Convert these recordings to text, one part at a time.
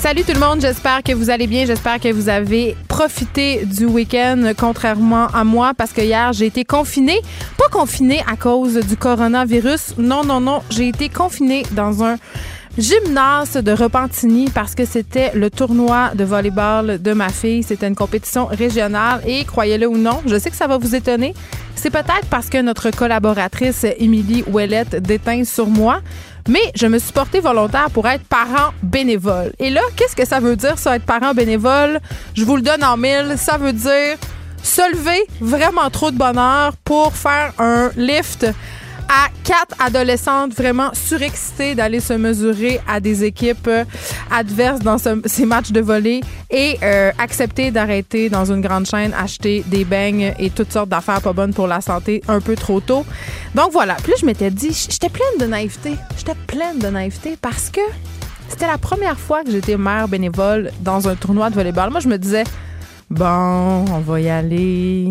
Salut tout le monde, j'espère que vous allez bien, j'espère que vous avez profité du week-end contrairement à moi parce que hier j'ai été confinée, pas confinée à cause du coronavirus, non non non, j'ai été confinée dans un gymnase de Repentigny parce que c'était le tournoi de volleyball de ma fille. C'était une compétition régionale et croyez-le ou non, je sais que ça va vous étonner. C'est peut-être parce que notre collaboratrice Émilie Ouellette déteint sur moi, mais je me suis portée volontaire pour être parent bénévole. Et là, qu'est-ce que ça veut dire, ça, être parent bénévole? Je vous le donne en mille. Ça veut dire se lever vraiment trop de bonheur pour faire un lift à quatre adolescentes vraiment surexcitées d'aller se mesurer à des équipes euh, adverses dans ces matchs de volley et euh, accepter d'arrêter dans une grande chaîne, acheter des beignes et toutes sortes d'affaires pas bonnes pour la santé un peu trop tôt. Donc voilà. Puis là, je m'étais dit, j'étais pleine de naïveté. J'étais pleine de naïveté parce que c'était la première fois que j'étais mère bénévole dans un tournoi de volleyball. Moi, je me disais, bon, on va y aller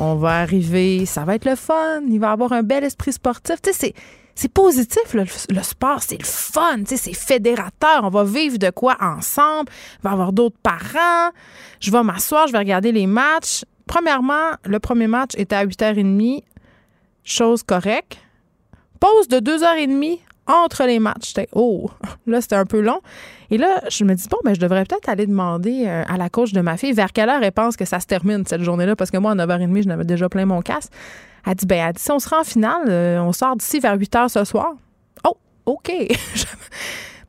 on va arriver, ça va être le fun, il va avoir un bel esprit sportif. Tu sais, c'est positif, le, sport, c'est le fun, tu sais, c'est fédérateur. On va vivre de quoi ensemble. Il va avoir d'autres parents. Je vais m'asseoir, je vais regarder les matchs. Premièrement, le premier match était à 8h30, chose correcte. Pause de 2h30 entre les matchs. Oh, là, c'était un peu long. Et là, je me dis, bon, ben, je devrais peut-être aller demander euh, à la coach de ma fille vers quelle heure elle pense que ça se termine cette journée-là, parce que moi, à 9h30, je n'avais déjà plein mon casque. Elle dit, ben, elle dit, si on se rend en finale, euh, on sort d'ici vers 8 h ce soir. Oh, OK.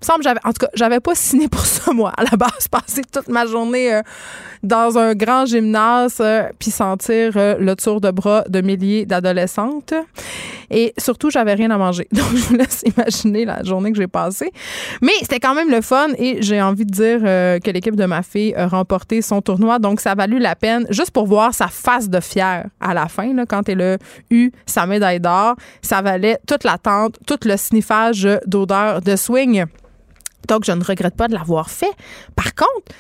me semble j'avais en tout cas j'avais pas signé pour ça moi à la base passer toute ma journée euh, dans un grand gymnase puis sentir le tour de bras de milliers d'adolescentes et surtout j'avais rien à manger. Donc je vous laisse imaginer la journée que j'ai passée. Mais c'était quand même le fun et j'ai envie de dire que l'équipe de ma fille a remporté son tournoi. Donc ça a valu la peine juste pour voir sa face de fière à la fin là, quand elle a eu sa médaille d'or. Ça valait toute l'attente tout le sniffage d'odeur de swing. Donc, je ne regrette pas de l'avoir fait. Par contre,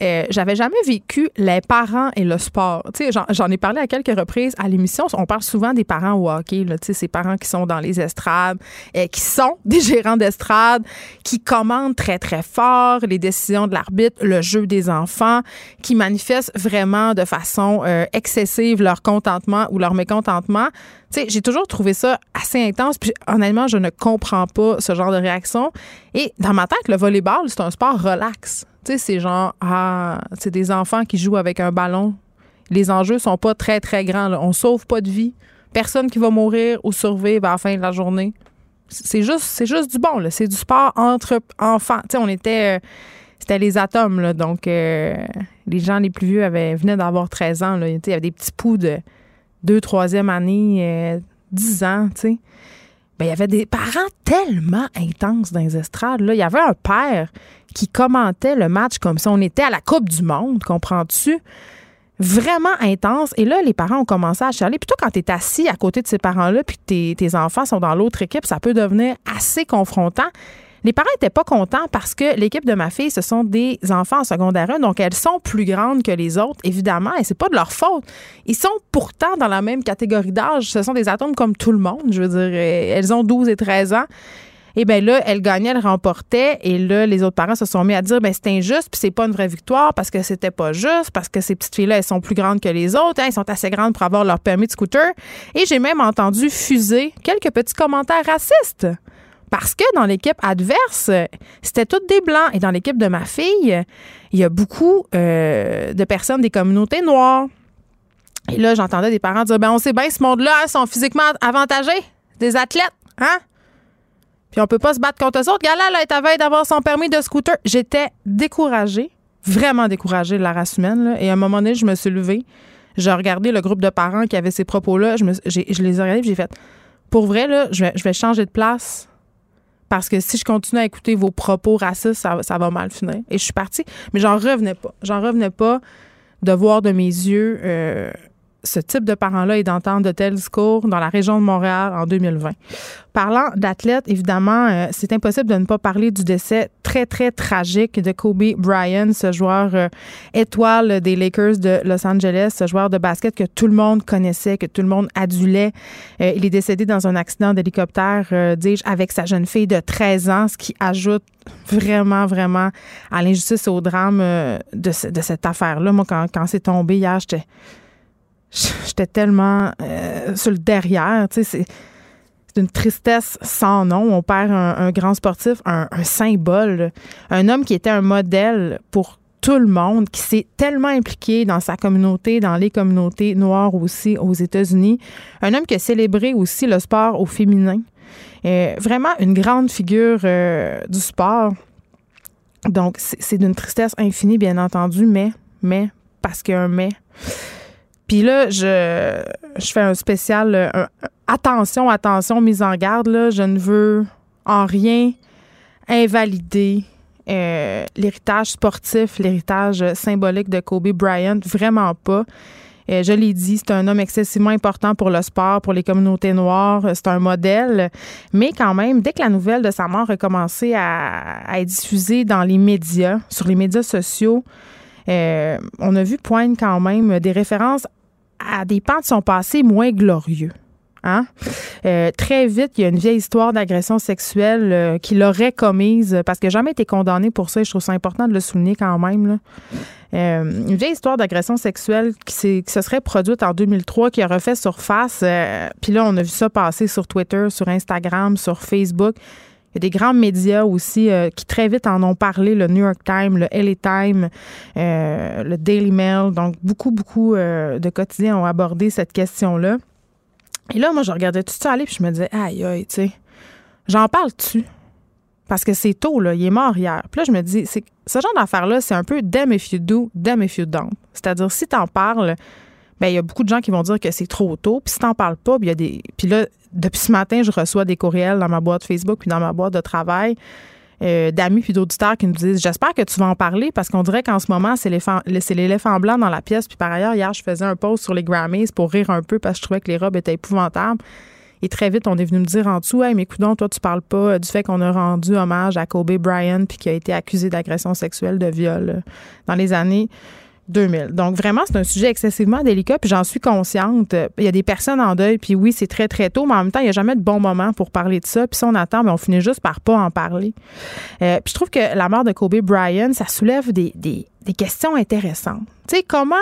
euh, j'avais jamais vécu les parents et le sport. Tu sais, j'en ai parlé à quelques reprises à l'émission. On parle souvent des parents au hockey, là, ces parents qui sont dans les estrades, euh, qui sont des gérants d'estrade, qui commandent très, très fort les décisions de l'arbitre, le jeu des enfants, qui manifestent vraiment de façon euh, excessive leur contentement ou leur mécontentement. Tu sais, j'ai toujours trouvé ça assez intense. Puis honnêtement, je ne comprends pas ce genre de réaction. Et dans ma tête, le volleyball, c'est un sport relax. Tu sais, c'est genre, ah, c'est des enfants qui jouent avec un ballon. Les enjeux sont pas très, très grands. Là. On sauve pas de vie. Personne qui va mourir ou survivre à la fin de la journée. C'est juste, c'est juste du bon. C'est du sport entre enfants. On était. Euh, c'était les atomes, là, donc euh, les gens les plus vieux avaient, venaient d'avoir 13 ans. Là, il y avait des petits poux de 2 troisième année, 10 euh, ans. Ben, il y avait des parents tellement intenses dans les estrades. Là. Il y avait un père qui commentait le match comme si on était à la Coupe du Monde, comprends-tu? Vraiment intense. Et là, les parents ont commencé à chialer. Toi, quand tu es assis à côté de ces parents-là, puis tes, tes enfants sont dans l'autre équipe, ça peut devenir assez confrontant. Les parents n'étaient pas contents parce que l'équipe de ma fille, ce sont des enfants en secondaire 1, donc elles sont plus grandes que les autres, évidemment, et c'est pas de leur faute. Ils sont pourtant dans la même catégorie d'âge. Ce sont des atomes comme tout le monde. Je veux dire, elles ont 12 et 13 ans. Et bien là, elle gagnait, elle remportait. Et là, les autres parents se sont mis à dire, ben c'est injuste, puis c'est pas une vraie victoire parce que c'était pas juste, parce que ces petites filles-là, elles sont plus grandes que les autres. Hein, elles sont assez grandes pour avoir leur permis de scooter. Et j'ai même entendu fuser quelques petits commentaires racistes. Parce que dans l'équipe adverse, c'était toutes des blancs. Et dans l'équipe de ma fille, il y a beaucoup euh, de personnes des communautés noires. Et là, j'entendais des parents dire ben on sait bien, ce monde-là, ils sont physiquement avantagés, des athlètes, hein? Puis on peut pas se battre contre eux autres. Gala, là, est à veille d'avoir son permis de scooter. J'étais découragée, vraiment découragée de la race humaine. Et à un moment donné, je me suis levée. J'ai regardé le groupe de parents qui avaient ces propos-là. Je, les ai regardés j'ai fait Pour vrai, là, je vais, changer de place parce que si je continue à écouter vos propos racistes, ça, va mal finir. Et je suis partie. Mais j'en revenais pas. J'en revenais pas de voir de mes yeux euh, ce type de parents-là et d'entendre de tels discours dans la région de Montréal en 2020. Parlant d'athlètes, évidemment, euh, c'est impossible de ne pas parler du décès très, très tragique de Kobe Bryant, ce joueur euh, étoile des Lakers de Los Angeles, ce joueur de basket que tout le monde connaissait, que tout le monde adulait. Euh, il est décédé dans un accident d'hélicoptère, dis-je, avec sa jeune fille de 13 ans, ce qui ajoute vraiment, vraiment à l'injustice et au drame de, cette affaire-là. Moi, quand, quand c'est tombé hier, j'étais j'étais tellement euh, sur le derrière. Tu sais, c'est une tristesse sans nom. On perd un, grand sportif, un, symbole, un homme qui était un modèle pour tout le monde, qui s'est tellement impliqué dans sa communauté, dans les communautés noires aussi aux États-Unis. Un homme qui a célébré aussi le sport au féminin. Vraiment une grande figure euh, du sport. Donc, c'est d'une tristesse infinie, bien entendu, mais, mais, parce qu'il y a un mais. Puis là, je, je fais un spécial euh, attention, attention, mise en garde. Là, je ne veux en rien invalider euh, l'héritage sportif, l'héritage symbolique de Kobe Bryant. Vraiment pas. Euh, je l'ai dit, c'est un homme excessivement important pour le sport, pour les communautés noires. C'est un modèle. Mais quand même, dès que la nouvelle de sa mort a commencé à, être diffusée dans les médias, sur les médias sociaux, on a vu poindre quand même des références à des pans de son passé moins glorieux. Hein? Euh, très vite, il y a une vieille histoire d'agression sexuelle euh, qu'il aurait commise parce qu'il n'a jamais été condamné pour ça et je trouve ça important de le souligner quand même. Euh, une vieille histoire d'agression sexuelle qui, qui, se serait produite en 2003, qui a refait surface. Puis là, on a vu ça passer sur Twitter, sur Instagram, sur Facebook. Il y a des grands médias aussi euh, qui très vite en ont parlé, le New York Times, le LA Times, euh, le Daily Mail. Donc, beaucoup, beaucoup euh, de quotidiens ont abordé cette question-là. Et là, moi, je regardais tout ça aller, puis je me disais, aïe, aïe, tu sais, j'en parle-tu? Parce que c'est tôt, là, il est mort hier. Puis là, je me dis, ce genre d'affaire-là, c'est un peu damn if you do, damn if you don't. C'est-à-dire, si t'en parles, ben il y a beaucoup de gens qui vont dire que c'est trop tôt. Puis si t'en parles pas, il y a des. Puis là, depuis ce matin, je reçois des courriels dans ma boîte Facebook puis dans ma boîte de travail. Euh, d'amis puis d'auditeurs qui nous disent j'espère que tu vas en parler parce qu'on dirait qu'en ce moment c'est l'éléphant blanc dans la pièce puis par ailleurs hier je faisais un post sur les Grammys pour rire un peu parce que je trouvais que les robes étaient épouvantables et très vite on est venu me dire en dessous hey mais écoute toi tu parles pas du fait qu'on a rendu hommage à Kobe Bryant puis qui a été accusé d'agression sexuelle de viol euh, dans les années 2000. Donc vraiment, c'est un sujet excessivement délicat, puis j'en suis consciente. Il y a des personnes en deuil, puis oui, c'est très, très tôt, mais en même temps, il n'y a jamais de bon moment pour parler de ça. Puis si on attend, mais on finit juste par pas en parler. Euh, puis je trouve que la mort de Kobe Bryant, ça soulève des questions intéressantes. Tu sais, comment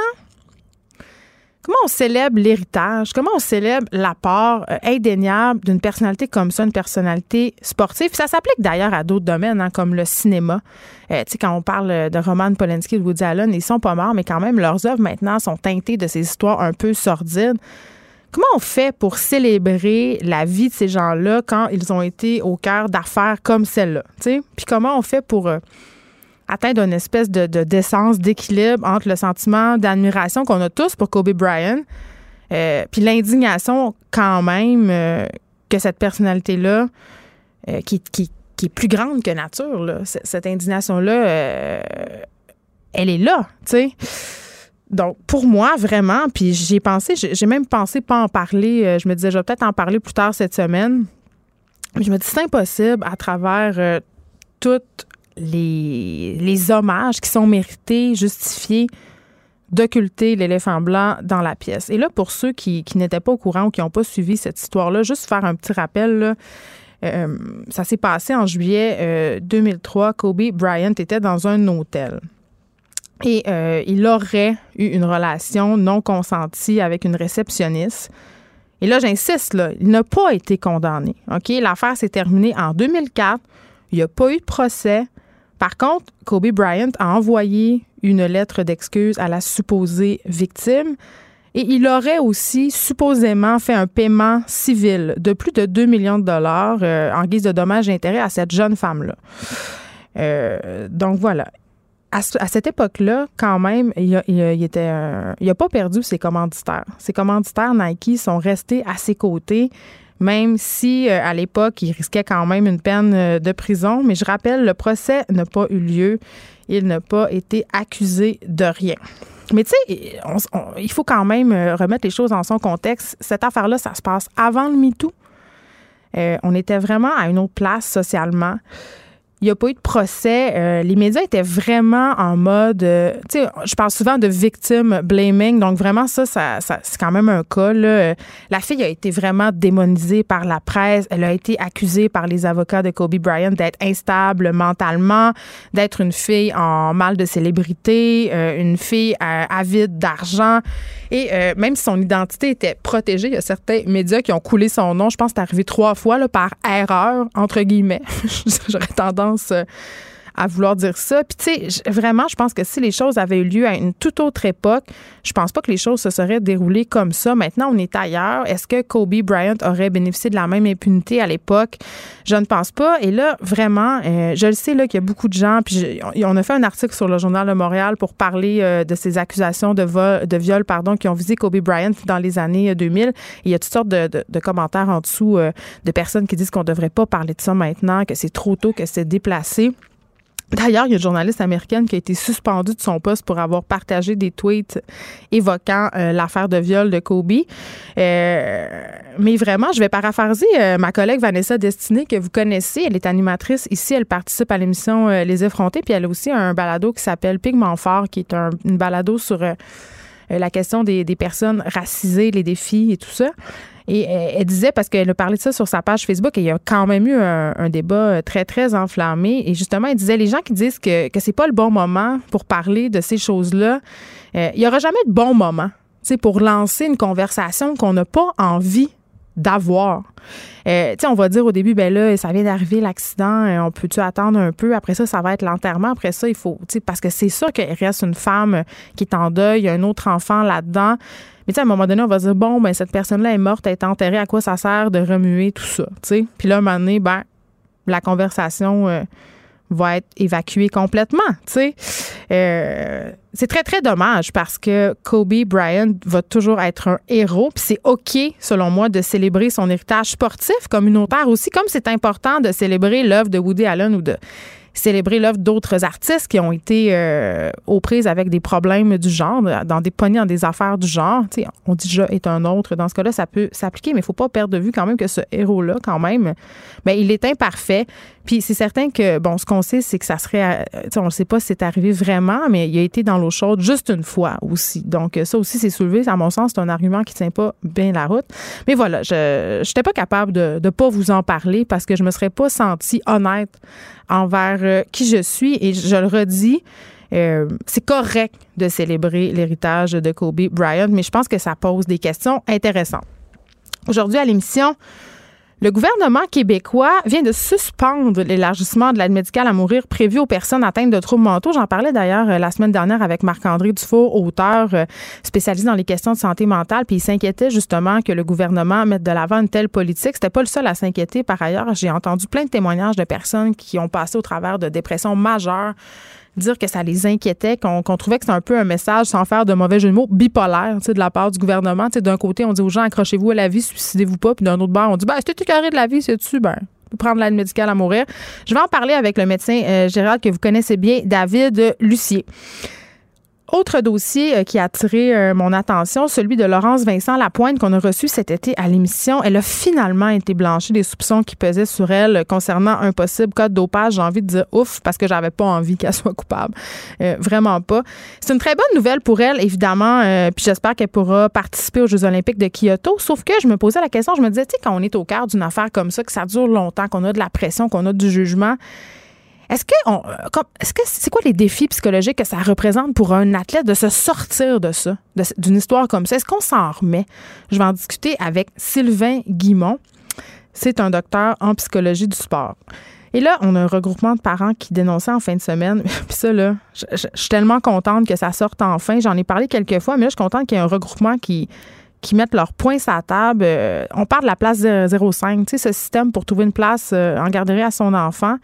Comment on célèbre l'héritage? Comment on célèbre l'apport euh, indéniable d'une personnalité comme ça, une personnalité sportive? Ça s'applique d'ailleurs à d'autres domaines, hein, comme le cinéma. Euh, tu sais, quand on parle de Roman Polanski et de Woody Allen, ils sont pas morts, mais quand même, leurs œuvres maintenant sont teintées de ces histoires un peu sordides. Comment on fait pour célébrer la vie de ces gens-là quand ils ont été au cœur d'affaires comme celle-là? Puis comment on fait pour... Euh, atteindre une espèce de, d'essence, d'équilibre entre le sentiment d'admiration qu'on a tous pour Kobe Bryant, euh, puis l'indignation quand même euh, que cette personnalité-là, euh, qui, est plus grande que nature, cette indignation-là, elle est là, tu sais. Donc, pour moi, vraiment, puis j'ai pensé, j'ai même pensé pas en parler. Je me disais, je vais peut-être en parler plus tard cette semaine. Mais je me dis, c'est impossible à travers toute les, hommages qui sont mérités, justifiés, d'occulter l'éléphant blanc dans la pièce. Et là, pour ceux qui, n'étaient pas au courant ou qui n'ont pas suivi cette histoire-là, juste faire un petit rappel, euh, ça s'est passé en juillet 2003. Euh, Kobe Bryant était dans un hôtel. Et euh, il aurait eu une relation non consentie avec une réceptionniste. Et là, j'insiste, là, il n'a pas été condamné. L'affaire s'est terminée en 2004. Il n'y a pas eu de procès. Par contre, Kobe Bryant a envoyé une lettre d'excuse à la supposée victime et il aurait aussi supposément fait un paiement civil de plus de 2 millions de dollars euh, en guise de dommages et intérêts à cette jeune femme-là. Euh, donc voilà. À, cette époque-là, quand même, il, a, il pas perdu ses commanditaires. Ses commanditaires Nike sont restés à ses côtés même si euh, à l'époque, il risquait quand même une peine euh, de prison. Mais je rappelle, le procès n'a pas eu lieu. Il n'a pas été accusé de rien. Mais tu sais, il faut quand même remettre les choses dans son contexte. Cette affaire-là, ça se passe avant le MeToo. on était vraiment à une autre place socialement. Il n'y a pas eu de procès. Euh, les médias étaient vraiment en mode, euh, tu sais, je parle souvent de victim blaming, donc vraiment ça, ça, c'est quand même un cas. Là. La fille a été vraiment démonisée par la presse. Elle a été accusée par les avocats de Kobe Bryant d'être instable mentalement, d'être une fille en mal de célébrité, euh, une fille avide d'argent. Et même si son identité était protégée, il y a certains médias qui ont coulé son nom. Je pense que c'est arrivé trois fois par erreur, entre guillemets. J'aurais tendance euh, à vouloir dire ça. Puis tu sais, vraiment, je pense que si les choses avaient eu lieu à une toute autre époque, je pense pas que les choses se seraient déroulées comme ça. Maintenant, on est ailleurs. Est-ce que Kobe Bryant aurait bénéficié de la même impunité à l'époque? Je ne pense pas. Et là, vraiment, euh, je le sais là qu'il y a beaucoup de gens. Puis on a fait un article sur le journal de Montréal pour parler euh, de ces accusations de, vol, de viol, pardon, qui ont visé Kobe Bryant dans les années 2000. Et il y a toutes sortes de, de commentaires en dessous de personnes qui disent qu'on devrait pas parler de ça maintenant, que c'est trop tôt, que c'est déplacé. D'ailleurs, il y a une journaliste américaine qui a été suspendue de son poste pour avoir partagé des tweets évoquant euh, l'affaire de viol de Kobe. Euh, mais vraiment, je vais paraphraser euh, ma collègue Vanessa Destinée, que vous connaissez. Elle est animatrice ici. Elle participe à l'émission Les Effrontés. Puis elle a aussi un balado qui s'appelle Pigment Fort, qui est un, une balado sur la question des, des personnes racisées, les défis et tout ça. Et elle, disait, parce qu'elle a parlé de ça sur sa page Facebook, et il y a quand même eu un, débat très, très enflammé. Et justement, elle disait, les gens qui disent que, que c'est pas le bon moment pour parler de ces choses-là, euh, il y aura jamais de bon moment pour lancer une conversation qu'on n'a pas envie d'avoir. Euh, on va dire au début, ben là, ça vient d'arriver l'accident, euh, on peut-tu attendre un peu? Après ça, ça va être l'enterrement. Après ça, il faut, parce que c'est sûr qu'il reste une femme qui est en deuil, un autre enfant là-dedans. Mais tu sais, à un moment donné, on va dire, bon, ben cette personne-là est morte, elle est enterrée, à quoi ça sert de remuer tout ça? Puis là, à un moment donné, ben, la conversation euh, va être évacuée complètement? Euh, c'est très, très dommage parce que Kobe Bryant va toujours être un héros. Puis c'est OK, selon moi, de célébrer son héritage sportif, communautaire aussi, comme c'est important de célébrer l'œuvre de Woody Allen ou de célébrer l'œuvre d'autres artistes qui ont été euh, aux prises avec des problèmes du genre, dans des poignées dans des affaires du genre. on dit déjà est un autre. Dans ce cas-là, ça peut s'appliquer, mais il faut pas perdre de vue quand même que ce héros-là, quand même, ben, il est imparfait. Puis c'est certain que, bon, ce qu'on sait, c'est que ça serait, euh, on ne sait pas si c'est arrivé vraiment, mais il a été dans l'eau chaude juste une fois aussi. Donc ça aussi, c'est soulevé. À mon sens, c'est un argument qui tient pas bien la route. Mais voilà, je n'étais pas capable de ne pas vous en parler parce que je me serais pas sentie honnête envers euh, qui je suis. Et je le redis, euh, c'est correct de célébrer l'héritage de Kobe Bryant, mais je pense que ça pose des questions intéressantes. Aujourd'hui à l'émission, le gouvernement québécois vient de suspendre l'élargissement de l'aide médicale à mourir prévu aux personnes atteintes de troubles mentaux. J'en parlais d'ailleurs euh, la semaine dernière avec Marc-André Dufour, auteur euh, spécialisé dans les questions de santé mentale, puis il s'inquiétait justement que le gouvernement mette de l'avant une telle politique. C'était pas le seul à s'inquiéter par ailleurs. J'ai entendu plein de témoignages de personnes qui ont passé au travers de dépressions majeures dire que ça les inquiétait, qu'on trouvait que c'était un peu un message, sans faire de mauvais jeu de mots, bipolaire de la part du gouvernement. D'un côté, on dit aux gens accrochez-vous à la vie, suicidez-vous pas, puis d'un autre bord, on dit ben, tu carré de la vie, c'est-tu? Ben, prendre l'aide médicale à mourir. Je vais en parler avec le médecin euh, Gérald que vous connaissez bien, David Lucier. Autre dossier euh, qui a attiré euh, mon attention, celui de Laurence Vincent Lapointe qu'on a reçu cet été à l'émission. Elle a finalement été blanchie des soupçons qui pesaient sur elle concernant un possible cas de dopage. J'ai envie de dire ouf parce que j'avais pas envie qu'elle soit coupable. Euh, vraiment pas. C'est une très bonne nouvelle pour elle, évidemment. puis j'espère qu'elle pourra participer aux Jeux olympiques de Kyoto. Sauf que je me posais la question, je me disais, tu sais, quand on est au cœur d'une affaire comme ça, que ça dure longtemps, qu'on a de la pression, qu'on a du jugement, est-ce que euh, est-ce que c'est quoi les défis psychologiques que ça représente pour un athlète de se sortir de ça, d'une histoire comme ça? Est-ce qu'on s'en remet? Je vais en discuter avec Sylvain Guimont. C'est un docteur en psychologie du sport. Et là, on a un regroupement de parents qui dénonçaient en fin de semaine. Puis ça, là, je, suis tellement contente que ça sorte enfin. J'en ai parlé quelques fois, mais là, je suis contente qu'il y ait un regroupement qui, qui mettent leurs points à la table. Euh, on parle de la place 05, tu sais, ce système pour trouver une place euh, en garderie à son enfant.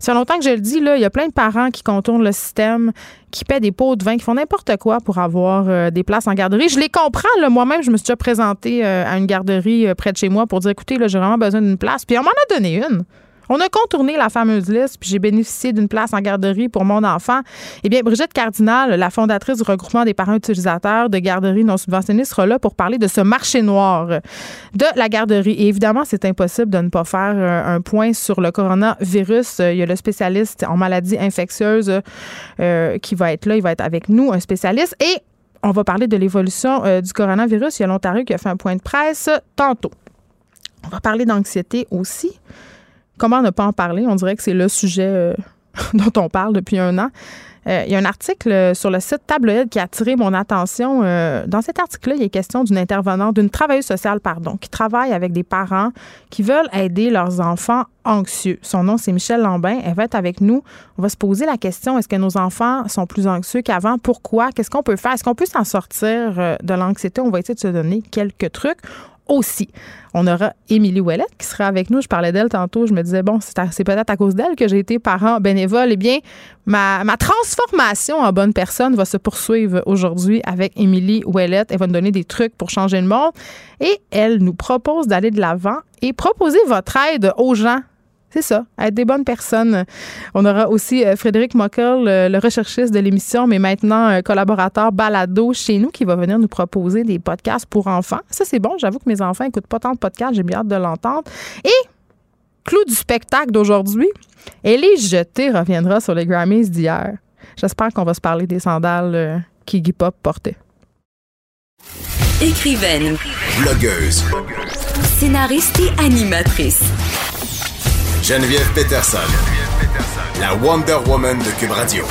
Ça fait longtemps que je le dis, là, il y a plein de parents qui contournent le système, qui paient des pots de vin, qui font n'importe quoi pour avoir euh, des places en garderie. Je les comprends. Moi-même, je me suis déjà présentée à une garderie près de chez moi pour dire, écoutez, j'ai vraiment besoin d'une place. Puis on m'en a donné une. On a contourné la fameuse liste, puis j'ai bénéficié d'une place en garderie pour mon enfant. Eh bien, Brigitte Cardinal, la fondatrice du regroupement des parents utilisateurs de garderies non subventionnées, sera là pour parler de ce marché noir de la garderie. Et évidemment, c'est impossible de ne pas faire euh, un point sur le coronavirus. Il y a le spécialiste en maladies infectieuses euh, qui va être là. Il va être avec nous, un spécialiste. Et on va parler de l'évolution euh, du coronavirus. Il y a l'Ontario qui a fait un point de presse tantôt. On va parler d'anxiété aussi. Comment ne pas en parler? On dirait que c'est le sujet euh, dont on parle depuis un an. Euh, il y a un article sur le site Tabloïd qui a attiré mon attention. Euh, dans cet article-là, il est question d'une intervenante, d'une travailleuse sociale, pardon, qui travaille avec des parents qui veulent aider leurs enfants anxieux. Son nom, c'est Michel Lambin. Elle va être avec nous. On va se poser la question, est-ce que nos enfants sont plus anxieux qu'avant? Pourquoi? Qu'est-ce qu'on peut faire? Est-ce qu'on peut s'en sortir de l'anxiété? On va essayer de se donner quelques trucs aussi. On aura Émilie Ouellette qui sera avec nous. Je parlais d'elle tantôt. Je me disais, bon, c'est peut-être à cause d'elle que j'ai été parent bénévole. Eh bien, ma, ma, transformation en bonne personne va se poursuivre aujourd'hui avec Émilie Ouellette. Elle va nous donner des trucs pour changer le monde. Et elle nous propose d'aller de l'avant et proposer votre aide aux gens c'est ça, être des bonnes personnes. On aura aussi euh, Frédéric Mockel, le recherchiste de l'émission, mais maintenant collaborateur balado chez nous, qui va venir nous proposer des podcasts pour enfants. Ça, c'est bon. J'avoue que mes enfants n'écoutent pas tant de podcasts. J'ai bien hâte de l'entendre. Et, clou du spectacle d'aujourd'hui, Ellie Jeté reviendra sur les Grammys d'hier. J'espère qu'on va se parler des sandales euh, qu'Iggy Pop portait. Écrivaine. Blogueuse. Scénariste et animatrice. Geneviève Peterson, la Wonder Woman de Cube Radio.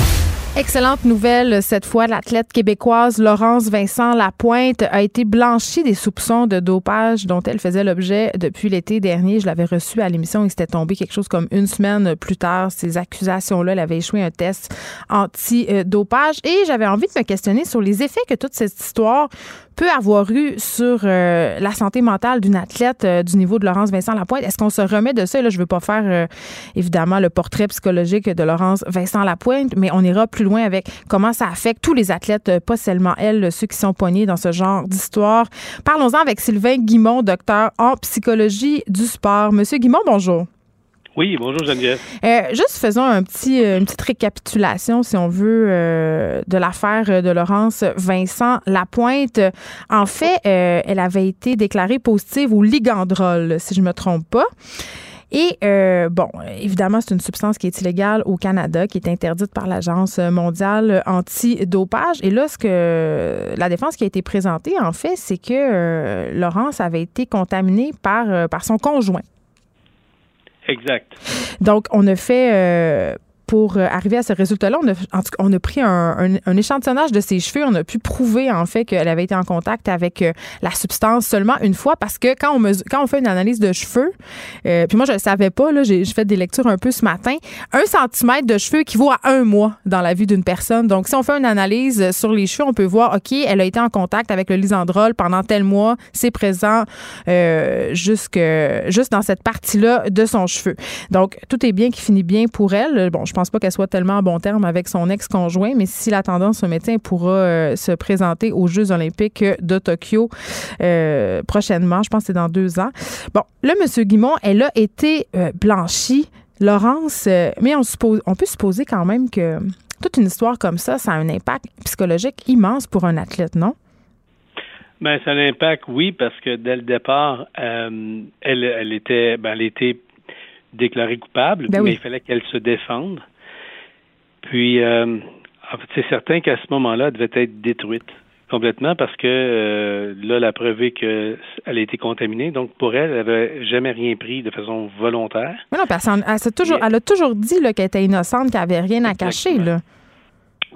Excellente nouvelle cette fois. L'athlète québécoise Laurence Vincent Lapointe a été blanchie des soupçons de dopage dont elle faisait l'objet depuis l'été dernier. Je l'avais reçue à l'émission. Il s'était tombé quelque chose comme une semaine plus tard. Ces accusations-là, elle avait échoué un test anti-dopage. Et j'avais envie de me questionner sur les effets que toute cette histoire peut avoir eu sur euh, la santé mentale d'une athlète euh, du niveau de Laurence Vincent Lapointe? Est-ce qu'on se remet de ça? Je ne veux pas faire euh, évidemment le portrait psychologique de Laurence Vincent Lapointe, mais on ira plus loin avec comment ça affecte tous les athlètes, pas seulement elle, ceux qui sont poignés dans ce genre d'histoire. Parlons-en avec Sylvain Guimont, docteur en psychologie du sport. Monsieur Guimont, bonjour. Oui, bonjour Geneviève. Euh, juste faisons un petit, euh, une petite récapitulation, si on veut, euh, de l'affaire de Laurence Vincent Lapointe. En fait, elle avait été déclarée positive au ligandrol, si je me trompe pas. Et bon, évidemment, c'est une substance qui est illégale au Canada, qui est interdite par l'Agence mondiale anti-dopage. Et là, ce que la défense qui a été présentée, en fait, c'est que Laurence avait été contaminée par, par son conjoint. Exact. Donc, on a fait euh, pour euh, arriver à ce résultat-là, on a, on a pris un, échantillonnage de ses cheveux. On a pu prouver, en fait, qu'elle avait été en contact avec euh, la substance seulement une fois parce que quand on, quand on fait une analyse de cheveux, euh, puis moi, je ne savais pas, là, j'ai fait des lectures un peu ce matin, un centimètre de cheveux équivaut à un mois dans la vie d'une personne. Donc, si on fait une analyse sur les cheveux, on peut voir, OK, elle a été en contact avec le lysandrol pendant tel mois, c'est présent jusque, juste dans cette partie-là de son cheveu. Donc, tout est bien qui finit bien pour elle. Bon, je pas qu'elle soit tellement en bon terme avec son ex-conjoint, mais si la tendance se maintient, elle pourra euh, se présenter aux Jeux olympiques de Tokyo euh, prochainement. Je pense que c'est dans deux ans. Bon, là, M. Guimont, elle a été euh, blanchie. Laurence, mais on, suppose, on peut supposer quand même que toute une histoire comme ça, ça a un impact psychologique immense pour un athlète, non? Ben, ça a un impact, oui, parce que dès le départ, elle, elle était, ben, elle était déclarée coupable, ben mais il fallait qu'elle se défende. Puis, euh, c'est certain qu'à ce moment-là, elle devait être détruite complètement parce que euh, là, la preuve est qu'elle a été contaminée. Donc, pour elle, elle n'avait jamais rien pris de façon volontaire. Mais non, parce elle, elle, toujours, elle a toujours dit qu'elle était innocente, qu'elle n'avait rien à cacher. Là.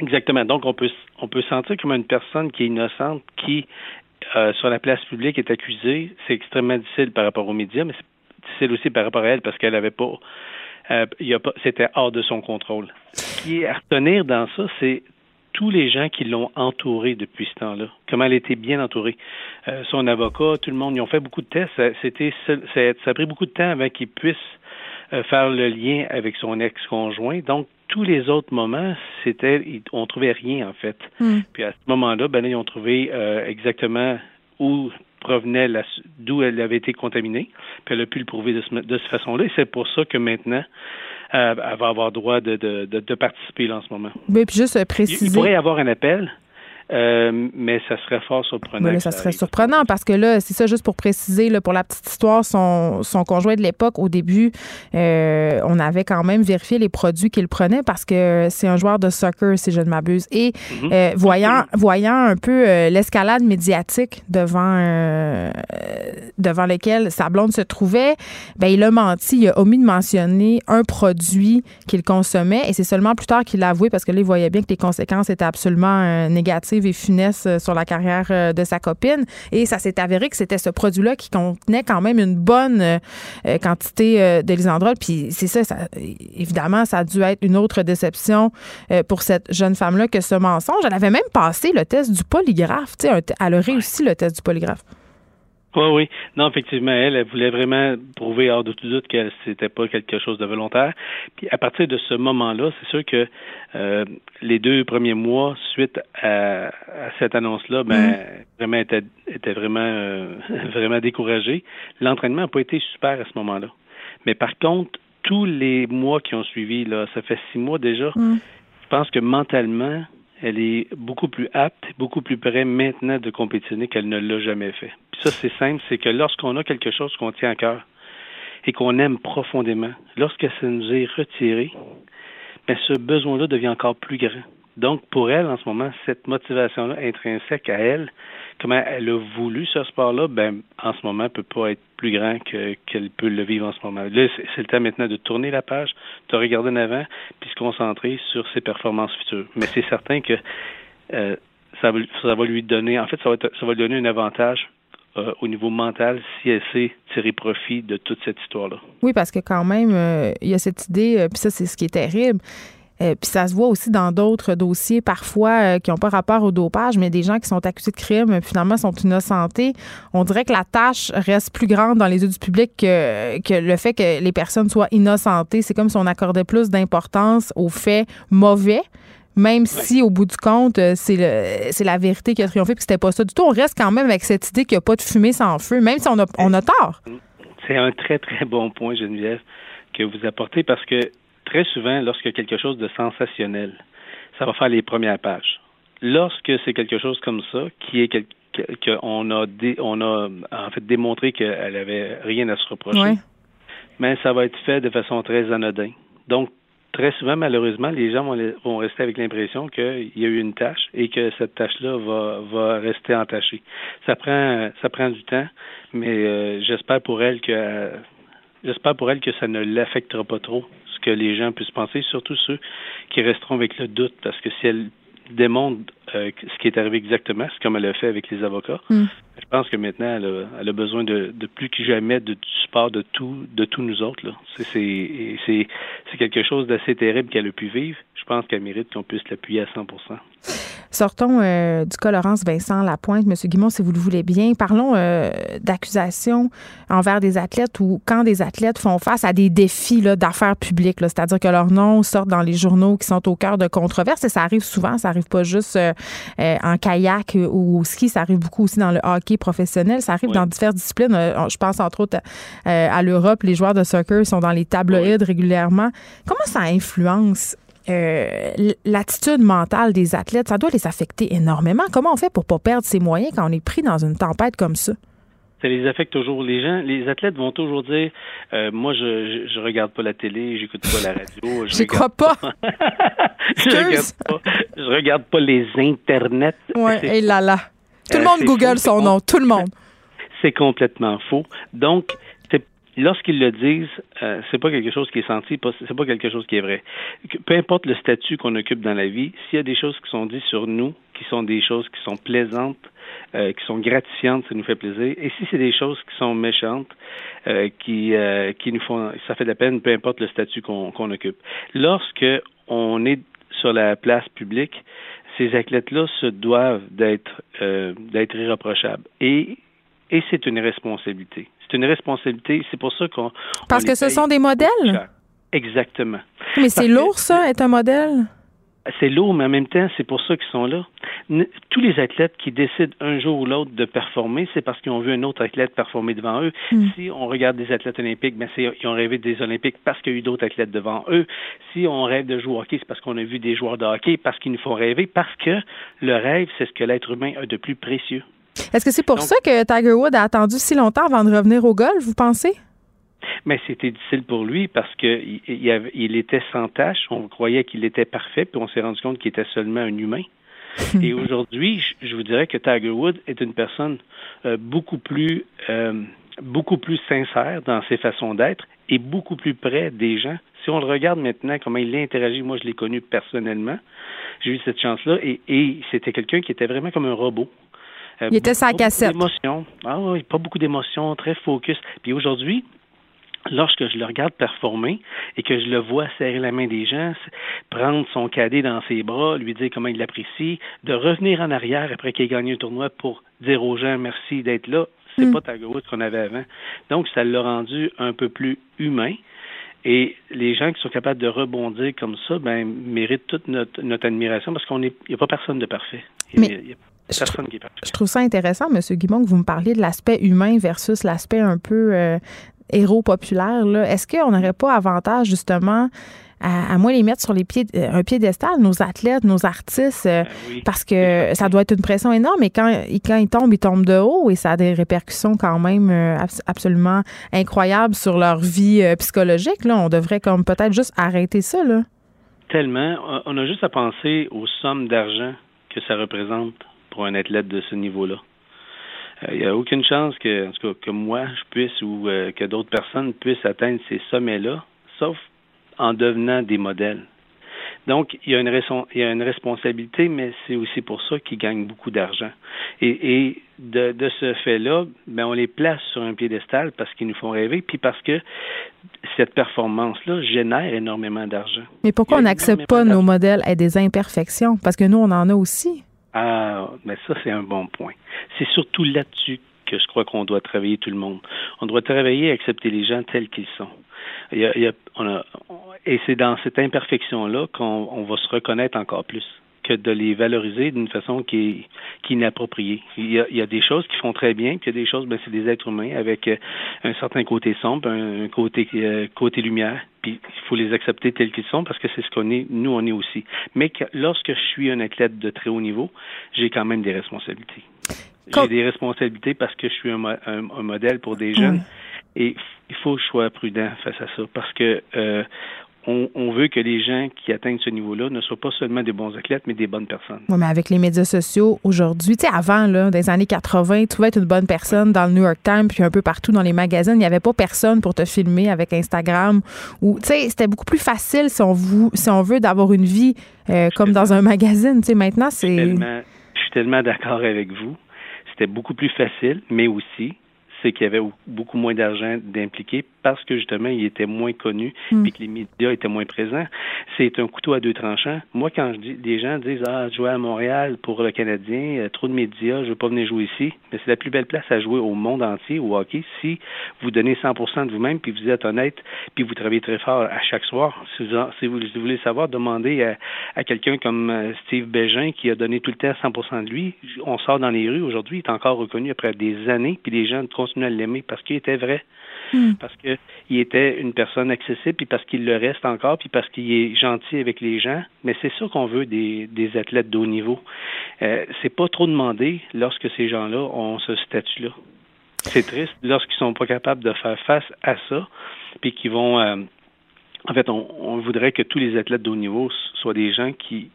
Exactement. Donc, on peut, on peut sentir comme une personne qui est innocente, qui, euh, sur la place publique, est accusée. C'est extrêmement difficile par rapport aux médias, mais c'est difficile aussi par rapport à elle parce qu'elle n'avait pas euh, c'était hors de son contrôle. Ce qui est à retenir dans ça, c'est tous les gens qui l'ont entourée depuis ce temps-là, comment elle était bien entourée. Euh, son avocat, tout le monde, ils ont fait beaucoup de tests. C'était, ça, a pris beaucoup de temps avant qu'ils puissent euh, faire le lien avec son ex-conjoint. Donc, tous les autres moments, c'était, on trouvait rien en fait. Hmm. Puis à ce moment-là, ben ils ont trouvé exactement où provenait, d'où elle avait été contaminée, puis elle a pu le prouver de, de cette façon-là. Et c'est pour ça que maintenant, euh, elle va avoir droit de, de, de, participer là, en ce moment. Mais puis juste préciser. Il, il pourrait y avoir un appel. Euh, mais ça serait fort surprenant. ça, serait surprenant parce que là, c'est ça, juste pour préciser, là, pour la petite histoire, son, son conjoint de l'époque, au début, euh, on avait quand même vérifié les produits qu'il prenait parce que c'est un joueur de soccer, si je ne m'abuse. Et mhm. euh, voyant, voyant un peu l'escalade médiatique devant, devant lequel sa blonde se trouvait, ben, il a menti, il a omis de mentionner un produit qu'il consommait et c'est seulement plus tard qu'il l'a avoué parce que là, il voyait bien que les conséquences étaient absolument négatives et funeste euh, sur la carrière euh, de sa copine. Et ça s'est avéré que c'était ce produit-là qui contenait quand même une bonne euh, quantité de lysandrol. Puis c'est ça, évidemment, ça a dû être une autre déception pour cette jeune femme-là que ce mensonge. Elle avait même passé le test du polygraphe. Elle a réussi le test du polygraphe. Oui, oui. Non, effectivement, elle, elle voulait vraiment prouver hors de tout doute que c'était pas quelque chose de volontaire. Puis à partir de ce moment-là, c'est sûr que euh, les deux premiers mois suite à, cette annonce-là, ben mm. vraiment était, était vraiment euh, vraiment découragé. L'entraînement n'a pas été super à ce moment-là. Mais par contre, tous les mois qui ont suivi, là, ça fait six mois déjà, mm. je pense que mentalement, elle est beaucoup plus apte, beaucoup plus près maintenant de compétitionner qu'elle ne l'a jamais fait. Ça, c'est simple, c'est que lorsqu'on a quelque chose qu'on tient à cœur et qu'on aime profondément, lorsque ça nous est retiré, mais ben, ce besoin-là devient encore plus grand. Donc, pour elle, en ce moment, cette motivation-là intrinsèque à elle, comment elle a voulu ce sport-là, ben, en ce moment, peut pas être plus grand que, qu'elle peut le vivre en ce moment. Là, c'est, le temps maintenant de tourner la page, de regarder en avant, puis se concentrer sur ses performances futures. Mais c'est certain que euh, ça, va, lui donner, en fait, ça va, ça va lui donner un avantage euh, au niveau mental si elle sait tirer profit de toute cette histoire-là. Oui, parce que quand même, euh, il y a cette idée, puis ça, c'est ce qui est terrible, euh, puis ça se voit aussi dans d'autres dossiers, parfois euh, qui n'ont pas rapport au dopage, mais des gens qui sont accusés de crime, euh, finalement, sont innocentés. On dirait que la tâche reste plus grande dans les yeux du public que, que le fait que les personnes soient innocentées. C'est comme si on accordait plus d'importance aux faits mauvais même si au bout du compte, c'est c'est la vérité qui a triomphé, puis c'était pas ça du tout. On reste quand même avec cette idée qu'il n'y a pas de fumée sans feu, même si on a, on a tort. C'est un très, très bon point, Geneviève, que vous apportez, parce que très souvent, a quelque chose de sensationnel, ça va faire les premières pages. Lorsque c'est quelque chose comme ça, qui est qu'on a, on a en fait démontré qu'elle avait rien à se reprocher, mais ça va être fait de façon très anodine. Donc, très souvent, malheureusement, les gens vont, rester avec l'impression qu'il y a eu une tâche et que cette tâche-là va, va rester entachée. Ça prend, ça prend du temps, mais euh, j'espère pour elle que j'espère pour elle que ça ne l'affectera pas trop que les gens puissent penser, surtout ceux qui resteront avec le doute, parce que si elle démontre euh, ce qui est arrivé exactement, c'est comme elle a fait avec les avocats. Hmm. Je pense que maintenant, elle a, besoin de, plus que jamais de, du support de tout, de tous nous autres. C'est quelque chose d'assez terrible qu'elle a pu vivre. Je pense qu'elle mérite qu'on puisse l'appuyer à 100 Sortons euh, du cas Laurence Vincent Lapointe, M. Guimont, si vous le voulez bien. Parlons euh, d'accusations envers des athlètes ou quand des athlètes font face à des défis d'affaires publiques, c'est-à-dire que leurs noms sortent dans les journaux qui sont au cœur de controverses. Et ça arrive souvent, ça arrive pas juste euh, en kayak ou au ski, ça arrive beaucoup aussi dans le hockey professionnel, ça arrive dans diverses disciplines. je pense entre autres à, l'Europe, les joueurs de soccer sont dans les tabloïds régulièrement. Comment ça influence euh, l'attitude mentale des athlètes, ça doit les affecter énormément. Comment on fait pour pas perdre ses moyens quand on est pris dans une tempête comme ça? ça les affecte toujours. Les gens, les athlètes vont toujours dire euh, moi je, je, regarde pas la télé, j'écoute pas la radio. Je crois pas. je regarde pas. Je regarde pas les internets. Ouais, et là là. Tout le euh, monde Google son nom, tout le monde. C'est complètement faux. Donc lorsqu'ils le disent, euh, c'est pas quelque chose qui est senti, c'est pas quelque chose qui est vrai. Peu importe le statut qu'on occupe dans la vie, s'il y a des choses qui sont dites sur nous, qui sont des choses qui sont plaisantes, euh, qui sont gratifiantes, ça nous fait plaisir. Et si c'est des choses qui sont méchantes, euh, qui euh, qui nous font, ça fait de la peine, peu importe le statut qu'on qu'on occupe. Lorsque on est sur la place publique, ces athlètes-là se doivent d'être d'être irreprochables. Et et c'est une responsabilité c'est une responsabilité. C'est pour ça qu'on. Parce que ce sont des modèles? Exactement. Mais c'est lourd, ça, être un modèle? C'est lourd, mais en même temps, c'est pour ça qu'ils sont là. tous les athlètes qui décident un jour ou l'autre de performer, c'est parce qu'ils ont vu un autre athlète performer devant eux. Hmm. Si on regarde des athlètes olympiques, ben ils ont rêvé des Olympiques parce qu'il y a eu d'autres athlètes devant eux. Si on rêve de jouer au hockey, c'est parce qu'on a vu des joueurs de hockey, parce qu'ils nous font rêver, parce que le rêve, c'est ce que l'être humain a de plus précieux. Est-ce que c'est pour ça que Tiger Woods a attendu si longtemps avant de revenir au golf, vous pensez? Mais c'était difficile pour lui parce qu'il il, était sans tâche. On croyait qu'il était parfait, puis on s'est rendu compte qu'il était seulement un humain. Et aujourd'hui, je, vous dirais que Tiger Woods est une personne euh, beaucoup plus euh, beaucoup plus sincère dans ses façons d'être et beaucoup plus près des gens. Si on le regarde maintenant, comment il interagit, moi je l'ai connu personnellement, j'ai eu cette chance-là et, et c'était quelqu'un qui était vraiment comme un robot. Euh, il était sans cassette. Ah oui, pas beaucoup d'émotions, très focus. Puis aujourd'hui, lorsque je le regarde performer et que je le vois serrer la main des gens, prendre son cadet dans ses bras, lui dire comment il l'apprécie, de revenir en arrière après qu'il ait gagné un tournoi pour dire aux gens merci d'être là, c'est mm. pas ta Woods qu'on avait avant. Donc, ça l'a rendu un peu plus humain. Et les gens qui sont capables de rebondir comme ça, ben, méritent toute notre, notre admiration parce qu'on n'y a pas personne de parfait. Mais... Il y a personne qui est parfait. Je trouve ça intéressant, M. Guimond, que vous me parliez de l'aspect humain versus l'aspect un peu euh, héros populaire, est-ce qu'on n'aurait pas avantage justement à, moins les mettre sur les pieds, euh, un piédestal, nos athlètes, nos artistes, euh, ben parce que ça doit être une pression énorme. Et quand, quand ils tombent, ils tombent de haut et ça a des répercussions quand même euh, absolument incroyables sur leur vie psychologique. Là, on devrait comme peut-être juste arrêter ça. Là. Tellement. On a juste à penser aux sommes d'argent que ça représente pour un athlète de ce niveau-là. Il n'y a aucune chance que, que moi, je puisse ou que d'autres personnes puissent atteindre ces sommets-là, sauf en devenant des modèles. Donc, il y a une, il y a une responsabilité, mais c'est aussi pour ça qu'ils gagnent beaucoup d'argent. Et, de, de, ce fait-là, ben, on les place sur un piédestal parce qu'ils nous font rêver, puis parce que cette performance-là génère énormément d'argent. Mais pourquoi on n'accepte pas nos modèles à des imperfections? Parce que nous, on en a aussi. Ah, mais ça, c'est un bon point. C'est surtout là-dessus que je crois qu'on doit travailler tout le monde. On doit travailler à accepter les gens tels qu'ils sont. Il y a, et c'est dans cette imperfection-là qu'on va se reconnaître encore plus que de les valoriser d'une façon qui est, qui est inappropriée. Il y, a, il y a des choses qui font très bien, puis il y a des choses, ben, c'est des êtres humains avec euh, un certain côté sombre, un, côté euh, côté lumière, puis il faut les accepter tels qu'ils sont parce que c'est ce qu'on est, nous on est aussi. Mais que, lorsque je suis un athlète de très haut niveau, j'ai quand même des responsabilités. J'ai des responsabilités parce que je suis un, un, modèle pour des jeunes. Et il faut que je sois prudent face à ça parce que euh, on, veut que les gens qui atteignent ce niveau-là ne soient pas seulement des bons athlètes, mais des bonnes personnes. Oui, mais avec les médias sociaux aujourd'hui, tu sais, avant, là, des années 80, tu pouvais être une bonne personne dans le New York Times, puis un peu partout dans les magazines. Il n'y avait pas personne pour te filmer avec Instagram. Ou, tu sais, c'était beaucoup plus facile si on, si on veut d'avoir une vie euh, comme dans un magazine. Tu sais, maintenant, c'est. Je suis tellement d'accord avec vous. C'était beaucoup plus facile, mais aussi, c'est qu'il y avait beaucoup moins d'argent d'impliquer parce que justement, il était moins connu mm. et que les médias étaient moins présents. C'est un couteau à deux tranchants. Moi, quand je dis, les gens disent Ah, jouer à Montréal pour le Canadien, euh, trop de médias, je veux pas venir jouer ici. Mais c'est la plus belle place à jouer au monde entier au hockey si vous donnez 100 de vous-même, puis vous êtes honnête, puis vous travaillez très fort à chaque soir. Si vous, voulez savoir, demandez à, quelqu'un comme euh, Steve Bégin qui a donné tout le temps 100 de lui. On sort dans les rues aujourd'hui, il est encore reconnu après des années, puis les gens continuent à l'aimer parce qu'il était vrai. Hmm. Parce qu'il était une personne accessible, puis parce qu'il le reste encore, puis parce qu'il est gentil avec les gens. Mais c'est ça qu'on veut des, des athlètes de haut niveau. Euh, c'est pas trop demandé lorsque ces gens-là ont ce statut-là. C'est triste lorsqu'ils sont pas capables de faire face à ça, puis qu'ils vont. Euh, en fait, on, on, voudrait que tous les athlètes de haut niveau soient des gens qui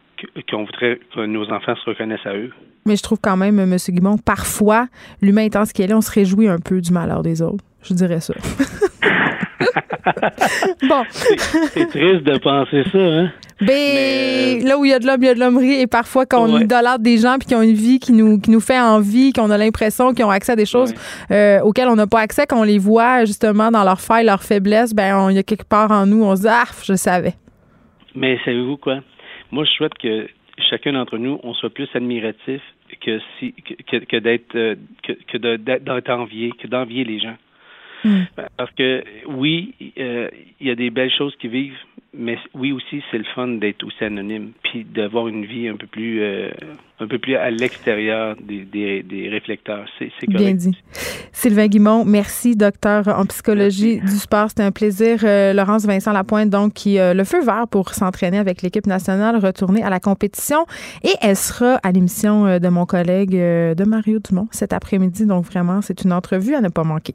qu'on voudrait que nos enfants se reconnaissent à eux. Mais je trouve quand même, M. Guimond, parfois, l'humain étant ce qu'il est, on se réjouit un peu du malheur des autres. Je dirais ça. bon. C'est triste de penser ça, hein? Ben, Mais... là où il y a de l'homme, il y a de l'hommerie. Et parfois, quand on idolâtre des gens puis qui ont une vie qui nous, qui nous fait envie, qu'on a l'impression qu'ils ont accès à des choses euh, auxquelles on n'a pas accès, qu'on les voit justement dans leurs failles, leurs faiblesses, ben, il y a quelque part en nous, on se dit, ah, je savais. Mais savez-vous quoi? Moi, je souhaite que chacun d'entre nous, on soit plus admiratif que si que, que d'être euh, que, que d'être envié, que d'envier les gens. Hmm. Parce que oui, euh, il y a des belles choses qui vivent, mais oui aussi c'est le fun d'être aussi anonyme, puis d'avoir une vie un peu plus euh, un peu plus à l'extérieur des, des, des, réflecteurs. C'est correct. Bien dit. Sylvain Guimont, merci, docteur en psychologie du sport. C'était un plaisir. Euh, Laurence Vincent Lapointe, donc, qui a le feu vert pour s'entraîner avec l'équipe nationale, retourner à la compétition. Et elle sera à l'émission de mon collègue de Mario Dumont cet après-midi. Donc, vraiment, c'est une entrevue à ne pas manquer.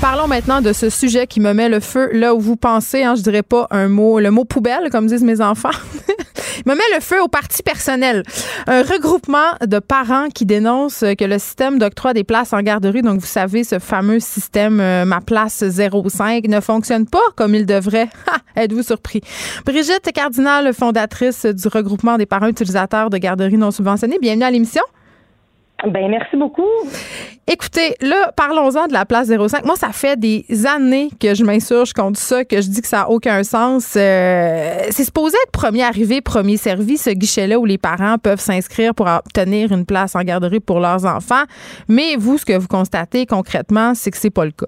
Parlons maintenant de ce sujet qui me met le feu là où vous pensez, hein, je dirais pas un mot, le mot poubelle, comme disent mes enfants. Me met le feu au parti personnel. Un regroupement de parents qui dénoncent que le système d'octroi des places en garderie, donc vous savez, ce fameux système euh, Ma Place 05, ne fonctionne pas comme il devrait. Êtes-vous surpris? Brigitte Cardinal, fondatrice du regroupement des parents utilisateurs de garderies non subventionnées, bienvenue à l'émission. Ben merci beaucoup. Écoutez, là, parlons-en de la place 05. Moi, ça fait des années que je m'insurge contre ça, que je dis que ça n'a aucun sens. Euh, c'est supposé être premier arrivé, premier servi, ce guichet-là où les parents peuvent s'inscrire pour obtenir une place en garderie pour leurs enfants. Mais vous, ce que vous constatez concrètement, c'est que c'est pas le cas.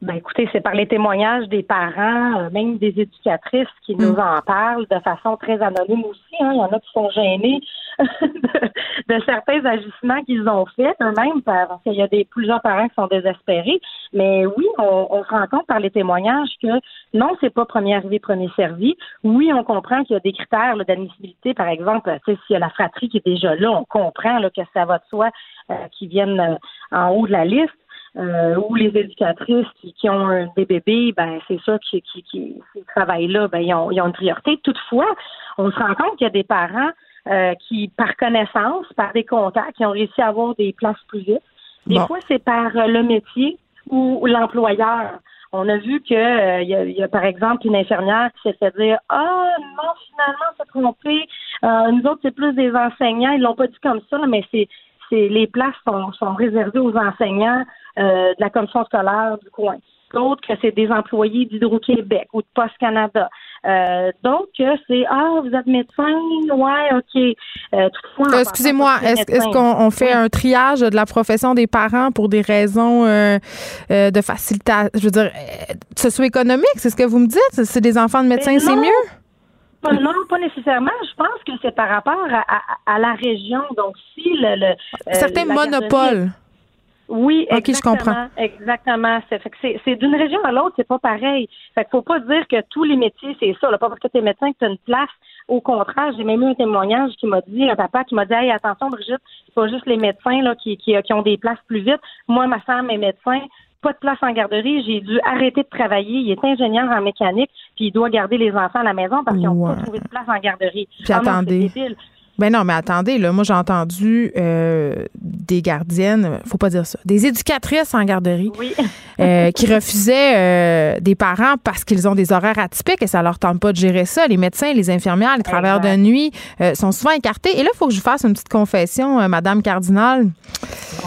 Ben écoutez, c'est par les témoignages des parents, euh, même des éducatrices qui nous mm. en parlent de façon très anonyme aussi. Hein. Il y en a qui sont gênés de, certains agissements qu'ils ont faits eux-mêmes parce qu'il y a des plusieurs parents qui sont désespérés. Mais oui, on, se rend compte par les témoignages que non, c'est pas premier arrivé, premier servi. Oui, on comprend qu'il y a des critères d'admissibilité, par exemple, s'il y a la fratrie qui est déjà là, on comprend là, que ça va de soi euh, qui viennent euh, en haut de la liste euh, ou les éducatrices qui, qui ont des bébés, ben c'est sûr qui, qui, qui travaillent là, ben ils ont, ils ont une priorité. Toutefois, on se rend compte qu'il y a des parents euh, qui, par connaissance, par des contacts, qui ont réussi à avoir des places plus vite. Des fois, c'est par euh, le métier ou, l'employeur. On a vu que euh, il y, a, par exemple une infirmière qui s'est fait dire Ah non, finalement, c'est trompé. nous autres, c'est plus des enseignants. Ils l'ont pas dit comme ça, mais c'est c'est les places sont, sont réservées aux enseignants euh, de la commission scolaire du coin. D'autres que c'est des employés d'Hydro-Québec ou de Post Canada. Euh, donc, c'est Ah, vous êtes médecin? Ouais, OK. Euh, Excusez-moi, est-ce qu'on fait un triage de la profession des parents pour des raisons euh, euh de facilitation, je veux dire, euh, socio-économique? C'est ce que vous me dites? C'est des enfants de médecins, c'est mieux? Non, pas nécessairement. Je pense que c'est par rapport à, à, la région. Donc, si le. le Certains monopoles. Oui, exactement. Exactement. C'est d'une région à l'autre, c'est pas pareil. Fait qu'il faut pas dire que tous les métiers, c'est ça. Là, pas parce que tu es médecin que tu as une place. Au contraire, j'ai même eu un témoignage qui m'a dit, un papa qui m'a dit Hey, attention, Brigitte, c'est pas juste les médecins là, qui, qui, qui ont des places plus vite. Moi, ma femme est médecin, pas de place en garderie, j'ai dû arrêter de travailler. Il est ingénieur en mécanique, puis il doit garder les enfants à la maison parce qu'ils n'ont pas trouvé de place en garderie. Puis ah attendez. Ben non, mais attendez, là, moi j'ai entendu euh, des gardiennes, faut pas dire ça, des éducatrices en garderie euh, qui refusaient euh, des parents parce qu'ils ont des horaires atypiques et ça leur tente pas de gérer ça. Les médecins, les infirmières, les travailleurs de nuit sont souvent écartés. Et là, il faut que je fasse une petite confession, Madame Cardinal.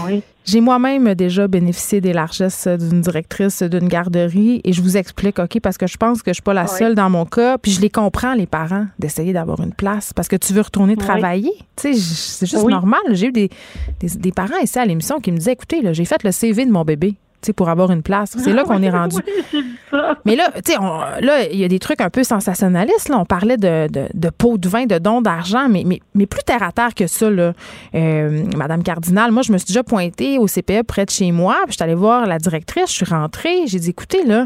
Oui. J'ai moi-même déjà bénéficié des largesses d'une directrice d'une garderie et je vous explique, OK, parce que je pense que je suis pas la seule dans mon cas, puis je les comprends, les parents, d'essayer d'avoir une place parce que tu veux retourner travailler. Tu sais, c'est juste normal. J'ai eu des, des, parents ici à l'émission qui me disaient, écoutez, j'ai fait le CV de mon bébé pour avoir une place. C'est là qu'on est rendu. Mais là, tu sais, là, il y a des trucs un peu sensationnalistes. Là. On parlait de, de, de pots de vin, de dons d'argent, mais, mais, mais, plus terre à terre que ça, là. Euh, Madame Cardinal, moi, je me suis déjà pointée au CPE près de chez moi, puis je suis allée voir la directrice, je suis rentrée, j'ai dit, écoutez, là,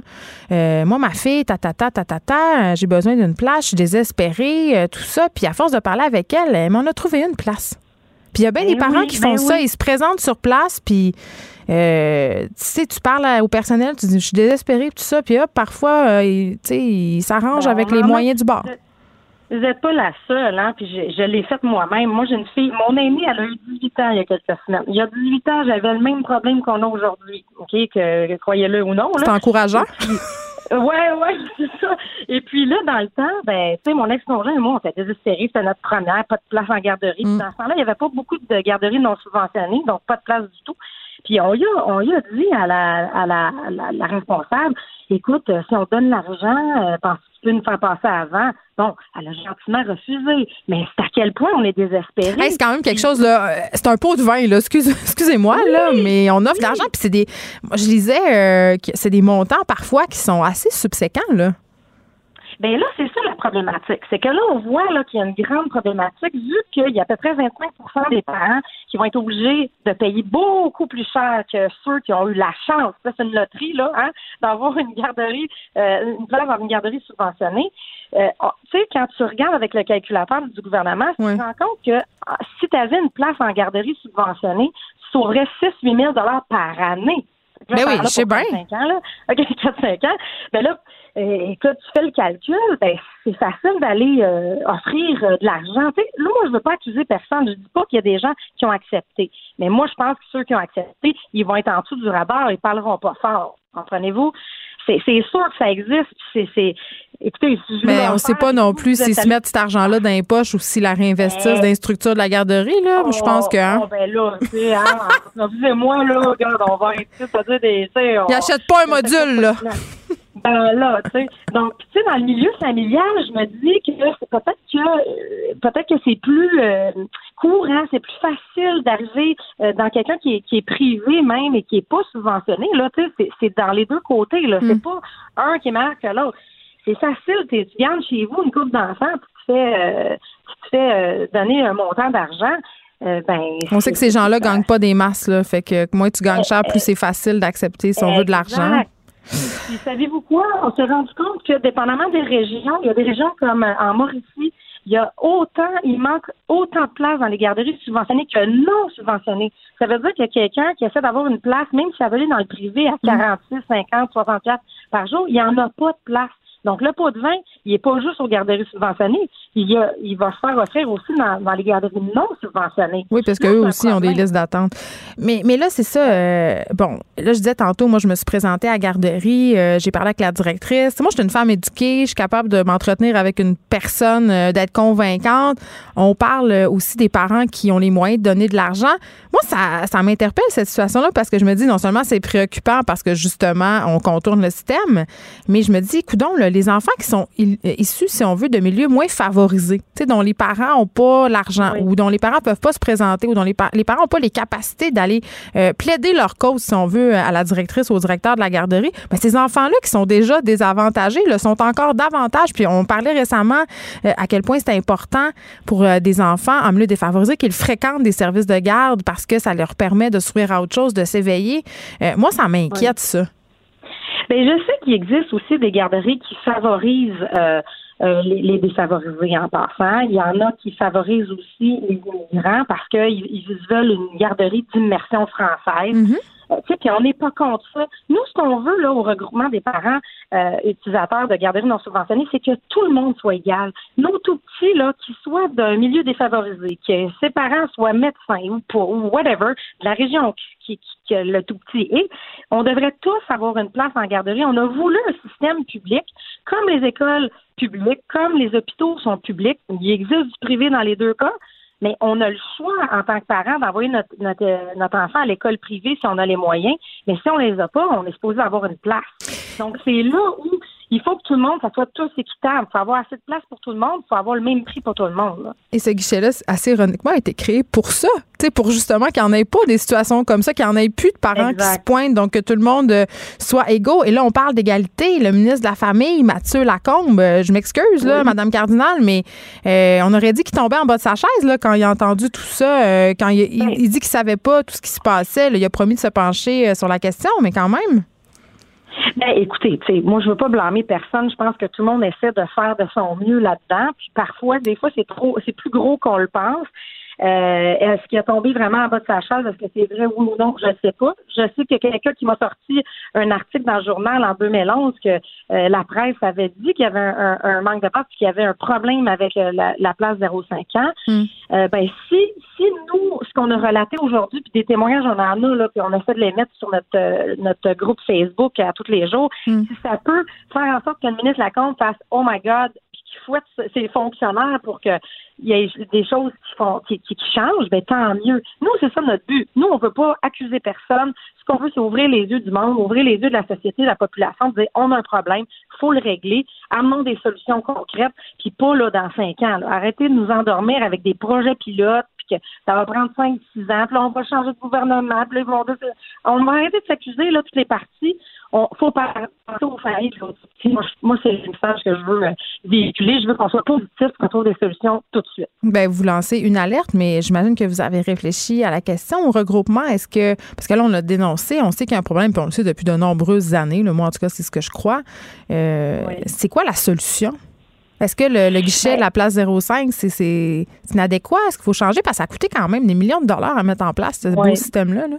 euh, moi, ma fille, ta, ta, ta, ta, ta, ta j'ai besoin d'une place, je suis désespérée, euh, tout ça. Puis à force de parler avec elle, elle m'en a trouvé une place. Puis il y a bien des ben parents qui font ben ça, ils se présentent sur place, puis euh, tu sais, tu parles au personnel, tu dis, je suis désespérée, tout ça, puis hop, parfois, euh, tu sais, ils s'arrangent avec les moyens du bord. Vous n'êtes pas la seule, hein, puis je, je l'ai faite moi-même. Moi, j'ai une fille, mon aînée, elle a eu 18 ans il y a quelques semaines. Il y a 18 ans, j'avais le même problème qu'on a aujourd'hui, OK, que, croyez-le ou non. C'est encourageant. Ouais, ouais, c'est ça. Et puis là, dans le temps, ben, tu sais, mon ex-conjoint et moi, on était désespérés. C'était notre première, pas de place en garderie. Mm. Dans ce temps-là, il n'y avait pas beaucoup de garderies non subventionnées, donc pas de place du tout. Puis on y a, on y a dit à la, à la, la, responsable, écoute, euh, si on donne l'argent, euh, pense que tu peux nous faire passer avant. Bon, elle a gentiment refusé. Mais c'est à quel point on est désespéré? c'est quand même quelque chose, là. Euh, c'est un pot de vin, là. Excusez, moi là, mais on offre de l'argent. Puis c'est des. Moi, je lisais que c'est des montants parfois qui sont assez subséquents, là. Bien là, c'est ça la problématique. C'est que là, on voit là, qu'il y a une grande problématique vu qu'il y a à peu près 25% des parents qui vont être obligés de payer beaucoup plus cher que ceux qui ont eu la chance, c'est une loterie, là, hein, d'avoir une garderie, euh, une place dans une garderie subventionnée. Euh, oh, tu sais, quand tu regardes avec le calculateur du gouvernement, tu te rends compte que ah, si tu avais une place en garderie subventionnée, tu sauverais 6-8 000 par année. Ben oui, je sais bien. 5 ans, là. OK, 4-5 ans. Ben là, euh, écoute, tu fais le calcul, ben, c'est facile d'aller euh, offrir euh, de l'argent. Tu sais, là, moi, je veux pas accuser personne. Je dis pas qu'il y a des gens qui ont accepté. Mais moi, je pense que ceux qui ont accepté, ils vont être en dessous du radar, ils parleront pas fort. Comprenez-vous? C'est, sûr que ça existe. C'est, c'est, écoutez, Mais on ne sait pas non plus s'ils se mettent cet argent-là dans les poches ou s'ils la réinvestissent dans les structures de la garderie. Là. je pense que. Hein? Oh, ben là, tu sais, hein, moi, là, regarde, on va arrêter de dire des. Ils n'achètent pas un module, là. Ben là, tu sais. Donc, tu sais, dans le milieu familial, je me dis que peut-être que euh, peut-être que c'est plus euh, courant, c'est plus facile d'arriver euh, dans quelqu'un qui est, qui est privé même et qui est pas subventionné. Là, tu sais, c'est dans les deux côtés. Là, c'est mm. pas un qui est meilleur que l'autre. C'est facile. Tu gardes chez vous une couple d'enfants, tu te fais, tu te fais donner un montant d'argent. ben, on sait que ces gens-là gagnent pas des masses, là. Fait que moins tu gagnes cher, plus c'est facile d'accepter si on veut de l'argent. Puis savez-vous quoi? On s'est rendu compte que dépendamment des régions, il y a des régions comme euh, en Mauricie, il y a autant, il manque autant de places dans les garderies subventionnées que non subventionnées. Ça veut dire qu'il y a quelqu'un qui essaie d'avoir une place, même si ça veut aller dans le privé à 46, 50, 60 par jour, il n'y en a pas de place. Donc, le pot de vin, il n'est pas juste aux garderies subventionnées. Il, y a, il va se faire offrir aussi dans, les garderies non subventionnées. Oui, parce qu'eux aussi ont des listes d'attente. Mais, mais là, c'est ça. Euh, bon, là, je disais tantôt, moi, je me suis présentée à la garderie. Euh, j'ai parlé avec la directrice. Moi, je suis une femme éduquée. Je suis capable de m'entretenir avec une personne, euh, d'être convaincante. On parle aussi des parents qui ont les moyens de donner de l'argent. Moi, ça, ça m'interpelle, cette situation-là, parce que je me dis, non seulement c'est préoccupant parce que, justement, on contourne le système, mais je me dis, écoutons, là, les enfants qui sont euh, issus, si on veut, de milieux moins favorisés, dont les parents n'ont pas l'argent ou dont les parents peuvent pas se présenter ou dont les, les parents n'ont pas les capacités d'aller euh, plaider leur cause, si on veut, à la directrice ou au directeur de la garderie, ben, ces enfants-là qui sont déjà désavantagés le sont encore davantage. Puis on parlait récemment euh, à quel point c'est important pour des enfants en milieu défavorisé qu'ils fréquentent des services de garde parce que ça leur permet de s'ouvrir à autre chose, de s'éveiller. moi, ça m'inquiète, ça. Mais je sais qu'il existe aussi des garderies qui favorisent euh, euh, les, défavorisés en passant. Il y en a qui favorisent aussi les immigrants parce qu'ils ils veulent une garderie d'immersion française. Mm-hmm. Euh, puis on n'est pas contre ça. Nous, ce qu'on veut là au regroupement des parents euh, utilisateurs de garderies non subventionnées, c'est que tout le monde soit égal. Nos tout petits là, qui soient d'un milieu défavorisé, que ses parents soient médecins ou, pour, ou whatever, de la région qui, que le tout petit est, on devrait tous avoir une place en garderie. On a voulu un système public, comme les écoles publiques, comme les hôpitaux sont publics. Il existe du privé dans les deux cas mais on a le choix en tant que parent d'envoyer notre, notre, enfant à l'école privée si on a les moyens, mais si on les a pas, on est supposé avoir une place. Donc c'est là où il faut que tout le monde, ça soit tous équitable. Il faut avoir assez de place pour tout le monde. Il faut avoir le même prix pour tout le monde. Et ce guichet-là, assez ironiquement, a été créé pour ça. pour justement qu'il n'y en ait pas des situations comme ça, qu'il n'y en ait plus de parents qui se pointent, donc que tout le monde euh, soit égaux. Et là, on parle d'égalité. Le ministre de la Famille, Mathieu Lacombe, euh, je m'excuse, là, Madame Cardinal, mais euh, on aurait dit qu'il tombait en bas de sa chaise là, quand il a entendu tout ça, quand il, dit qu'il ne savait pas tout ce qui se passait. il a promis de se pencher sur la question, mais quand même. Ben, écoutez, moi, je veux pas blâmer personne. Je pense que tout le monde essaie de faire de son mieux là-dedans. Puis parfois, des fois, c'est trop, c'est plus gros qu'on le pense. Euh, est-ce qu'il a tombé vraiment en bas de sa chaise? Est-ce que c'est vrai oui ou non? Je ne sais pas. Je sais que quelqu'un qui m'a sorti un article dans le journal en 2011 que euh, la presse avait dit qu'il y avait un, manque de place, qu'il y avait un problème avec euh, la, place 0,5 ans. Hmm. ben, si, si nous, ce qu'on a relaté aujourd'hui, puis des témoignages, on en a, là, puis on essaie de les mettre sur notre, notre groupe Facebook à tous les jours, hmm. si ça peut faire en sorte que le ministre Lacombe fasse Oh my God, fouette ses fonctionnaires pour qu'il y ait des choses qui font qui, qui, changent, ben tant mieux. Nous, c'est ça notre but. Nous, on veut pas accuser personne. Ce qu'on veut, c'est ouvrir les yeux du monde, ouvrir les yeux de la société, de la population, dire on a un problème, faut le régler, amenons des solutions concrètes, puis pas là dans cinq ans. Arrêtez de nous endormir avec des projets pilotes, puis que ça va prendre cinq, six ans, puis là, on va changer de gouvernement, puis là, vont on va arrêter de s'accuser là toutes les parties on faut pas aux familles. Moi, moi c'est une message que je veux euh, véhiculer. Je veux qu'on soit positif, qu'on trouve des solutions tout de suite. Ben, vous lancez une alerte, mais j'imagine que vous avez réfléchi à la question au regroupement. Est-ce que, parce que là, on l'a dénoncé, on sait qu'il y a un problème, puis on le sait depuis de nombreuses années. moi, en tout cas, c'est ce que je crois. Euh, c'est quoi la solution? Est-ce que le, guichet de la place 05, c'est inadéquat? Est-ce qu'il faut changer? Parce que ça a coûté quand même des millions de dollars à mettre en place ce beau système-là. là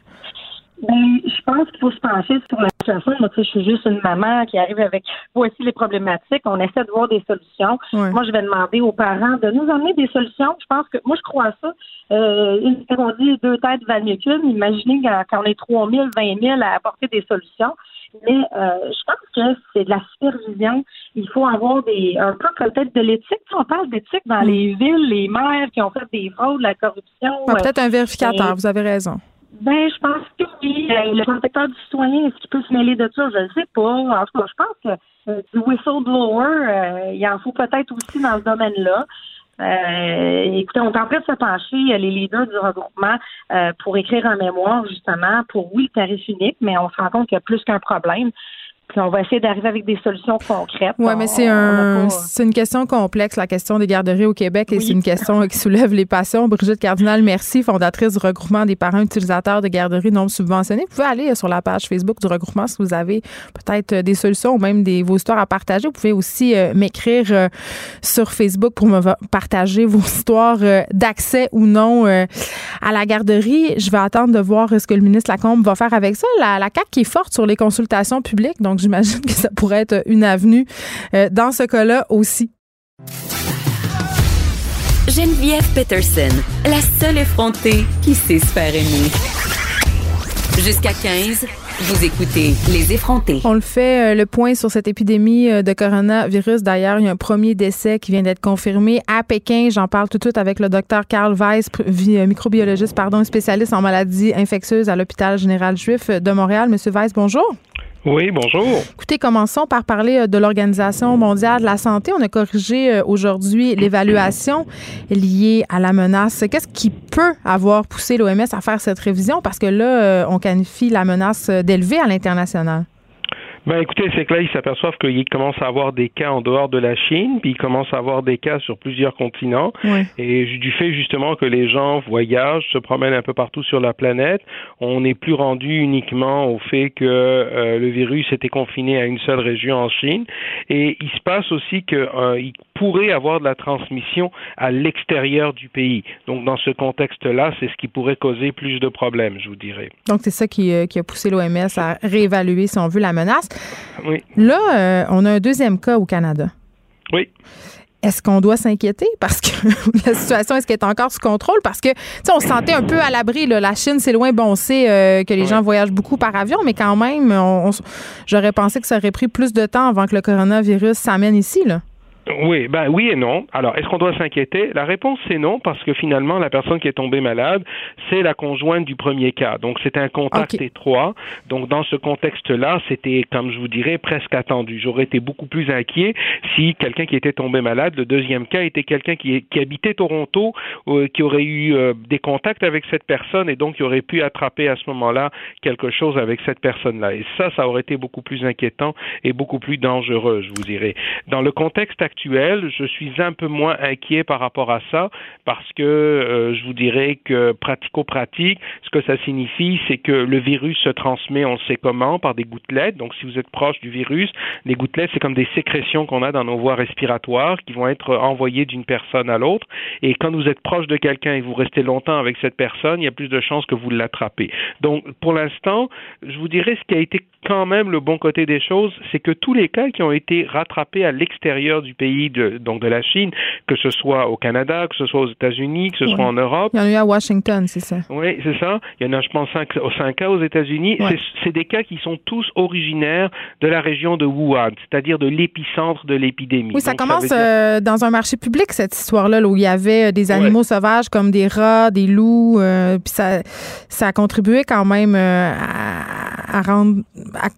ben, je pense qu'il faut se pencher sur la situation. Moi, tu sais, je suis juste une maman qui arrive avec voici les problématiques. On essaie de voir des solutions. Moi, je vais demander aux parents de nous amener des solutions. Je pense que moi, je crois à ça. Euh, on dit deux têtes valent mieux qu'une. Imaginez quand, on est 3 000, 20 000 à apporter des solutions. Mais euh, je pense que c'est de la supervision. Il faut avoir des un peu peut-être de l'éthique. On parle d'éthique dans mm. les villes, les maires qui ont fait des fraudes, la corruption. peut-être un vérificateur, vous avez raison. Ben, je pense que oui. Euh, le protecteur du citoyen, est-ce qu'il peut se mêler de ça? Je ne sais pas. En tout cas, je pense que euh, du whistleblower, euh, il en faut peut-être aussi dans ce domaine-là. Écoutez, on est de se pencher, les leaders du regroupement, pour écrire un mémoire, justement, pour, oui, le tarif unique, mais on se rend compte qu'il y a plus qu'un problème. Puis on va essayer d'arriver avec des solutions concrètes. Oui, mais c'est un, c'est une question complexe, la question des garderies au Québec, et c'est une question qui soulève les passions. Brigitte Cardinal, merci, fondatrice du regroupement des parents utilisateurs de garderies non subventionnées. Vous pouvez aller sur la page Facebook du regroupement si vous avez peut-être des solutions ou même des, vos histoires à partager. Vous pouvez aussi euh, m'écrire euh, sur Facebook pour me partager vos histoires euh, d'accès ou non à la garderie. Je vais attendre de voir ce que le ministre Lacombe va faire avec ça. La, la CAQ qui est forte sur les consultations publiques, donc donc, j'imagine que ça pourrait être une avenue euh, dans ce cas-là aussi. Geneviève Peterson, la seule effrontée qui sait se faire aimer. Jusqu'à 15, vous écoutez Les effrontés. On le fait euh, le point sur cette épidémie euh, de coronavirus. D'ailleurs, il y a un premier décès qui vient d'être confirmé à Pékin. J'en parle tout de suite avec le docteur Carl Weiss, microbiologiste, pardon, spécialiste en maladies infectieuses à l'hôpital général juif de Montréal. Monsieur Weiss, bonjour. Oui, bonjour. Écoutez, commençons par parler euh, de l'Organisation mondiale de la santé. On a corrigé euh, aujourd'hui l'évaluation liée à la menace. Qu'est-ce qui peut avoir poussé l'OMS à faire cette révision? Parce que là, euh, on qualifie la menace d'élevée à l'international. Ben écoutez, c'est que là, ils s'aperçoivent qu'il commence à avoir des cas en dehors de la Chine, puis il commence à avoir des cas sur plusieurs continents. Et du fait justement que les gens voyagent, se promènent un peu partout sur la planète, on n'est plus rendu uniquement au fait que euh, le virus était confiné à une seule région en Chine. Et il se passe aussi qu'il euh, pourrait avoir de la transmission à l'extérieur du pays. Donc dans ce contexte-là, c'est ce qui pourrait causer plus de problèmes, je vous dirais. Donc c'est ça qui, euh, qui a poussé l'OMS à réévaluer, si on veut, la menace. Là, euh, on a un deuxième cas au Canada. Oui. Est-ce qu'on doit s'inquiéter? Parce que la situation est-ce qu'elle est encore sous contrôle? Parce que tu on se sentait un peu à l'abri la Chine c'est loin bon on sait euh, que les gens voyagent beaucoup par avion mais quand même j'aurais pensé que ça aurait pris plus de temps avant que le coronavirus s'amène ici là. Oui, ben oui et non. Alors, est-ce qu'on doit s'inquiéter? La réponse c'est non parce que finalement la personne qui est tombée malade, c'est la conjointe du premier cas. Donc c'est un contact étroit. Donc dans ce contexte-là, c'était comme je vous dirais presque attendu. J'aurais été beaucoup plus inquiet si quelqu'un qui était tombé malade, le deuxième cas était quelqu'un qui, qui, habitait Toronto, euh, qui aurait eu euh, des contacts avec cette personne et donc qui aurait pu attraper à ce moment-là quelque chose avec cette personne-là. Et ça, ça aurait été beaucoup plus inquiétant et beaucoup plus dangereux, je vous dirais. Dans le contexte actuel, je suis un peu moins inquiet par rapport à ça parce que euh, je vous dirais que pratico-pratique, ce que ça signifie, c'est que le virus se transmet, on le sait comment, par des gouttelettes. Donc, si vous êtes proche du virus, les gouttelettes, c'est comme des sécrétions qu'on a dans nos voies respiratoires qui vont être envoyées d'une personne à l'autre. Et quand vous êtes proche de quelqu'un et vous restez longtemps avec cette personne, il y a plus de chances que vous l'attrapez. Donc, pour l'instant, je vous dirais ce qui a été quand même le bon côté des choses, c'est que tous les cas qui ont été rattrapés à l'extérieur du pays de, donc de la Chine, que ce soit au Canada, que ce soit aux États-Unis, que ce soit en Europe. Il y en a eu à Washington, c'est ça. Oui, c'est ça. Il y en a, je pense, cinq, cinq cas aux États-Unis. C'est des cas qui sont tous originaires de la région de Wuhan, c'est-à-dire de l'épicentre de l'épidémie. Oui, ça commence euh, dans un marché public, cette histoire-là, où il y avait euh, des animaux sauvages comme des rats, des loups, euh, puis ça, ça a contribué quand même à, rendre,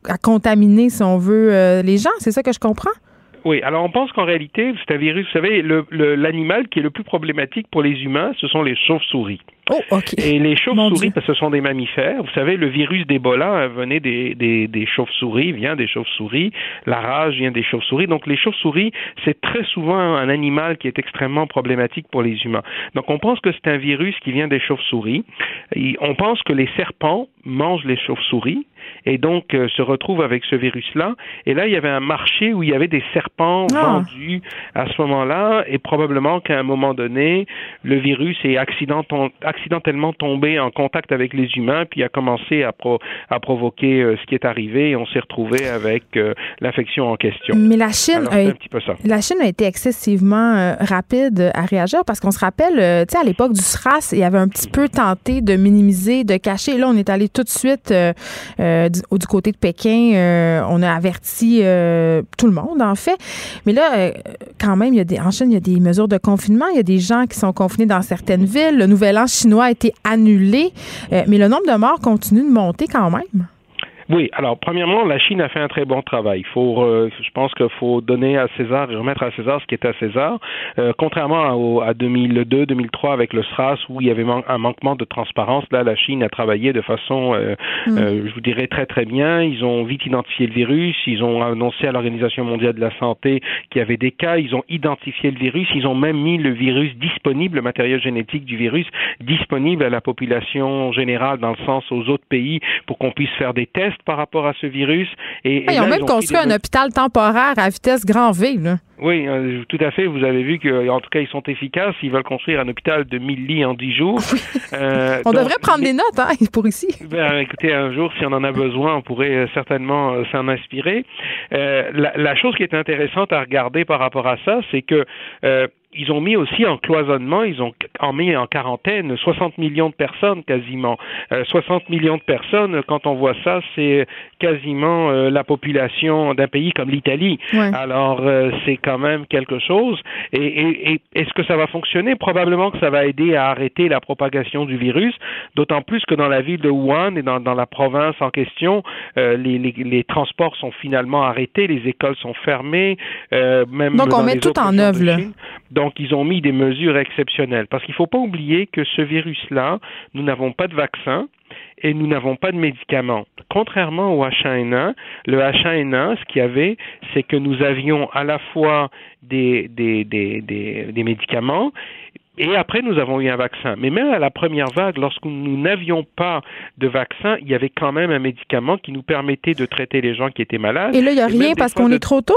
à, contaminer, si on veut, les gens. C'est ça que je comprends? Oui, alors on pense qu'en réalité, c'est un virus, vous savez, l'animal qui est le plus problématique pour les humains, ce sont les chauves-souris. Oh. Et les chauves-souris, parce que ce sont des mammifères, vous savez, le virus d'Ebola venait des, des, des chauves-souris, vient des chauves-souris, la rage vient des chauves-souris. Donc les chauves-souris, c'est très souvent un animal qui est extrêmement problématique pour les humains. Donc on pense que c'est un virus qui vient des chauves-souris. On pense que les serpents mangent les chauves-souris et donc euh, se retrouvent avec ce virus-là. Et là, il y avait un marché où il y avait des serpents ah. vendus à ce moment-là, et probablement qu'à un moment donné, le virus est accidentellement tombé en contact avec les humains, puis a commencé à, à provoquer euh, ce qui est arrivé, et on s'est retrouvé avec euh, l'infection en question. Mais la Chine, a, la Chine a été excessivement rapide à réagir parce qu'on se rappelle, tu sais, à l'époque du SRAS, il y avait un petit peu tenté de minimiser, de cacher. Et là, on est allé tout de suite euh, du, côté de Pékin, euh, on a averti euh, tout le monde, en fait. Mais là, quand même, il y a des, en Chine, il y a des mesures de confinement. Il y a des gens qui sont confinés dans certaines villes. Le nouvel an chinois a été annulé. mais le nombre de morts continue de monter quand même. Oui, alors premièrement, la Chine a fait un très bon travail. Il faut, euh, je pense qu'il faut donner à César et remettre à César ce qui est à César. Euh, contrairement à, à 2002, 2003 avec le SRAS où il y avait un manquement de transparence, là, la Chine a travaillé de façon, euh, mm. je vous dirais très très bien. Ils ont vite identifié le virus, ils ont annoncé à l'Organisation mondiale de la santé qu'il y avait des cas, ils ont identifié le virus, ils ont même mis le virus disponible, le matériel génétique du virus disponible à la population générale, dans le sens aux autres pays, pour qu'on puisse faire des tests par rapport à ce virus. Et, ils ont même construit un hôpital temporaire à vitesse grand V. Là. Oui, euh, tout à fait. Vous avez vu qu'en tout cas, ils sont efficaces. Ils veulent construire un hôpital de 1000 lits en 10 jours. Euh, on devrait prendre des notes hein, pour ici. Ben, écoutez, un jour, si on en a besoin, on pourrait euh, certainement s'en inspirer. La, la, chose qui est intéressante à regarder par rapport à ça, c'est que ils ont mis aussi en cloisonnement, ils ont en mis en quarantaine 60 millions de personnes quasiment. 60 euh, millions de personnes, quand on voit ça, c'est quasiment euh, la population d'un pays comme l'Italie. Alors euh, c'est quand même quelque chose. Et, et, et est-ce que ça va fonctionner? Probablement que ça va aider à arrêter la propagation du virus, d'autant plus que dans la ville de Wuhan et dans, dans la province en question, les, les, les, transports sont finalement arrêtés, les écoles sont fermées, même donc on met tout en œuvre. Donc, ils ont mis des mesures exceptionnelles. Parce qu'il ne faut pas oublier que ce virus-là, nous n'avons pas de vaccin et nous n'avons pas de médicaments. Contrairement au H1N1, le H1N1, ce qu'il y avait, c'est que nous avions à la fois des, des, des, des, des médicaments et après, nous avons eu un vaccin. Mais même à la première vague, lorsque nous n'avions pas de vaccin, il y avait quand même un médicament qui nous permettait de traiter les gens qui étaient malades. Et là, il n'y a rien parce qu'on est trop tôt?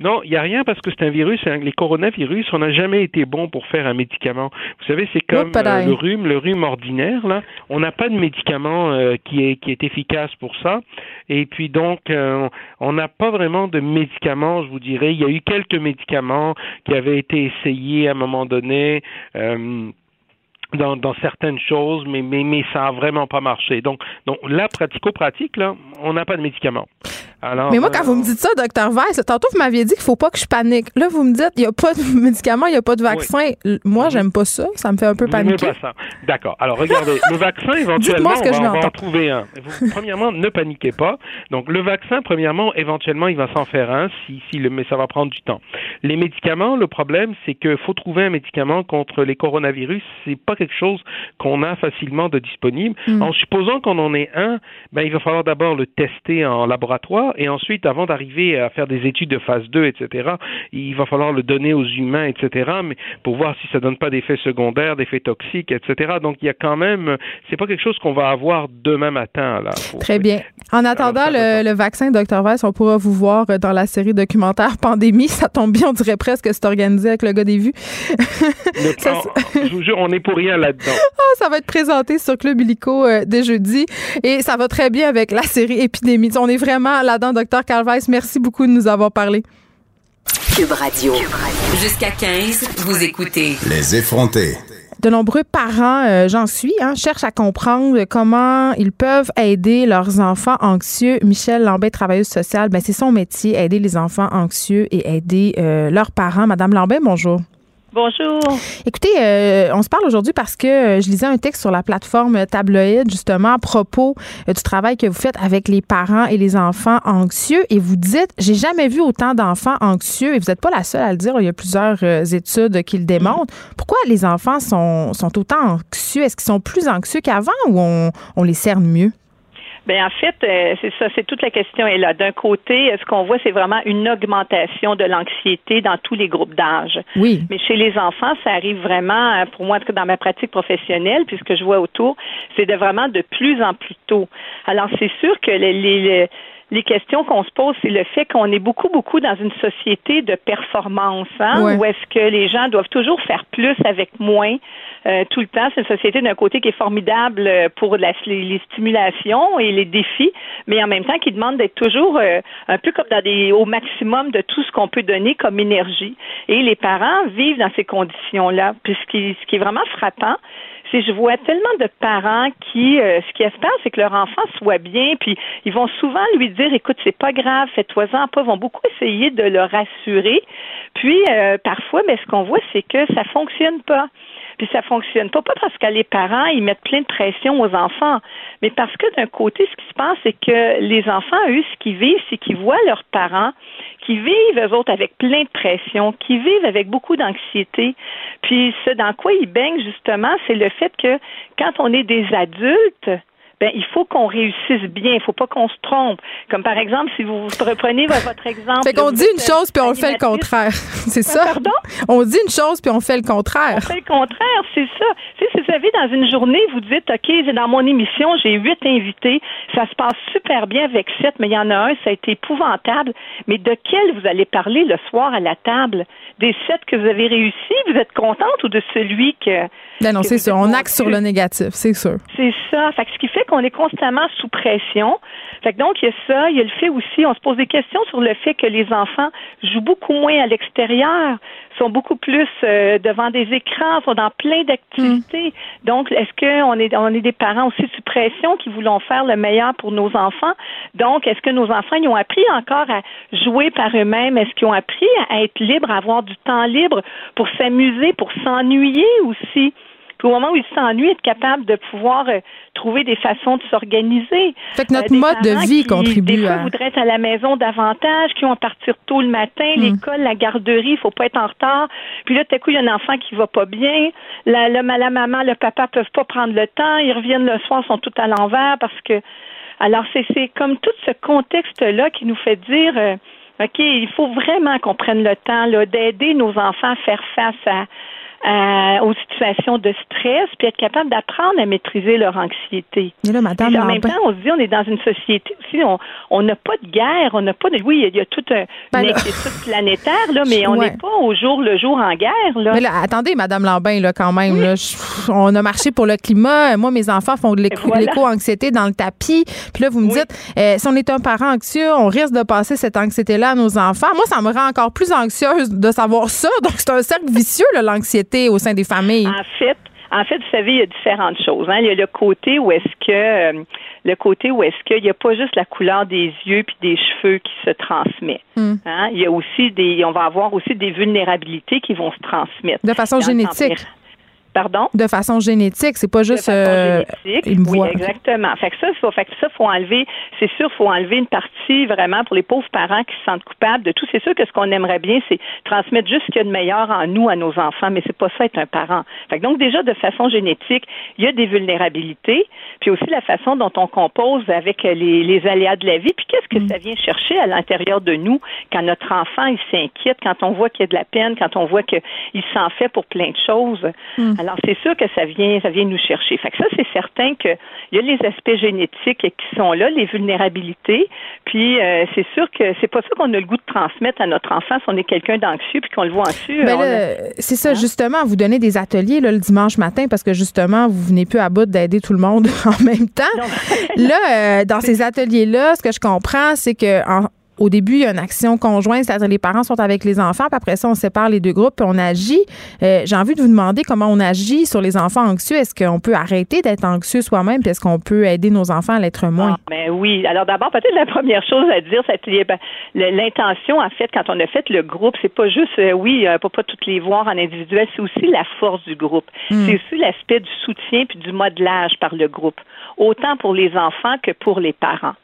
Non, il n'y a rien parce que c'est un virus. Les coronavirus, on n'a jamais été bon pour faire un médicament. Vous savez, c'est comme euh, le rhume, le rhume ordinaire. Là, on n'a pas de médicament euh, qui est qui est efficace pour ça. Et puis donc, euh, on n'a pas vraiment de médicaments. Je vous dirais, il y a eu quelques médicaments qui avaient été essayés à un moment donné dans, dans certaines choses, mais, mais, mais ça a vraiment pas marché. Donc, donc là, pratico-pratique, là, on n'a pas de médicaments. Alors, mais moi, quand vous me dites ça, docteur Weiss, tantôt, vous m'aviez dit qu'il faut pas que je panique. Là, vous me dites, il n'y a pas de médicaments, il n'y a pas de vaccin. Moi, j'aime pas ça. Ça me fait un peu paniquer. Pas ça. D'accord. Alors, regardez, le vaccin, éventuellement, on, va, on va, en trouver un. premièrement, ne paniquez pas. Donc, le vaccin, premièrement, éventuellement, il va s'en faire un, si, si le, mais ça va prendre du temps. Les médicaments, le problème, c'est qu'il faut trouver un médicament contre les coronavirus. C'est pas quelque chose qu'on a facilement de disponible. Mm. En supposant qu'on en ait un, ben, il va falloir d'abord le tester en laboratoire et ensuite, avant d'arriver à faire des études de phase 2, etc., il va falloir le donner aux humains, etc., mais pour voir si ça donne pas d'effets secondaires, d'effets toxiques, etc. Donc, il y a quand même, c'est pas quelque chose qu'on va avoir demain matin. Là. Très bien. En attendant le, vaccin, Dr. Weiss, on pourra vous voir dans la série documentaire Pandémie. Ça tombe bien, on dirait presque que c'est organisé avec le gars des vues. je vous jure, on n'est pour rien là-dedans. Ah, ça va être présenté sur Club Illico euh, dès jeudi et ça va très bien avec la série Épidémie. On est vraiment là-dedans, docteur Carl Merci beaucoup de nous avoir parlé. Cube Radio. Jusqu'à 15, vous écoutez. Les effrontés. De nombreux parents, euh, j'en suis, hein, cherchent à comprendre comment ils peuvent aider leurs enfants anxieux. Michel Lambert, travailleuse sociale, ben, c'est son métier, aider les enfants anxieux et aider euh, leurs parents. Madame Lambert, bonjour. Bonjour. Écoutez, euh, on se parle aujourd'hui parce que euh, je lisais un texte sur la plateforme Tabloïd justement à propos euh, du travail que vous faites avec les parents et les enfants anxieux. Et vous dites j'ai jamais vu autant d'enfants anxieux. Et vous n'êtes pas la seule à le dire, il y a plusieurs études qui le démontrent. Pourquoi les enfants sont, autant anxieux? Est-ce qu'ils sont plus anxieux qu'avant ou on, on les cerne mieux? Bien, en fait, euh, c'est ça, c'est toute la question est là. D'un côté, ce qu'on voit, c'est vraiment une augmentation de l'anxiété dans tous les groupes d'âge. Oui. Mais chez les enfants, ça arrive vraiment, euh, pour moi, dans ma pratique professionnelle, puisque je vois autour, c'est de vraiment de plus en plus tôt. Alors, c'est sûr que les, les, les questions qu'on se pose, c'est le fait qu'on est beaucoup, beaucoup dans une société de performance, hein, où est-ce que les gens doivent toujours faire plus avec moins euh, tout le temps. C'est une société d'un côté qui est formidable euh, pour la, les, stimulations et les défis, mais en même temps qui demande d'être toujours euh, un peu comme dans des, au maximum de tout ce qu'on peut donner comme énergie. Et les parents vivent dans ces conditions-là. Puis ce qui, ce qui est vraiment frappant, je vois tellement de parents qui, euh, ce qui espèrent, c'est que leur enfant soit bien, puis ils vont souvent lui dire, écoute, c'est pas grave, fais-toi-en pas, ils vont beaucoup essayer de le rassurer. Puis, euh, parfois, mais ce qu'on voit, c'est que ça fonctionne pas. Puis ça fonctionne pas, pas parce que les parents, ils mettent plein de pression aux enfants, mais parce que d'un côté, ce qui se passe, c'est que les enfants, eux, ce qu'ils vivent, c'est qu'ils voient leurs parents qui vivent, eux autres, avec plein de pression, qui vivent avec beaucoup d'anxiété. Puis ce dans quoi ils baignent, justement, c'est le fait que quand on est des adultes, ben, il faut qu'on réussisse bien. Il faut pas qu'on se trompe. Comme par exemple, si vous reprenez votre exemple. Fait qu'on dit une chose puis on fait le contraire. C'est ça? Pardon? On dit une chose puis on fait le contraire. On fait le contraire, c'est ça. si vous savez, dans une journée, vous dites, OK, dans mon émission, j'ai huit invités. Ça se passe super bien avec sept, mais il y en a un, ça a été épouvantable. Mais de quel vous allez parler le soir à la table? Des sept que vous avez réussi, vous êtes contente ou de celui que. Ben non, c'est ça. On axe sur le négatif, c'est sûr. C'est ça. Fait que ce qui fait qu'on est constamment sous pression. Fait que donc, il y a ça. Il y a le fait aussi, on se pose des questions sur le fait que les enfants jouent beaucoup moins à l'extérieur, sont beaucoup plus euh, devant des écrans, sont dans plein d'activités. Mm. Donc, est-ce qu'on est, on est des parents aussi sous pression qui voulons faire le meilleur pour nos enfants? Donc, est-ce que nos enfants, ils ont appris encore à jouer par eux-mêmes? Est-ce qu'ils ont appris à être libres, à avoir du temps libre pour s'amuser, pour s'ennuyer aussi? Au moment où ils s'ennuient, être capable de pouvoir euh, trouver des façons de s'organiser. Fait que notre euh, mode de vie contribue des fois, voudraient être à la maison davantage, qui vont partir tôt le matin, hmm. l'école, la garderie, il faut pas être en retard. Puis là, tout à coup, il y a un enfant qui va pas bien. La, la, la maman, le papa peuvent pas prendre le temps. Ils reviennent le soir, sont tout à l'envers parce que... Alors, c'est comme tout ce contexte-là qui nous fait dire... Euh, OK, il faut vraiment qu'on prenne le temps d'aider nos enfants à faire face à, euh, aux situations de stress, puis être capable d'apprendre à maîtriser leur anxiété. là, madame, en même temps, on se dit, on est dans une société aussi, on n'a pas de guerre, on n'a pas de... Oui, il y a toute un, ben une inquiétude planétaire, là, mais on n'est pas au jour le jour en guerre. Là. Mais là, attendez, madame Lambin, là, quand même, là, on a marché pour le climat. Moi, mes enfants font de l'éco-anxiété dans le tapis. Puis là, vous me dites, euh, si on est un parent anxieux, on risque de passer cette anxiété-là à nos enfants. Moi, ça me rend encore plus anxieuse de savoir ça. Donc, c'est un cercle vicieux, l'anxiété au sein des familles? En fait, en fait, vous savez, il y a différentes choses. Hein. Il y a le côté où est-ce que euh, le côté où est-ce qu'il n'y a pas juste la couleur des yeux puis des cheveux qui se transmet. Hmm. Hein. Il y a aussi des, on va avoir aussi des vulnérabilités qui vont se transmettre. De façon génétique. Pardon? De façon génétique, c'est pas juste euh, une voix. Oui, exactement. Fait que ça, faut, fait que ça, faut enlever. C'est sûr, faut enlever une partie vraiment pour les pauvres parents qui se sentent coupables de tout. C'est sûr que ce qu'on aimerait bien, c'est transmettre juste ce qu'il y a de meilleur en nous à nos enfants, mais c'est pas ça être un parent. Fait que donc déjà de façon génétique, il y a des vulnérabilités, puis aussi la façon dont on compose avec les, les aléas de la vie. Puis qu'est-ce que mm. ça vient chercher à l'intérieur de nous quand notre enfant il s'inquiète, quand on voit qu'il y a de la peine, quand on voit qu'il s'en fait pour plein de choses. Mm. Alors, c'est sûr que ça vient, ça vient nous chercher. Fait que ça, c'est certain qu'il y a les aspects génétiques qui sont là, les vulnérabilités. Puis, euh, c'est sûr que c'est pas ça qu'on a le goût de transmettre à notre enfant si on est quelqu'un d'anxieux puis qu'on le voit anxieux. Ben c'est ça, hein? justement, vous donnez des ateliers le dimanche matin parce que justement, vous venez plus à bout d'aider tout le monde en même temps. là, euh, dans ces ateliers-là, ce que je comprends, c'est que au début, il y a une action conjointe, c'est-à-dire les parents sont avec les enfants, puis après ça, on sépare les deux groupes, puis on agit. Euh, j'ai envie de vous demander comment on agit sur les enfants anxieux. Est-ce qu'on peut arrêter d'être anxieux soi-même, puis est-ce qu'on peut aider nos enfants à l'être moins? Ah, ben oui. Alors d'abord, peut-être la première chose à dire, c'est ben, l'intention, en fait, quand on a fait le groupe, c'est pas juste, euh, oui, euh, pas, pas toutes les voir en individuel, c'est aussi la force du groupe. Hmm. C'est aussi l'aspect du soutien puis du modelage par le groupe, autant pour les enfants que pour les parents.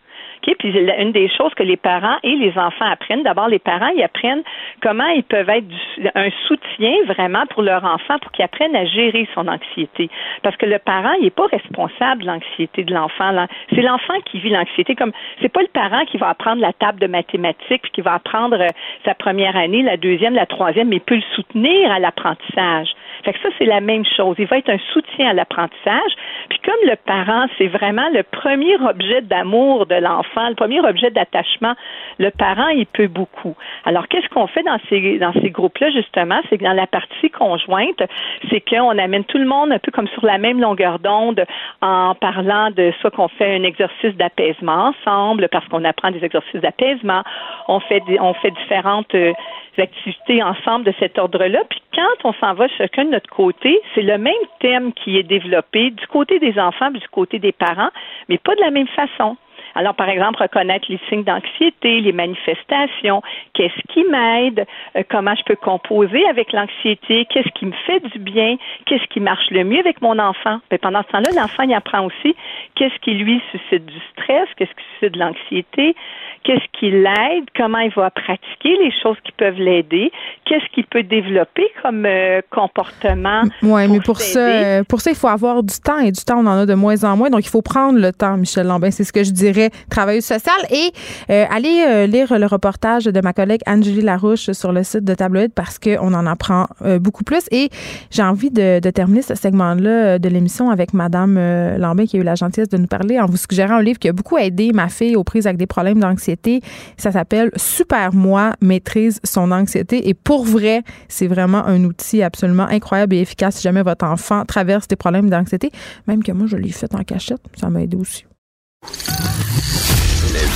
Puis une des choses que les parents et les enfants apprennent, d'abord les parents, ils apprennent comment ils peuvent être un soutien vraiment pour leur enfant pour qu'ils apprennent à gérer son anxiété. Parce que le parent, il n'est pas responsable de l'anxiété de l'enfant. C'est l'enfant qui vit l'anxiété. Comme c'est pas le parent qui va apprendre la table de mathématiques puis qui va apprendre euh, sa première année, la deuxième, la troisième, mais il peut le soutenir à l'apprentissage. Fait que ça, c'est la même chose. Il va être un soutien à l'apprentissage. Puis comme le parent, c'est vraiment le premier objet d'amour de l'enfant, le premier objet d'attachement, le parent, il peut beaucoup. Alors, qu'est-ce qu'on fait dans ces, dans ces groupes-là, justement? C'est que dans la partie conjointe, c'est qu'on amène tout le monde un peu comme sur la même longueur d'onde en parlant de soit qu'on fait un exercice d'apaisement ensemble, parce qu'on apprend des exercices d'apaisement, on fait, on fait différentes euh, activités ensemble de cet ordre-là. Puis quand on s'en va chacun de notre côté, c'est le même thème qui est développé du côté des enfants, du côté des parents, mais pas de la même façon. Alors, par exemple, reconnaître les signes d'anxiété, les manifestations, qu'est-ce qui m'aide, euh, comment je peux composer avec l'anxiété, qu'est-ce qui me fait du bien, qu'est-ce qui marche le mieux avec mon enfant. Mais pendant ce temps-là, l'enfant, il apprend aussi qu'est-ce qui lui suscite du stress, qu'est-ce qui suscite de l'anxiété, qu'est-ce qui l'aide, comment il va pratiquer les choses qui peuvent l'aider, qu'est-ce qu'il peut développer comme euh, comportement. Oui, mais pour ça, euh, pour ça, il faut avoir du temps et du temps, on en a de moins en moins. Donc, il faut prendre le temps, Michel Lambin. C'est ce que je dirais, travailleuse sociale. Et euh, allez lire le reportage de ma collègue Angélie Larouche sur le site de Tabloïd parce qu'on en apprend beaucoup plus. Et j'ai envie de, de, terminer ce segment-là de l'émission avec Madame Lambin qui a eu la gentillesse de nous parler en vous suggérant un livre qui a beaucoup aidé ma fille aux prises avec des problèmes d'anxiété ça s'appelle Super Moi maîtrise son anxiété. Et pour vrai, c'est vraiment un outil absolument incroyable et efficace si jamais votre enfant traverse des problèmes d'anxiété. Même que moi, je l'ai fait en cachette. Ça m'a aidé aussi.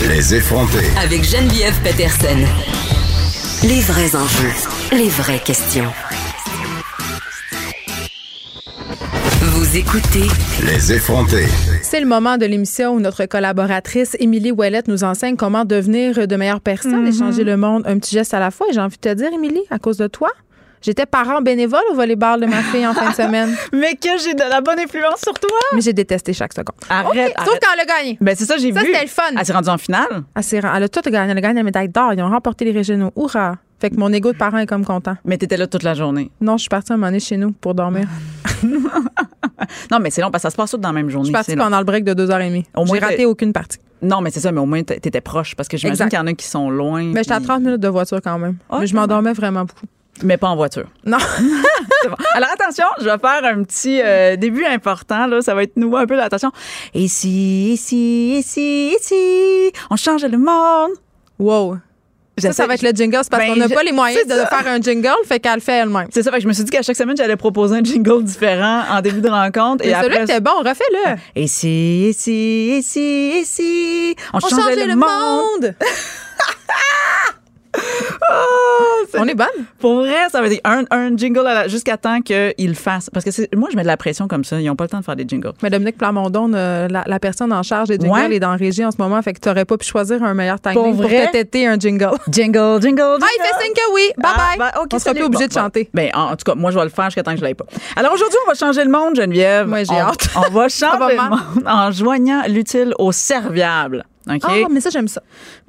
Les effrontés. Avec Geneviève Peterson. Les vrais enjeux. Les vraies questions. Vous écoutez Les effrontés. C'est le moment de l'émission où notre collaboratrice Émilie Ouellette nous enseigne comment devenir de meilleures personnes et mhm. changer le monde un petit geste à la fois. Et j'ai envie de te dire, Émilie, à cause de toi, J'étais parent bénévole au volleyball de ma fille en fin de semaine. Mais que j'ai de la bonne influence sur toi. Mais j'ai détesté chaque seconde. Arrête. Sauf quand elle a gagné. Ben, c'est ça, j'ai vu. Ça, c'était le fun. Elle s'est rendue en finale. Elle, elle a tout gagné. Elle a gagné la médaille d'or. Ils ont remporté les régionaux. Hurrah! Fait que mon ego de parent est comme content. Mais t'étais là toute la journée. Non, je suis partie un moment donné chez nous pour dormir. non, mais c'est long parce que ça se passe tout dans la même journée. Je suis partie pendant le break de deux heures et demie. J'ai raté aucune partie. Non, mais c'est ça, mais au moins, t'étais proche parce que j'imagine qu'il y en a qui sont loin. Mais j'étais à 30 minutes de voiture quand même. Ah, mais je m'endormais vraiment beaucoup. Mais pas en voiture. Non. Alors attention, je vais faire un petit euh, début important. Là, ça va être nouveau un peu d'attention. Ici, ici, ici, ici, on change le monde. Wow. Ça, ça va être le jingle. C'est parce ben, qu'on n'a pas les moyens de faire un jingle, fait qu'elle le fait elle-même. C'est ça, fait que je me suis dit qu'à chaque semaine, j'allais proposer un jingle différent en début de rencontre. et celui-là était bon, refais-le. Et si, et si, et si, et si, on, changeait, le, monde. Oh, on est bonne. Pour vrai, ça veut dire un, un jingle jusqu'à temps qu'il fasse. Parce que moi, je mets de la pression comme ça. Ils n'ont pas le temps de faire des jingles. Mais Dominique Plamondon, euh, la, personne en charge des jingles, est dans régie en ce moment. Fait que tu n'aurais pas pu choisir un meilleur timing pour, pour te un jingle. Jingle, jingle, jingle. Ah, il fait signe que oui. Bye ah, bye. Ben, on sera plus obligé de chanter. Ben, en, tout cas, moi, je vais le faire jusqu'à temps que je l'aille pas. Alors aujourd'hui, on va changer le monde, Geneviève. Moi, j'ai hâte. On va changer le monde en joignant l'utile au serviable. Ah, mais ça, j'aime ça.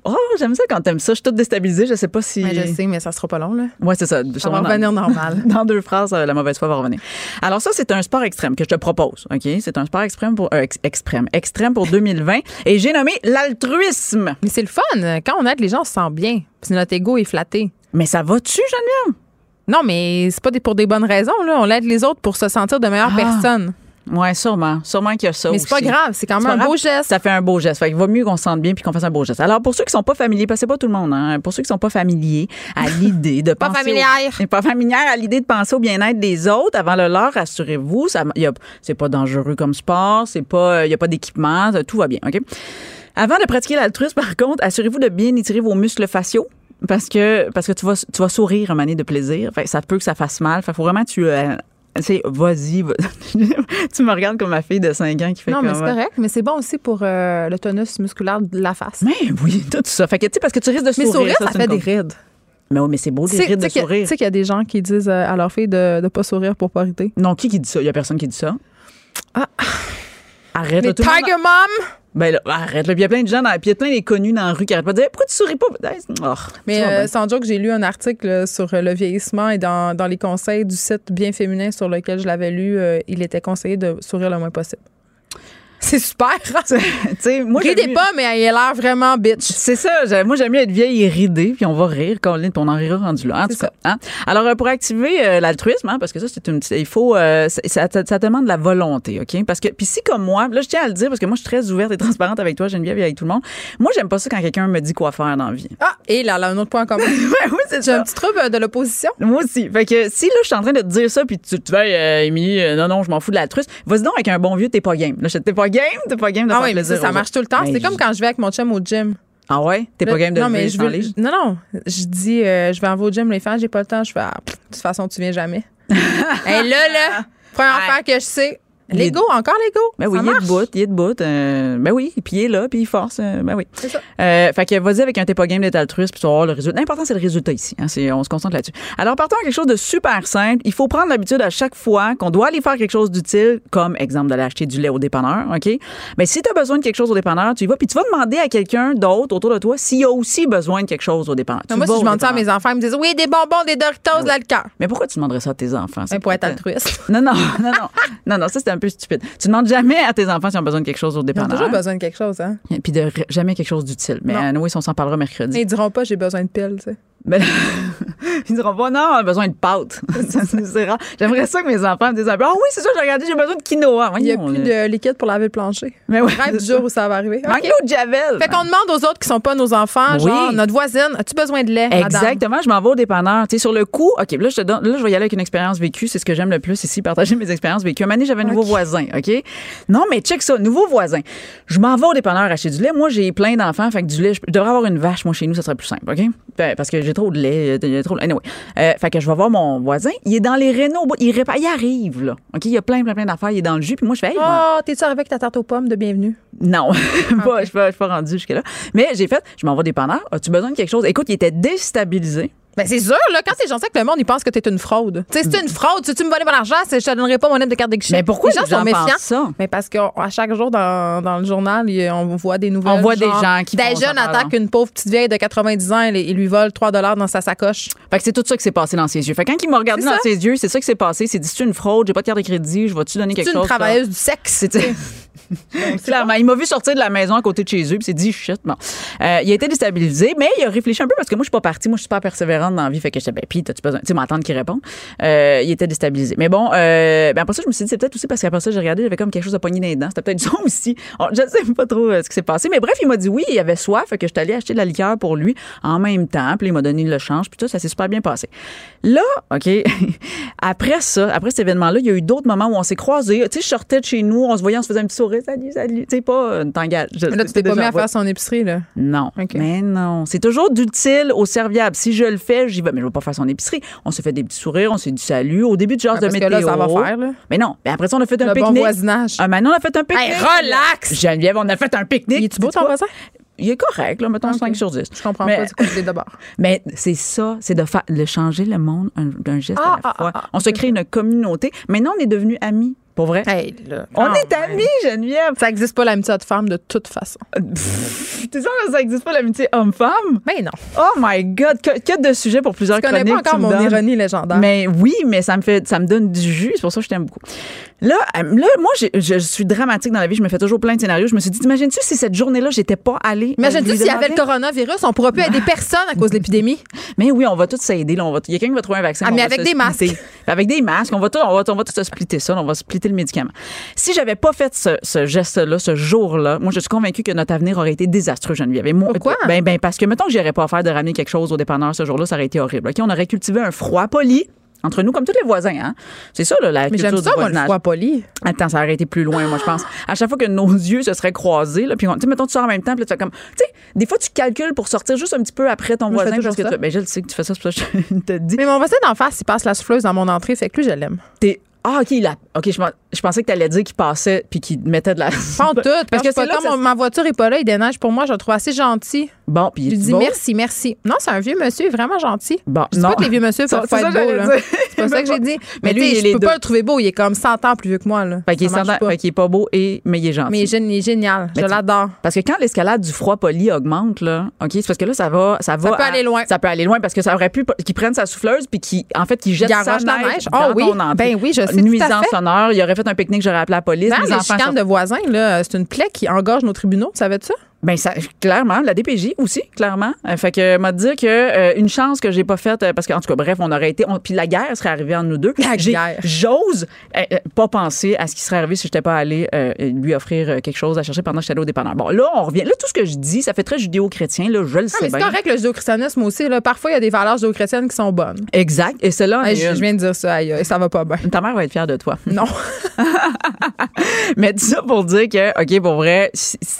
Oh, j'aime ça quand t'aimes ça. Je suis toute déstabilisée. Je sais pas si. Mais je sais, mais ça sera pas long, là. Ouais, c'est ça. Ça va revenir normal. Dans deux phrases, euh, la mauvaise foi va revenir. Alors, ça, c'est un sport extrême que je te propose. OK? C'est un sport extrême pour, euh, extrême, extrême pour 2020. et j'ai nommé l'altruisme. Mais c'est le fun. Quand on aide les gens, on se sent bien. Que notre ego est flatté. Mais ça va-tu, Geneviève? Non, mais c'est pas pour des bonnes raisons, là. On aide les autres pour se sentir de meilleures ah. personnes. Oui, sûrement. Sûrement qu'il y a ça Mais c'est pas grave, c'est quand même un beau geste. Ça fait un beau geste. Fait il vaut mieux qu'on se sente bien puis qu'on fasse un beau geste. Alors, pour ceux qui sont pas familiers, parce que c'est pas tout le monde, hein, pour ceux qui sont pas familiers à l'idée de pas penser. Familière. pas familière à l'idée de penser au bien-être des autres avant le leur, rassurez-vous, c'est pas dangereux comme sport, c'est pas, il y a pas d'équipement, tout va bien, OK? Avant de pratiquer l'altruisme, par contre, assurez-vous de bien étirer vos muscles faciaux. Parce que, parce que tu, vas, tu vas sourire un année de plaisir. Fait ça peut que ça fasse mal. Fait faut vraiment que tu. euh, c'est vas-y. va- tu me regardes comme ma fille de 5 ans qui fait Non, mais c'est correct, mais c'est bon aussi pour euh, le tonus musculaire de la face. Mais oui, tout ça. Fait que, tu sais, parce que tu risques de Mais sourire. sourire, ça, c'est fait des rides. Mais oui, mais c'est beau, des rides de sourire. tu sais qu'il y a des gens qui disent euh, à leur fille de ne pas sourire pour pas irriter. Non, qui qui dit ça? Il y a personne qui dit ça. Ah. Arrête, là, tout le monde- Tiger Mom! Ben là, arrête, là. Puis il y a plein de gens, dans, puis il y a plein des connus dans la rue qui arrêtent pas de dire Pourquoi tu souris pas? Ben, oh, Mais euh, sans joke, j'ai lu un article sur euh, le vieillissement et dans, dans les conseils du site Bien Féminin sur lequel je l'avais lu, euh, il était conseillé de sourire le moins possible. C'est super. tu sais, moi, Ridez pas, mais il a l'air vraiment bitch. C'est ça. Moi, j'aime mieux être vieille et ridée, puis on va rire, Colin, puis on en rira rendu là. En tout cas. hein. Alors, euh, pour activer euh, l'altruisme, hein, parce que ça, c'est une petite. Il faut. euh, ça, ça, demande de la volonté, OK? Parce que, puis si, comme moi, là, je tiens à le dire, parce que moi, je suis très ouverte et transparente avec toi, Geneviève, et avec tout le monde. Moi, j'aime pas ça quand quelqu'un me dit quoi faire dans la vie. Ah, et là, là, un autre point en commun. Ouais, oui, c'est J'ai un petit trouble de l'opposition. Moi aussi. Fait que si là, je suis en train de te dire ça, puis tu, tu fais, euh, Émilie, non, non, je m'en fous de l'altruisme, vas-y donc avec un bon vieux, t'es pas game. Là, t'es pas game, t'es pas game de Ah faire oui, plaisir. ça, marche tout le temps. Ben, C'est comme quand je vais avec mon chum au gym. Ah ouais? T'es pas game de non, mais je veux, non, non. Je dis, euh, je vais en au gym, les femmes, j'ai pas le temps. Je fais, ah, pff, de toute façon, tu viens jamais. Et là, là, première affaire que je sais, Lego, encore Lego? Ben oui, ça il est debout, il est debout. Euh, ben oui, puis il est là, puis il force. euh, ben oui. C'est ça. Euh, fait que vas-y avec un t'es pas game d'être altruiste, puis tu vas voir le résultat. L'important, c'est le résultat ici. Hein, c'est, on se concentre là-dessus. Alors, partons à quelque chose de super simple. Il faut prendre l'habitude à chaque fois qu'on doit aller faire quelque chose d'utile, comme exemple d'aller acheter du lait au dépanneur, OK? Mais si tu as besoin de quelque chose au dépanneur, tu y vas, puis tu vas demander à quelqu'un d'autre autour de toi s'il a aussi besoin de quelque chose au dépanneur. Non, moi, si je demande ça à mes enfants, ils me disent, oui, des bonbons, des Doritos, de l'alcool. Mais pourquoi tu demanderais ça à tes enfants? C'est Ben, pour être altruiste. Non, non, non, non. non, non, ça, c'est un peu stupide. Tu demandes jamais à tes enfants s'ils ont besoin de quelque chose au Ils ont dépanneur. toujours besoin de quelque chose, hein. Puis de jamais quelque chose d'utile. Mais à nous, on s'en parlera mercredi. Mais ils diront pas, j'ai besoin de piles, tu sais. Mais ils diront pas, non, on a besoin de pâtes. J'aimerais ça que mes enfants me disent ah oui, c'est ça, j'ai regardé, j'ai besoin de quinoa. Il n'y a plus de liquide pour laver le plancher. Mais ouais, Rêve du jour où ça va arriver. OK. Manque-nous de Javel. Fait qu'on demande aux autres qui sont pas nos enfants, Oui. genre, notre voisine, as-tu besoin de lait, madame? Exactement, je m'en vais au dépanneur. Tu sais, sur le coup, OK, là, je te donne, là, je vais y aller avec une expérience vécue. C'est ce que j'aime le plus ici, partager mes expériences vécues. Un donné, j'avais un nouveau voisin, OK? Non, mais check ça, nouveau voisin. Je m'en vais au dépanneur acheter du lait. Moi, j'ai plein d'enfants, fait que du lait, je, je devrais avoir une vache, moi, chez nous, ça serait plus simple, OK? Ben, parce que j'ai trop de lait, a trop de- Anyway. Euh, fait que je vais voir mon voisin. Il est dans les rénaux. Il, répare- il arrive, là. OK? Il y a plein, plein, plein d'affaires. Il est dans le jus. Puis moi, je fais, hey, Oh, t'es-tu arrivé avec ta tarte aux pommes de bienvenue? non, pas, je je suis pas rendue jusque-là. Mais j'ai fait, je m'en vais au dépanneur. As-tu besoin de quelque chose? Écoute, il était déstabilisé. Ben, c'est sûr, là, quand c'est gentil avec le monde, ils pensent que t'es une fraude. Tu sais, c'est une fraude. Si tu me volais mon argent, je te donnerai pas mon lettre de carte de guichet. Mais pourquoi les gens sont méfiants? ça? Mais parce qu'à chaque jour, dans, dans le journal, on voit des nouvelles. On voit des gens qui Des jeunes attaquent une pauvre petite vieille de 90 ans et lui volent 3 dans sa sacoche. Fait que c'est tout ça qui s'est passé dans ses yeux. Fait que quand il m'a regardé dans ça. ses yeux, c'est ça qui s'est passé. C'est dit, c'est une fraude, j'ai pas de carte de crédit, je vais-tu donner quelque C'est une chose? ça? travailleuse du sexe. Clairement, il m'a vu sortir de la maison à côté de chez eux, puis s'est dit shit. Bon, Euh, il a été déstabilisé, mais il a réfléchi un peu parce que moi je suis pas partie, moi je suis super persévérante dans la vie, fait que j'étais ben puis t'as-tu besoin, tu sais m'entendre qu'il répond. Euh, il était déstabilisé. Mais bon, euh, ben après ça je me suis dit c'est peut-être aussi parce qu'après ça j'ai regardé, j'avais comme quelque chose à pogner dans les dents, c'était peut-être ça aussi. Oh, je sais pas trop euh, ce qui s'est passé, mais bref il m'a dit oui, il avait soif, fait que je suis allée acheter de la liqueur pour lui en même temps, puis il m'a donné le change, puis tout ça s'est super bien passé. Là, ok, après ça, après cet événement-là, il y a eu d'autres moments où on s'est croisés. Tu sais, je sortais de chez nous, on se voyait, on se faisait un petit sourire, salut, salut. Tu sais, pas, euh, t'engages. Là, tu t'es pas mis à faire son épicerie, là. Non. Mais non. C'est toujours d'utile au serviable. Si je le fais, j'y vais. Mais je vais pas faire son épicerie. On se fait des petits sourires, on s'est dit salut. Au début du genre Ah, de parce que météo. là, ça va faire, là. Mais non. Mais après ça, on a fait un Le bon pique-nique. voisinage. Ah, maintenant, on a fait un pique-nique. Hey, relax! Geneviève, on a fait un pique-nique. Il est-tu beau, ton voisin? Il est correct, là, mettons Ok. 5 sur 10. Je comprends Mais- pas du côté d'abord. mais c'est ça, c'est de, de changer le monde un- d'un geste Ah, à la ah, fois. ah, ah. on se crée une communauté. Maintenant, on est devenus amis. Pour vrai? Hey, là. on quand est amis, Geneviève. Ça existe pas l'amitié de femme de toute façon. T'es sûr que ça n'existe pas l'amitié homme-femme? Mais non. Oh my God! Que, que de sujets pour plusieurs Je connais chroniques. pas encore mon ironie légendaire. Mais oui, mais ça me fait, ça me donne du jus. C'est pour ça que je t'aime beaucoup. Là, euh, là, moi, j'ai- je suis dramatique dans la vie. Je me fais toujours plein de scénarios. Je me suis dit, imagines-tu si cette journée-là, j'étais pas allée. Imagine-tu lui s'il y avait le coronavirus, on pourrait plus aider personne à cause de l'épidémie? Mais oui, on va tous s'aider. Il y a quelqu'un qui va trouver un vaccin. Ah, mais avec des masques. Avec des masques. On va tous, on va, on va se splitter ça. On va splitter le médicament. Si j'avais pas fait ce, ce geste-là, ce jour-là, moi, je suis convaincue que notre avenir aurait été désastreux, Geneviève. Et moi, Pourquoi? Ben, ben, parce que, mettons que j'irais pas faire de ramener quelque chose au dépanneur ce jour-là, ça aurait été horrible. OK? On aurait cultivé un froid poli. entre nous, comme tous les voisins. Hein? C'est ça, là, la Mais culture j'aime du ça, le voisinage. froid poli. Attends, ça aurait été plus loin, moi, je pense. À chaque fois que nos yeux se seraient croisés, là, puis, on- tu sais, mettons, tu sors en même temps, puis là, tu fais comme. Tu sais, des fois, tu calcules pour sortir juste un petit peu après ton Moi, voisin. Parce que ça. tu, ben, je le sais que tu fais ça, c'est pour ça que je te dis. Mais mon voisin d'en face, il passe la souffleuse dans mon entrée, fait que lui, je l'aime. T'es- Ah, OK, il a- OK, je, pens- je pensais que tu allais dire qu'il passait puis qu'il mettait de la. Pas tout. Parce que c'est là mon- ma voiture est pas là, il déneige pour moi, je le trouve assez gentil. Bon, puis Je lui il est dis beau? merci, merci. Non, c'est un vieux monsieur, vraiment gentil. Bon, Je dis non. pas que les vieux monsieur Ça, peuvent c'est pas ça être que beaux, j'allais là. dire. C'est pas ça que j'ai dit. Mais Mais, lui, tu est je peux pas le trouver beau, il est comme 100 ans plus vieux que moi, là. Fait qu'il est, Ça marche standard- pas. fait qu'il est pas beau, et, mais il est gentil. Mais il est, gé- il est génial. Mais je tu- l'adore. Parce que quand l'escalade du froid poli augmente, là, OK, c'est parce que là, ça va. Ça, va peut à- aller loin. Ça peut aller loin parce que ça aurait pu qu'il prenne sa souffleuse puis qu'il en fait, qu'il jette sa arrache la neige neige. dans Ah oui. ton entrée. Ben oui, je sais tout à Nuisance fait. sonore. Il aurait fait un pique-nique, j'aurais appelé la police. Non, les les enfants chicanes sont- de voisins, là, c'est une plaie qui engorge nos tribunaux. Tu savais ça? Ben ça, clairement, la DPJ aussi, clairement. Euh, fait que m'a dit que euh, une chance que j'ai pas faite euh, parce qu'en tout cas, bref, on aurait été, puis la guerre serait arrivée entre nous deux. La guerre. J'ose euh, pas penser à ce qui serait arrivé si j'étais pas allée lui offrir quelque chose à chercher pendant que j'étais allée au dépanneur. Bon, là, on revient. Là, tout ce que je dis, ça fait très judéo-chrétien. Là, je le Ah, sais mais c'est correct, le judéo-christianisme aussi. Là. Parfois, il y a des valeurs judéo-chrétiennes qui sont bonnes. Exact. Et cela, Hey, je, je viens de dire ça, aïe, aïe, ça va pas bien. ta mère va être fière de toi. Non. Mais tout ça pour dire que, OK, pour vrai,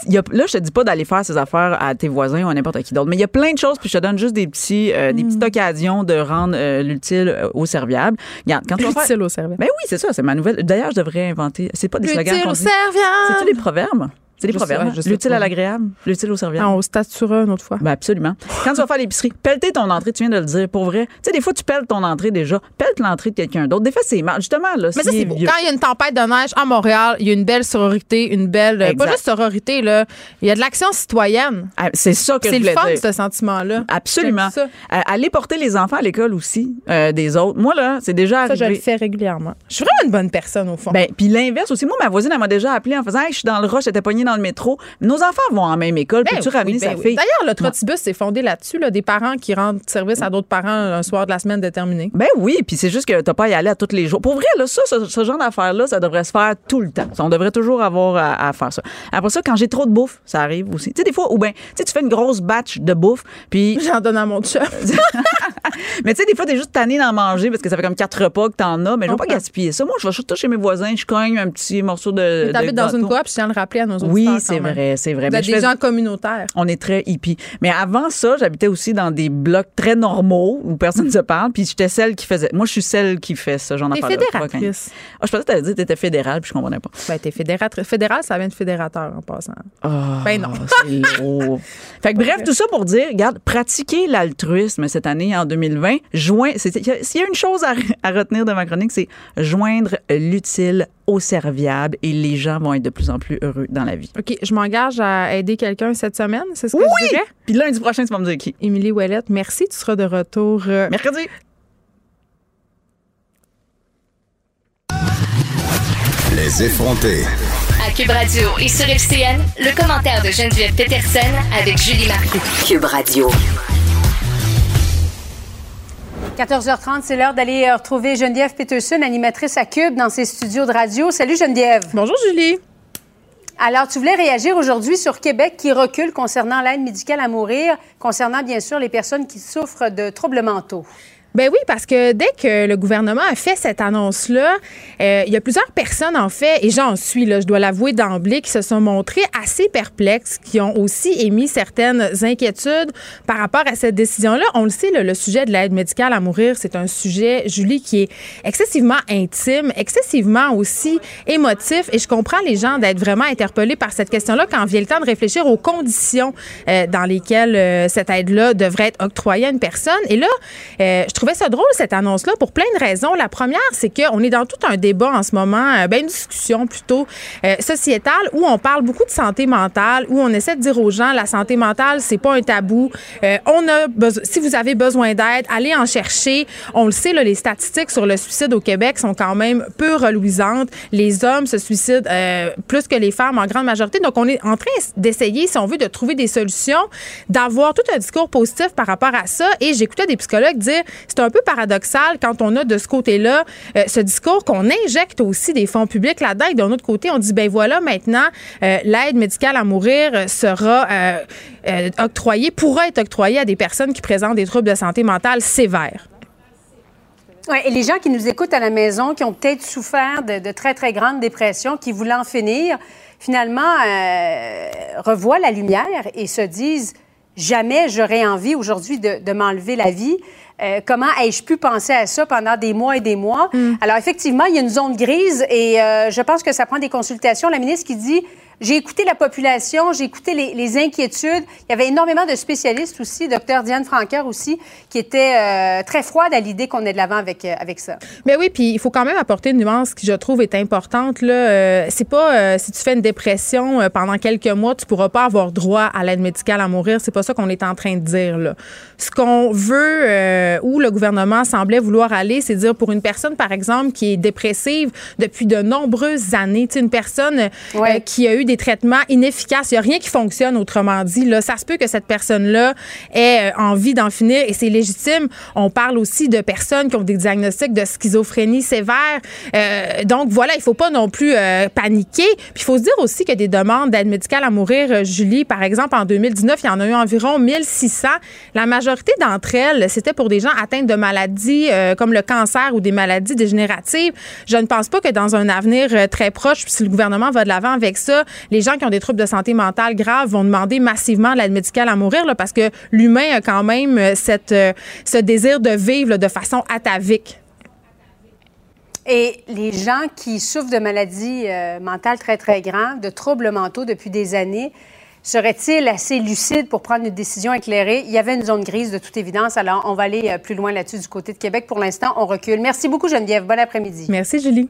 y a- là, je te dis pas d'aller faire ces affaires à tes voisins ou à n'importe qui d'autre, mais il y a plein de choses, puis je te donne juste des, petits, euh, des Hmm. petites occasions de rendre euh, l'utile euh, au serviable. Regarde, quand tu vas faire... Utile au service. Ben oui, c'est ça, c'est ma nouvelle. D'ailleurs, je devrais inventer. C'est pas des slogans. Utile qu'on au serviable. C'est-tu des proverbes? C'est des proverbes. sais L'utile à l'agréable, l'utile au serviable. Ah, on se statuera une autre fois. Ben absolument. Quand tu vas faire l'épicerie, pelleter ton entrée, tu viens de le dire, pour vrai. Tu sais, des fois, tu pelles ton entrée déjà, pelle l'entrée de quelqu'un d'autre. Des fois, c'est mal. Justement, là, Mais ça, c'est beau. vieux- Quand il y a une tempête de neige à Montréal, il y a une belle sororité, une belle. euh, Pas juste sororité, là. Il y a de l'action citoyenne. Ah, C'est ça que je C'est le fun, dire. ce sentiment-là. Absolument. Euh, aller porter les enfants à l'école aussi, euh, des autres. Moi, là, c'est déjà Ça, je le fais régulièrement. Je suis vraiment une bonne personne, au fond. Ben, puis l'inverse aussi. Moi, ma voisine, elle m'a déjà appelé en faisant Hey, je suis dans le rush, j'étais pognée dans le métro. Nos enfants vont en même école, Ben peux-tu oui, ramener ben sa oui. fille? D'ailleurs, le Trottibus s'est fondé là-dessus, là, des parents qui rendent service à d'autres parents un soir de la semaine déterminé. Ben oui, puis c'est juste que t'as pas à y aller à tous les jours. Pour vrai, là, ça, ce, ce genre d'affaires-là, ça devrait se faire tout le temps. On devrait toujours avoir à, à faire ça. Après ça, quand j'ai trop de bouffe, ça arrive aussi. Tu sais, des fois, ou ben, tu sais, tu fais une grosse batch de bouffe, puis J'en donne à mon chef. Mais tu sais, des fois, t'es juste tanné d'en manger parce que ça fait comme quatre repas que t'en as. Mais je veux pas gaspiller ça. Moi, je vais juste chez mes voisins, je cogne un petit morceau de. Tu habites de dans une coop, je tiens à le rappeler à nos auditeurs. Oui, c'est même. vrai, c'est vrai. Vous Mais êtes je des fais- gens communautaires. On est très hippie. Mais avant ça, j'habitais aussi dans des blocs très normaux où personne ne se parle. Puis j'étais celle qui faisait. Moi, je suis celle qui fait ça. J'en T'es fédératrice. Ah, je pensais que t'allais dire que t'étais fédérale, puis je comprenais pas. Ben, t'es fédératrice. Fédéral, ça vient de fédérateur en passant. Ah, Ben non. c'est lourd. fait que bref, tout ça pour dire, regarde, pratiquer l'altruisme cette année en 2020, joint, c'est- il y a- s'il y a une chose à, à retenir de ma chronique, c'est joindre l'utile au serviable et les gens vont être de plus en plus heureux dans la vie. OK, je m'engage à aider quelqu'un cette semaine, c'est ce que Oui! je dirais? Puis lundi prochain, tu vas me dire qui? Émilie Ouellette, merci. Tu seras de retour. euh, Mercredi. Les effrontés. À Cube Radio et sur FCN, le commentaire de Geneviève Peterson avec Julie Marcoux. Cube Radio. 14h30, c'est l'heure d'aller euh, retrouver Geneviève Peterson, animatrice à Cube, dans ses studios de radio. Salut Geneviève. Bonjour Julie. Alors, tu voulais réagir aujourd'hui sur Québec qui recule concernant l'aide médicale à mourir, concernant bien sûr les personnes qui souffrent de troubles mentaux. Ben oui, parce que dès que le gouvernement a fait cette annonce-là, euh, il y a plusieurs personnes, en fait, et j'en suis, là, je dois l'avouer d'emblée, qui se sont montrées assez perplexes, qui ont aussi émis certaines inquiétudes par rapport à cette décision-là. On le sait, là, le sujet de l'aide médicale à mourir, c'est un sujet, Julie, qui est excessivement intime, excessivement aussi émotif, et je comprends les gens d'être vraiment interpellés par cette question-là quand vient le temps de réfléchir aux conditions euh, dans lesquelles euh, cette aide-là devrait être octroyée à une personne. Et là, je trouvais ça drôle, cette annonce-là, pour plein de raisons. La première, c'est qu'on est dans tout un débat en ce moment, euh, ben, une discussion plutôt euh, sociétale, où on parle beaucoup de santé mentale, où on essaie de dire aux gens, la santé mentale, c'est pas un tabou. Euh, on a si vous avez besoin d'aide, allez en chercher. On le sait, les statistiques sur le suicide au Québec sont quand même peu reluisantes. Les hommes se suicident plus que les femmes en grande majorité. Donc, on est en train d'essayer, si on veut, de trouver des solutions, d'avoir tout un discours positif par rapport à ça. Et j'écoutais des psychologues dire, c'est un peu paradoxal quand on a de ce côté-là euh, ce discours qu'on injecte aussi des fonds publics là-dedans. Et d'un autre côté, on dit, ben voilà, maintenant, euh, l'aide médicale à mourir sera euh, octroyée, pourra être octroyée à des personnes qui présentent des troubles de santé mentale sévères. Et les gens qui nous écoutent à la maison, qui ont peut-être souffert de, très, très grandes dépressions, qui voulaient en finir, finalement, revoient la lumière et se disent jamais j'aurais envie aujourd'hui de m'enlever la vie. Euh, comment ai-je pu penser à ça pendant des mois et des mois? Alors, effectivement, il y a une zone grise et euh, je pense que ça prend des consultations. La ministre qui dit j'ai écouté la population, j'ai écouté les, les inquiétudes. Il y avait énormément de spécialistes aussi, docteur Diane Franqueur aussi, qui était euh, très froide à l'idée qu'on est de l'avant avec, euh, avec ça. Mais oui, puis il faut quand même apporter une nuance qui, je trouve, est importante. Là. Euh, c'est pas euh, si tu fais une dépression pendant quelques mois, tu pourras pas avoir droit à l'aide médicale à mourir. C'est pas ça qu'on est en train de dire. Là. Ce qu'on veut, où le gouvernement semblait vouloir aller, c'est dire pour une personne, par exemple, qui est dépressive depuis de nombreuses années, tu une personne Ouais. qui a eu des traitements inefficaces, il n'y a rien qui fonctionne, autrement dit. Là, ça se peut que cette personne-là ait euh, envie d'en finir et c'est légitime. On parle aussi de personnes qui ont des diagnostics de schizophrénie sévère. Euh, donc voilà, il faut pas non plus euh, paniquer. Puis il faut se dire aussi a des demandes d'aide médicale à mourir. Julie, par exemple, en 2019, il y en a eu environ 1600. La majorité d'entre elles, c'était pour des gens atteints de maladies comme le cancer ou des maladies dégénératives. Je ne pense pas que dans un avenir très proche, si le gouvernement va de l'avant avec ça, les gens qui ont des troubles de santé mentale graves vont demander massivement l'aide médicale à mourir là, parce que l'humain a quand même euh, cette, euh, ce désir de vivre là, de façon atavique. Et les gens qui souffrent de maladies euh, mentales très, très graves, de troubles mentaux depuis des années, seraient-ils assez lucides pour prendre une décision éclairée? Il y avait une zone grise de toute évidence, alors on va aller plus loin là-dessus du côté de Québec. Pour l'instant, on recule. Merci beaucoup, Geneviève. Bon après-midi. Merci, Julie.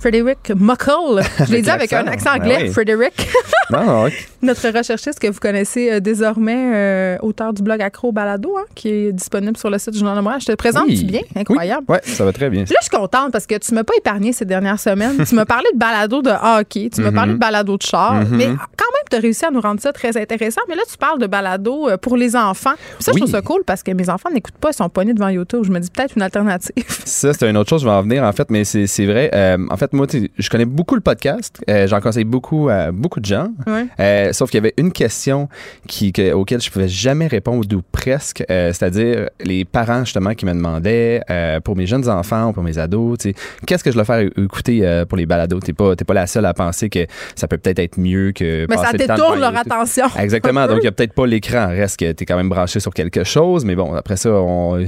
Frederick Muckle. Je l'ai dit avec un accent Ben anglais, oui. Frederick. Non, oui. Notre recherchiste que vous connaissez euh, désormais, euh, auteur du blog Accro Balado, hein, qui est disponible sur le site du Journal de Montréal. Je te présente Oui. bien? Incroyable. Oui, ouais, ça va très bien. Là, je suis contente parce que tu m'as pas épargné ces dernières semaines. tu m'as parlé de balado de hockey, tu m'as Mhm. parlé de balado de char, Mhm. mais quand même, tu as réussi à nous rendre ça très intéressant. Mais là, tu parles de balado euh, pour les enfants. Puis ça, je trouve ça cool parce que mes enfants n'écoutent pas, ils sont pognés devant YouTube. Je me dis peut-être une alternative. Ça, c'est une autre chose, je vais en venir, en fait, mais c'est c'est vrai. Euh, en fait, moi, je connais beaucoup le podcast. Euh, J'en conseille beaucoup à beaucoup de gens. Ouais. Euh, sauf qu'il y avait une question qui, que- auquel je pouvais jamais répondre, ou presque, euh, c'est-à-dire les parents, justement, qui me demandaient pour mes jeunes enfants, pour mes ados, qu'est-ce que je dois faire écouter pour les balados? T'es pas, pas la seule à penser que ça peut peut-être être mieux que. Mais ça détourne leur attention. Exactement. Donc, il n'y a peut-être pas l'écran. Reste que tu es quand même branché sur quelque chose. Mais bon, après ça, on.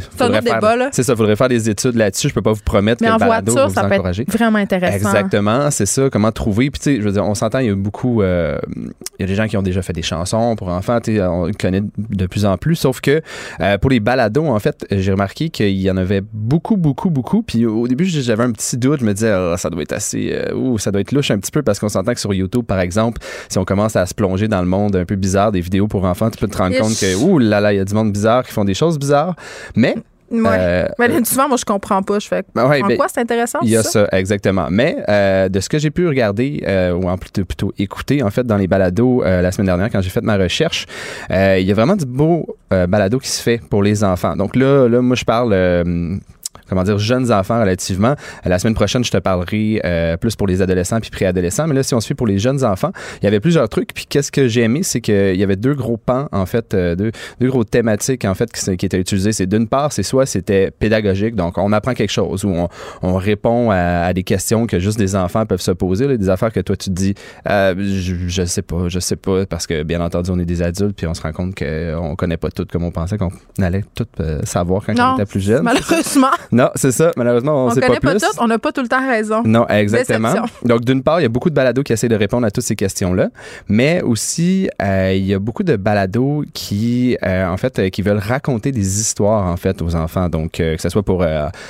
C'est ça, il faudrait faire des études là-dessus. Je peux pas vous promettre Mais que en le balado va voiture, vous ça peut encourager. être vraiment intéressant. Exactement, c'est ça. Comment trouver. Puis, tu sais, je veux dire, on s'entend, il y a beaucoup. euh, il y a des gens qui ont déjà fait des chansons pour enfants. Tu sais, on le connaît de plus en plus. Sauf que euh, pour les balados, en fait, j'ai remarqué qu'il y en avait beaucoup, beaucoup, beaucoup. Puis, au début, j'avais un petit doute. Je me disais, Ah, ça doit être assez. euh, ouh, ça doit être louche un petit peu parce qu'on s'entend que sur YouTube, par exemple, si on commence à se plonger dans le monde un peu bizarre des vidéos pour enfants, tu peux te rendre compte que, ouh là là, il y a du monde bizarre qui font des choses bizarres. Mais. Ouais. euh, Mais là, souvent, moi, je comprends pas. Je fais. ouais, en ben, quoi c'est intéressant? il y a ça? ça, exactement. Mais euh, de ce que j'ai pu regarder, euh, ou en plutôt, plutôt écouter, en fait, dans les balados euh, la semaine dernière, quand j'ai fait ma recherche, euh, il y a vraiment du beau euh, balado qui se fait pour les enfants. Donc là, là moi, je parle... comment dire, jeunes enfants relativement. Euh, La semaine prochaine, je te parlerai euh, plus pour les adolescents puis préadolescents. Mais là, si on suit pour les jeunes enfants, il y avait plusieurs trucs. Puis qu'est-ce que j'ai aimé, c'est qu'il y avait deux gros pans, en fait, euh, deux, deux gros thématiques, en fait, qui, étaient utilisées. C'est d'une part, c'est soit c'était pédagogique, donc on apprend quelque chose, ou on, on répond à, à des questions que juste des enfants peuvent se poser, là, des affaires que toi, tu te dis, euh, je, je sais pas, je sais pas, parce que, bien entendu, on est des adultes, puis on se rend compte qu'on connaît pas tout comme on pensait qu'on allait tout savoir quand on était plus jeune. malheureusement. Non, c'est ça. Malheureusement, on, On sait pas pas, plus. tout, on n'a pas tout le temps raison. Non, exactement. Déception. Donc, d'une part, il y a beaucoup de balados qui essaient de répondre à toutes ces questions-là, mais aussi, euh, il y a beaucoup de balados qui, euh, en fait, euh, qui veulent raconter des histoires, en fait, aux enfants. Donc, euh, que ce soit pour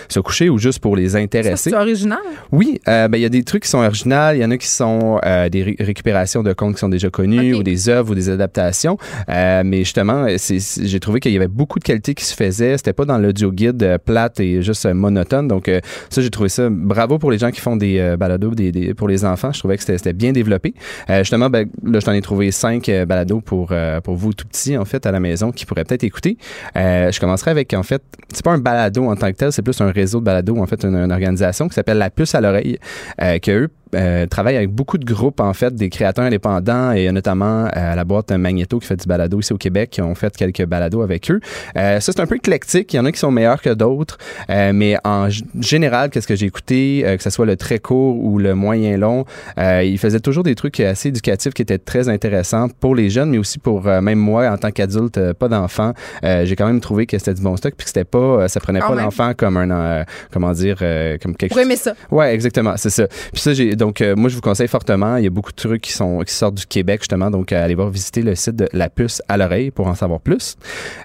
se coucher ou juste pour les intéresser. C'est original. Oui, ben, il y a des trucs qui sont originaux, il y en a qui sont des ré- récupérations de contes qui sont déjà connus ou des œuvres ou des adaptations. Mais justement, j'ai trouvé qu'il y avait beaucoup de qualité qui se faisait. C'était pas dans l'audio guide plate et juste euh, monotone. Donc euh, ça, j'ai trouvé ça bravo pour les gens qui font des euh, balados des, des- pour les enfants. Je trouvais que c'était bien développé. Justement, ben, là, je t'en ai trouvé cinq balados pour pour vous tout petits en fait à la maison qui pourraient peut-être écouter. Je commencerai avec en fait, c'est pas un balado en tant que tel, c'est plus un réseau de balados en fait, une, une organisation qui s'appelle la puce à l'oreille, que eux euh, travaille avec beaucoup de groupes, en fait, des créateurs indépendants et notamment à la boîte Magneto qui fait du balado ici au Québec, qui ont fait quelques balados avec eux. ça, c'est un peu éclectique. Il y en a qui sont meilleurs que d'autres, mais en général, qu'est-ce que j'ai écouté, que ce soit le très court ou le moyen long, ils faisaient toujours des trucs assez éducatifs qui étaient très intéressants pour les jeunes, mais aussi pour même moi, en tant qu'adulte, pas d'enfant. j'ai quand même trouvé que c'était du bon stock puis que c'était pas, ça prenait pas l'enfant comme un, comment dire, comme quelque chose. ça. Ouais, exactement, c'est ça. Puis ça, j'ai donc euh, moi je vous conseille fortement. Il y a beaucoup de trucs qui sont qui sortent du Québec justement, donc allez voir visiter le site de La Puce à l'oreille pour en savoir plus.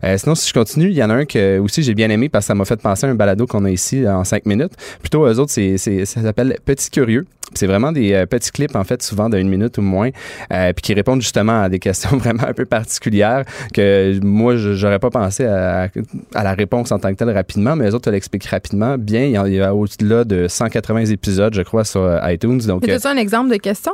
Euh, sinon, si je continue, il y en a un que aussi j'ai bien aimé parce que ça m'a fait penser à un balado qu'on a ici en cinq minutes. Plutôt eux autres, c'est ça s'appelle Petit Curieux. C'est vraiment des euh, petits clips, en fait, souvent d'une minute ou moins, euh, puis qui répondent justement à des questions vraiment un peu particulières que moi, j'aurais pas pensé à, la réponse en tant que telle rapidement, mais les autres te l'expliquent rapidement. Bien, il y a, au-delà de 180 épisodes, je crois, sur euh, iTunes. Donc, c'est un exemple de questions?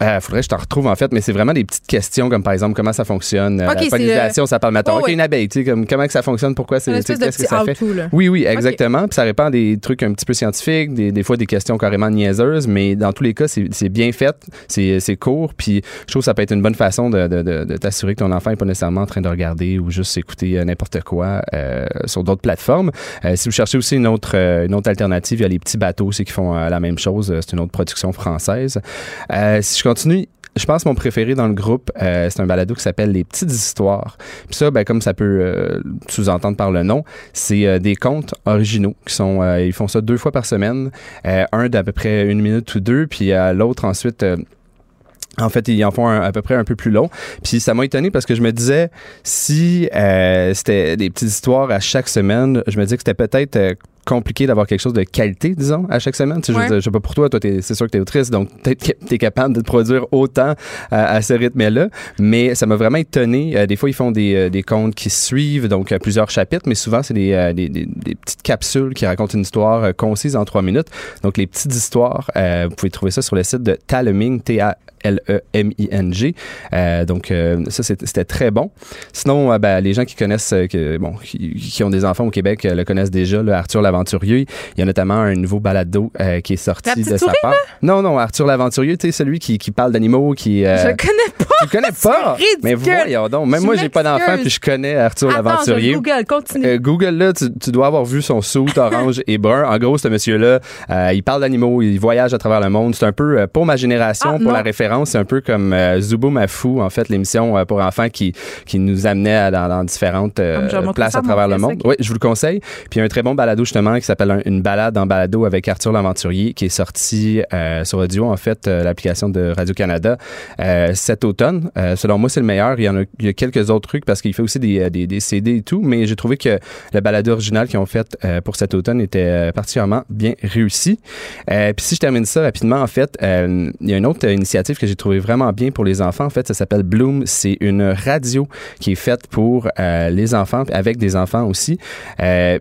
Il faudrait que je t'en retrouve, en fait, mais c'est vraiment des petites questions, comme par exemple, comment ça fonctionne, la pollinisation, ça parle maintenant. Oh, OK, une abeille, tu sais, comme, comment que ça fonctionne, pourquoi c'est, qu'est-ce que ça fait? Oui, oui, exactement. Puis ça répond à des trucs un petit peu scientifiques, des, des fois des questions carrément niaiseuses, mais dans tous les cas, c'est bien fait, c'est court, puis je trouve que ça peut être une bonne façon de, t'assurer que ton enfant n'est pas nécessairement en train de regarder ou juste écouter euh, n'importe quoi euh, sur d'autres plateformes. Euh, si vous cherchez aussi une autre, une autre alternative, il y a les petits bateaux aussi qui font la même chose. C'est une autre production française. si je continue, je pense mon préféré dans le groupe, euh, c'est un balado qui s'appelle Les Petites Histoires. Puis ça, ben, comme ça peut euh, sous-entendre par le nom, c'est euh, des contes originaux qui sont, ils font ça deux fois par semaine, un d'à peu près une minute ou deux, puis l'autre ensuite. En fait, ils en font à peu près un peu plus long. Puis ça m'a étonné parce que je me disais, si c'était des petites histoires à chaque semaine, je me disais que c'était peut-être compliqué d'avoir quelque chose de qualité, disons, à chaque semaine. Tu sais, je, sais pas pour toi, toi, c'est sûr que tu es autrice, donc peut-être que tu es capable de produire autant euh, à ce rythme-là. Mais ça m'a vraiment étonné. Euh, des fois, ils font des, euh, des contes qui suivent, donc plusieurs chapitres, mais souvent, c'est des, des, des, petites capsules qui racontent une histoire concise en trois minutes. Donc, les petites histoires, vous pouvez trouver ça sur le site de Taleming, T-A L-E-M-I-N-G. donc, ça, c'était très bon. Sinon, ben, les gens qui connaissent, que, bon, qui, ont des enfants au Québec le connaissent déjà, là, Arthur l'aventurier. Il y a notamment un nouveau balado euh, qui est sorti de sa part. Non, non, Arthur l'aventurier, tu sais, celui qui, qui parle d'animaux, qui. Euh, je connais pas. Tu connais pas? Mais voyons donc. Même moi, j'ai pas d'enfant, puis je connais Arthur l'aventurier. Google, continue. Euh, Google là, tu, dois avoir vu son suit orange et brun. En gros, ce monsieur-là, il parle d'animaux, il voyage à travers le monde. C'est un peu pour ma génération, ah, pour la référence, c'est un peu comme Zubo Mafou, en fait, l'émission pour enfants qui qui nous amenait dans, différentes ah, places à travers le monde. Oui, je vous le conseille. Puis un très bon balado justement qui s'appelle Une balade en balado avec Arthur l'Aventurier, qui est sorti euh, sur audio, en fait, euh, l'application de Radio-Canada euh, cet automne. selon moi, c'est le meilleur. Il y en a, il y a quelques autres trucs parce qu'il fait aussi des, des, des, CD et tout, mais j'ai trouvé que le balado original qu'ils ont fait pour cet automne était particulièrement bien réussi. Puis si je termine ça rapidement, en fait, il y a une autre initiative que j'ai trouvé vraiment bien pour les enfants. En fait, ça s'appelle Bloom. C'est une radio qui est faite pour les enfants, avec des enfants aussi.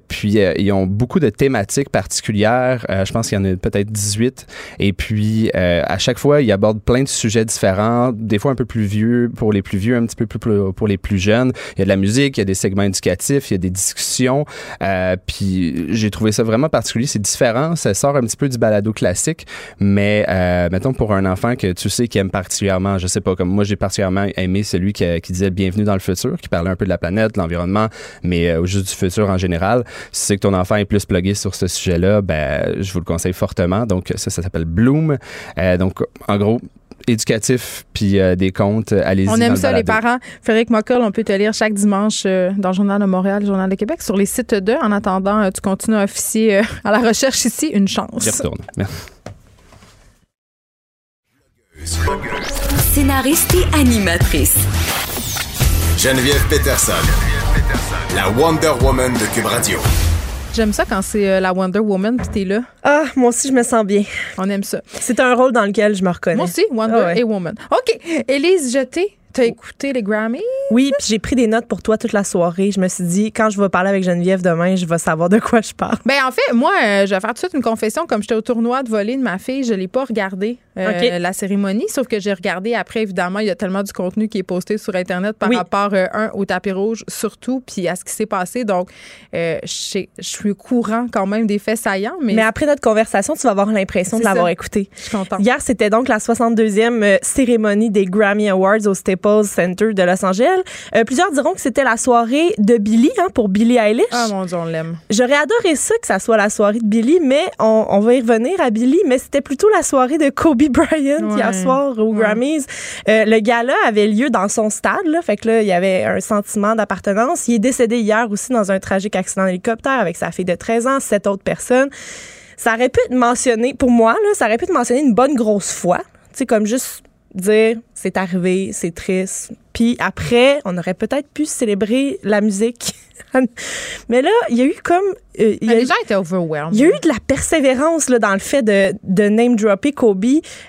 puis ils ont beaucoup de thématiques particulières. Euh, je pense qu'il y en a peut-être 18. Et puis, euh, à chaque fois, il aborde plein de sujets différents, des fois un peu plus vieux pour les plus vieux, un petit peu plus pour les plus jeunes. Il y a de la musique, il y a des segments éducatifs, il y a des discussions. Euh, puis, j'ai trouvé ça vraiment particulier. C'est différent. Ça sort un petit peu du balado classique, mais mettons pour un enfant que tu sais qui aime particulièrement, je sais pas, comme moi, j'ai particulièrement aimé celui qui, qui, disait Bienvenue dans le futur, qui parlait un peu de la planète, de l'environnement, mais juste du futur en général. Si c'est que ton enfant est plus plugué sur ce sujet-là, ben, je vous le conseille fortement. Donc, ça, ça s'appelle Bloom. Euh, donc, en gros, éducatif puis euh, des comptes, allez-y. On aime ça, les parents. Frédéric Mockel, on peut te lire chaque dimanche euh, dans le Journal de Montréal, le Journal de Québec, sur les sites de. En attendant, tu continues à officier à la recherche ici. Une chance. J'y retourne. Merci. Scénariste et animatrice. Geneviève Peterson, Geneviève Peterson, la Wonder Woman de Cube Radio. J'aime ça quand c'est euh, la Wonder Woman puis t'es là. Ah, moi aussi, je me sens bien. On aime ça. C'est un rôle dans lequel je me reconnais. Moi aussi, Wonder ah et Woman. OK. Élise Jeté, T'as écouté les Grammys? Oui, puis j'ai pris des notes pour toi toute la soirée. Je me suis dit, quand je vais parler avec Geneviève demain, je vais savoir de quoi je parle. Ben en fait, moi, euh, je vais faire tout de suite une confession. Comme j'étais au tournoi de volley de ma fille, je l'ai pas regardé euh, la cérémonie, sauf que j'ai regardé après. Évidemment, il y a tellement du contenu qui est posté sur Internet par Oui. rapport euh, un au tapis rouge surtout, puis à ce qui s'est passé. Donc, euh, je suis au courant quand même des faits saillants, mais, Mais après notre conversation, tu vas avoir l'impression de l'avoir écouté. je suis contente. Hier, c'était donc la 62e euh, cérémonie des Grammy Awards au Staples Center de Los Angeles. Euh, plusieurs diront que c'était la soirée de Billy hein, pour Billie Eilish. Ah mon Dieu, on l'aime. J'aurais adoré ça que ça soit la soirée de Billy, mais on, on va y revenir à Billy, mais c'était plutôt la soirée de Kobe Bryant Ouais. hier soir aux Ouais. Grammys. Euh, le gala avait lieu dans son stade, là, fait que là, il y avait un sentiment d'appartenance. Il est décédé hier aussi dans un tragique accident d'hélicoptère avec sa fille de 13 ans, sept autres personnes. Ça aurait pu être mentionné, pour moi, là, ça aurait pu être mentionné une bonne grosse fois. Tu sais, comme juste dire c'est arrivé, c'est triste. Puis après, on aurait peut-être pu célébrer la musique. Mais là, il y a eu comme. euh, il y a les eu- gens étaient overwhelmed. il y a eu de la persévérance là, dans le fait de, de name dropper Kobe.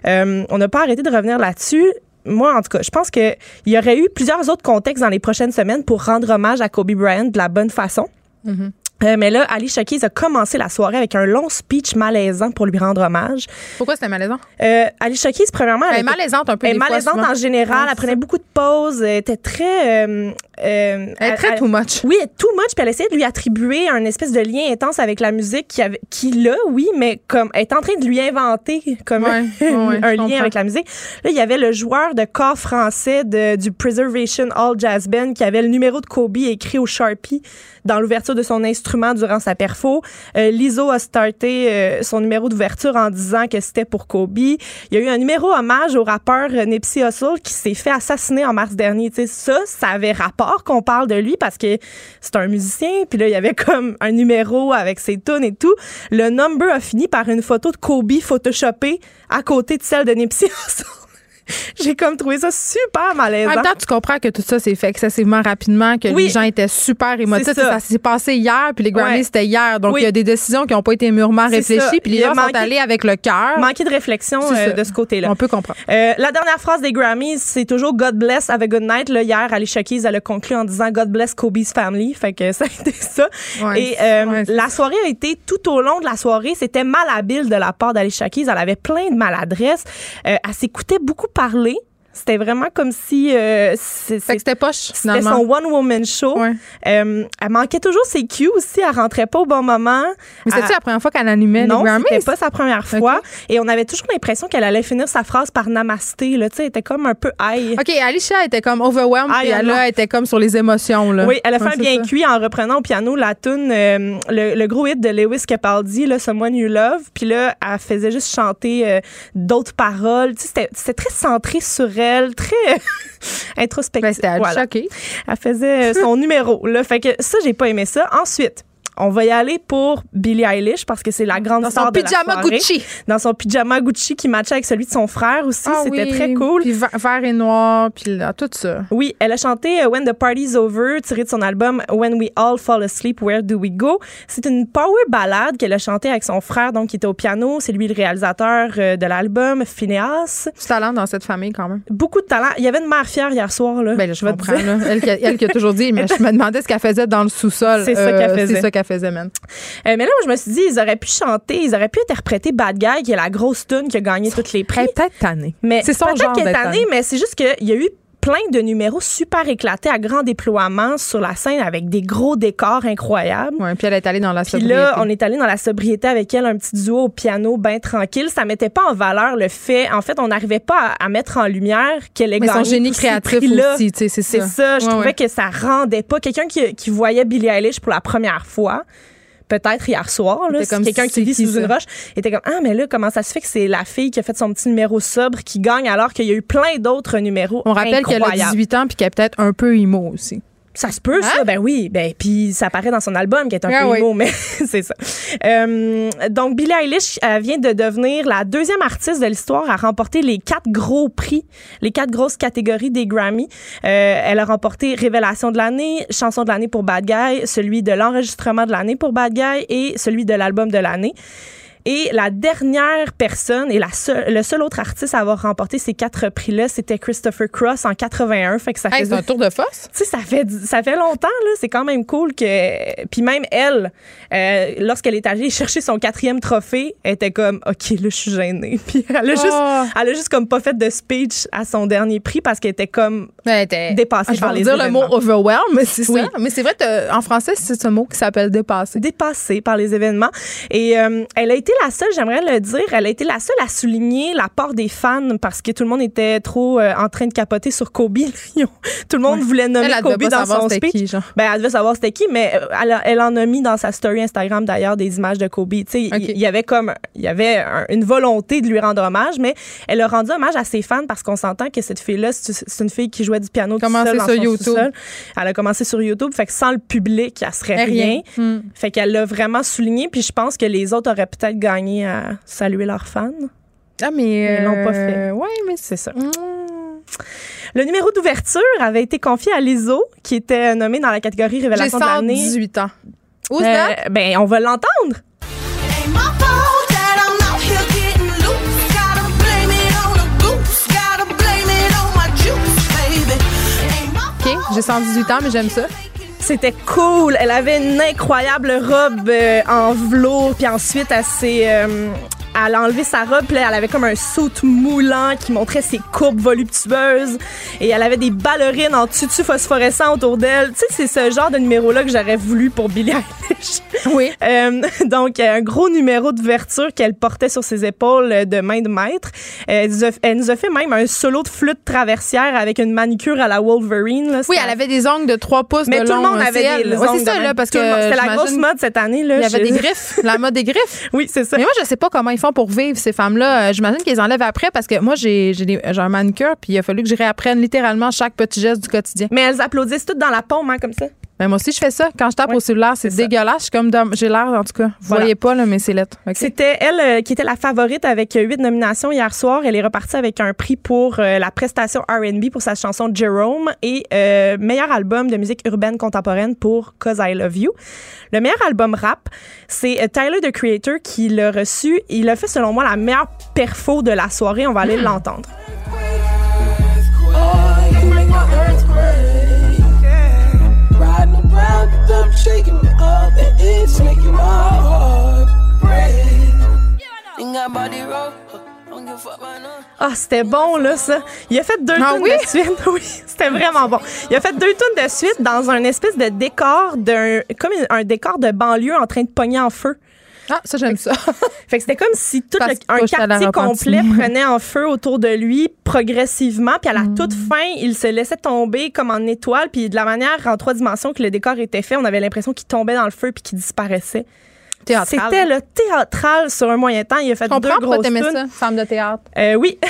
Euh, on n'a pas arrêté de revenir là-dessus. Moi, en tout cas, je pense qu'il y aurait eu plusieurs autres contextes dans les prochaines semaines pour rendre hommage à Kobe Bryant de la bonne façon. Mhm. Euh, mais là, Ali Keys a commencé la soirée avec un long speech malaisant pour lui rendre hommage. Pourquoi c'était malaisant? Euh, Ali Keys, premièrement, Elle est était- malaisante un peu. elle est fois, malaisante en général. Ouais, elle prenait beaucoup de pauses. Elle était très. euh, euh, Elle est très too much. Oui, too much. Puis elle essayait de lui attribuer un espèce de lien intense avec la musique qui avait, qui l'a, oui, mais comme elle est en train de lui inventer comme Ouais, un, ouais, un je lien avec la musique. Là, il y avait le joueur de corps français de, du Preservation All Jazz Band qui avait le numéro de Kobe écrit au Sharpie dans l'ouverture de son instrument durant sa perfo. Euh, Lizzo a starté euh, son numéro d'ouverture en disant que c'était pour Kobe. Il y a eu un numéro hommage au rappeur euh, Nipsey Hussle qui s'est fait assassiner en mars dernier. Tu sais, ça, ça avait rapport qu'on parle de lui parce que c'est un musicien. Puis là, il y avait comme un numéro avec ses tunes et tout. Le number a fini par une photo de Kobe photoshopée à côté de celle de Nipsey. J'ai comme trouvé ça super malaisant. En même temps, tu comprends que tout ça s'est fait excessivement rapidement, que Oui. les gens étaient super émotifs. Ça. Ça, s'est passé hier, puis les Grammys, Ouais. c'était hier. Donc, Oui. il y a des décisions qui n'ont pas été mûrement réfléchies, puis les gens sont manqué- allés avec le cœur. Manqué de réflexion euh, de ce côté-là. On peut comprendre. Euh, la dernière phrase des Grammys, c'est toujours God bless, have a good night. Là, hier, Alicia Keys, elle a conclu en disant God bless Kobe's family. Fait que ça a été ça. Ouais, Et euh, ouais, la soirée a été tout au long de la soirée, c'était malhabile de la part d'Alicia Keys. Elle avait plein de maladresses. Euh, elle s'écoutait beaucoup parler. C'était vraiment comme si euh, c'était poche, c'était son one-woman show. Ouais. Euh, elle manquait toujours ses cues aussi. Elle rentrait pas au bon moment. Mais c'était la première fois qu'elle animait non, c'était pas sa première fois. Et on avait toujours l'impression qu'elle allait finir sa phrase par namasté. Là, tu sais, elle était comme un peu high. OK, Alicia était comme overwhelmed, puis elle, était comme sur les émotions. Là. Oui, elle a fait Ouais, un bien ça. cuit en reprenant au piano la tune, euh, le, le gros hit de Lewis Capaldi, là, Someone You Love. Puis là, elle faisait juste chanter euh, d'autres paroles. Tu sais, C'était c'était très centré sur elle, très introspectif. Ben, Voilà. Elle faisait euh, son numéro. Là. Fait que ça, j'ai pas aimé ça. Ensuite, on va y aller pour Billie Eilish parce que c'est la grande Dans star son de la pyjama soirée. Gucci. Dans son pyjama Gucci qui matchait avec celui de son frère aussi. Ah C'était oui, très cool. Puis ver- vert et noir, puis là, tout ça. Oui, elle a chanté euh, When the Party's Over, tiré de son album When We All Fall Asleep, Where Do We Go? C'est une power ballade qu'elle a chantée avec son frère, donc qui était au piano. C'est lui le réalisateur euh, de l'album, Phineas. Du talent dans cette famille, quand même. Beaucoup de talent. Il y avait une mère fière hier soir, là. Ben, là, je vais te comprends. dire. Là. Elle, qui a, elle qui a toujours dit, mais je me demandais ce qu'elle faisait dans le sous-sol. C'est ça qu'elle faisait. Faisait, man. Euh, mais là, moi, je me suis dit, ils auraient pu chanter, ils auraient pu interpréter Bad Guy, qui est la grosse tune qui a gagné tous les prix. Elle est peut-être tannée. Mais C'est son peut-être genre qu'elle est tannée. mais c'est juste qu'il y a eu plein de numéros super éclatés à grand déploiement sur la scène avec des gros décors incroyables. Ouais, puis elle est allée dans la Puis sobriété. là, on est allé dans la sobriété avec elle, un petit duo au piano bien tranquille. Ça mettait pas en valeur le fait. En fait, on n'arrivait pas à, à mettre en lumière qu'elle ait Mais son gagné génie créatif aussi, tu sais, c'est C'est ça. ça. Je Ouais, trouvais ouais. que ça rendait pas. Quelqu'un qui, qui voyait Billie Eilish pour la première fois, peut-être hier soir, c'est comme quelqu'un qui vit sous une roche, était comme ah mais là comment ça se fait que c'est la fille qui a fait son petit numéro sobre qui gagne alors qu'il y a eu plein d'autres numéros On rappelle qu'elle a incroyables. 18 ans puis qu'elle est peut-être un peu emo aussi. Ça se peut, Hein? ça. Ben oui. Ben, puis ça apparaît dans son album qui est un Ah peu oui. emo, mais c'est ça. Euh, donc, Billie Eilish euh, vient de devenir la deuxième artiste de l'histoire à remporter les quatre gros prix, les quatre grosses catégories des Grammy. Euh, elle a remporté Révélation de l'année, Chanson de l'année pour Bad Guy, celui de l'enregistrement de l'année pour Bad Guy et celui de l'album de l'année. Et la dernière personne et la seule, le seul autre artiste à avoir remporté ces quatre prix-là, c'était Christopher Cross en 81. Fait que ça Hey, faisait- un tour de force. tu sais, ça fait, ça fait longtemps, là. C'est quand même cool que. Puis même elle, euh, lorsqu'elle est allée chercher son quatrième trophée, elle était comme, OK, là, je suis gênée. Puis elle a, juste, Oh. elle a juste comme pas fait de speech à son dernier prix parce qu'elle était comme Ben, t'es- dépassée Ah, je par vais les dire le mot overwhelm, c'est Oui. ça. Mais c'est vrai, en français, c'est ce mot qui s'appelle dépasser. dépassée par les événements. Et euh, elle a été la seule, j'aimerais le dire, elle a été la seule à souligner la part des fans parce que tout le monde était trop euh, en train de capoter sur Kobe. Tout le monde voulait nommer Elle, elle devait Kobe dans son speech. qui, genre. Ben, elle devait savoir c'était qui, mais euh, elle, a- elle en a mis dans sa story Instagram d'ailleurs des images de Kobe. Sais, il- y avait comme, il y avait un- une volonté de lui rendre hommage, mais elle a rendu hommage à ses fans parce qu'on s'entend que cette fille-là, c'est une fille qui jouait du piano tout seul dans sur son YouTube. Elle a commencé sur YouTube, fait que sans le public, elle serait rien. rien. Hmm. Fait qu'elle l'a vraiment souligné, puis je pense que les autres auraient peut-être gagné à saluer leurs fans. Ah, mais. Ils l'ont pas euh, fait. Ouais, mais C'est ça. Hmm. Le numéro d'ouverture avait été confié à Lizzo, qui était nommée dans la catégorie J'ai Révélation de l'année. 118 ans. Who's Euh, ben, on va l'entendre. OK, j'ai 118 ans, mais j'aime ça. C'était cool. Elle avait une incroyable robe euh, en velours, puis ensuite elle euh, elle a enlevé sa robe, puis elle avait comme un saut moulant qui montrait ses courbes voluptueuses et elle avait des ballerines en tutu phosphorescent autour d'elle. Tu sais, c'est ce genre de numéro-là que j'aurais voulu pour Billie Eilish. Oui. Euh, donc, un gros numéro d'ouverture qu'elle portait sur ses épaules euh, de main de maître. Euh, Elle nous, a, elle nous a fait même un solo de flûte traversière avec une manicure à la Wolverine. là. Oui, elle avait des ongles de 3 pouces mais de tout le long. monde C'est avait des Ouais, c'est ça, là, parce que C'était la grosse mode cette année. Là, Il y avait des griffes, la mode des griffes. Oui, c'est ça. Mais moi, je sais pas comment ils pour vivre, ces femmes-là. Euh, J'imagine qu'ils enlèvent après parce que moi, j'ai un manucure, puis il a fallu que je réapprenne littéralement chaque petit geste du quotidien. Mais elles applaudissent toutes dans la paume, hein, comme ça. Ben, moi aussi, je fais ça. Quand je tape Ouais, au cellulaire, c'est dégueulasse. Comme J'ai l'air, en tout cas. Vous Voilà. voyez pas, là, mais c'est lettre. C'était elle euh, qui était la favorite avec euh, huit nominations hier soir. Elle est repartie avec un prix pour euh, la prestation R&B pour sa chanson Jerome et euh, meilleur album de musique urbaine contemporaine pour Cause I Love You. Le meilleur album rap, c'est Tyler the Creator qui l'a reçu. Il a fait selon moi la meilleure perfo de la soirée. On va aller l'entendre. Dump, shaking me up, and it's making my heart break. Ain't got body roll, don't give a fuck about none. Ah, c'était bon, là, ça. Il a fait deux Ah tunes oui? de suite. Oui, c'était vraiment bon. Il a fait deux tunes de suite dans un espèce de décor d'un, comme un décor de banlieue en train de pogner en feu. Ah, ça, j'aime ça. Fait que c'était comme si tout le- un quartier complet prenait en feu autour de lui progressivement. Puis à la Mm. toute fin, il se laissait tomber comme en étoile. Puis de la manière en trois dimensions que le décor était fait, on avait l'impression qu'il tombait dans le feu puis qu'il disparaissait. C'était le théâtral sur un moyen temps. Il a fait deux grosses t'aimais ça, femme de théâtre. Euh, oui.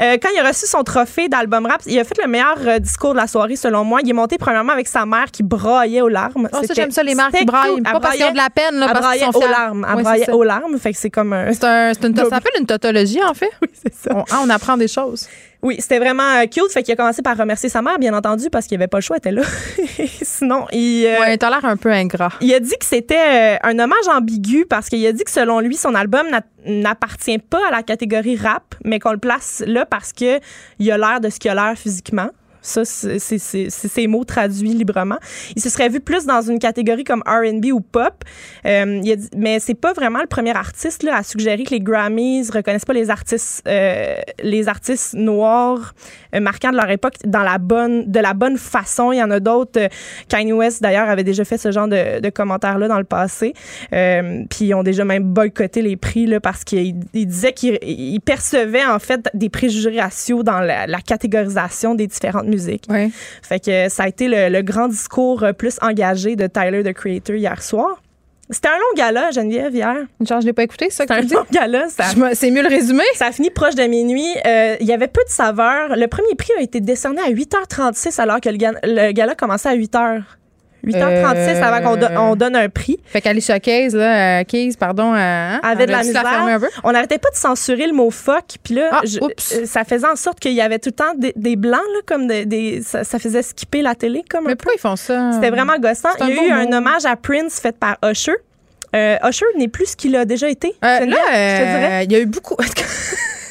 Euh, quand il a reçu son trophée d'album rap, il a fait le meilleur euh, discours de la soirée, selon moi. Il est monté premièrement avec sa mère qui braillait aux larmes. Oh, ça, j'aime ça, les mères qui braillent. Pas parce qu'ils ont de la peine, là, parce qu'ils sont aux larmes. Elle braillait aux larmes. Fait que c'est comme un... C'est un, c'est une, ça s'appelle une tautologie, en fait. Oui, c'est ça. On, ah, on apprend des choses. Oui, c'était vraiment euh, cute. Fait qu'il a commencé par remercier sa mère, bien entendu, parce qu'il avait pas le choix, elle était là. Sinon, il... euh, Ouais, t'as l'air un peu ingrat. Il a dit que c'était euh, un hommage ambigu parce qu'il a dit que selon lui, son album n'a- n'appartient pas à la catégorie rap, mais qu'on le place là parce que il a l'air de ce qu'il a l'air physiquement. Ça, c'est ses mots traduits librement. Il se serait vu plus dans une catégorie comme R&B ou pop. Euh, il a dit- mais c'est pas vraiment le premier artiste là, à suggérer que les Grammys reconnaissent pas les artistes, euh, les artistes noirs marquants de leur époque dans la bonne, de la bonne façon. Il y en a d'autres. euh, Kanye West d'ailleurs avait déjà fait ce genre de, de commentaires là dans le passé. Euh, puis ils ont déjà même boycotté les prix là parce qu'il il disait qu'il il percevait en fait des préjugés raciaux dans la, la catégorisation des différentes musiques. Ouais. Fait que ça a été le, le grand discours euh, plus engagé de Tyler the Creator hier soir. C'était un long gala, Geneviève, hier. Chance, je l'ai pas écouté, c'est ça que C'était un tu dis? long gala. Ça, C'est mieux le résumé? ça a fini proche de minuit. Euh, Il y avait peu de saveurs. Le premier prix a été décerné à 8h36 alors que le, le gala commençait à 8h. 8h36 avant qu'on do- on donne un prix. Fait qu'Alicia Keys, là, euh, Keys, pardon, euh, hein, avait de la misère. On n'arrêtait pas de censurer le mot fuck. Puis là, Ah, je- oups. euh, ça faisait en sorte qu'il y avait tout le temps des, des blancs, là, comme des, des- ça, ça faisait skipper la télé. comme un Mais peu. pourquoi ils font ça? C'était vraiment gossant. C'est Il y a eu un mot. hommage à Prince fait par Usher. Euh, Usher n'est plus ce qu'il a déjà été. Euh, Geneviève, là, je te dirais. euh, il y a eu beaucoup.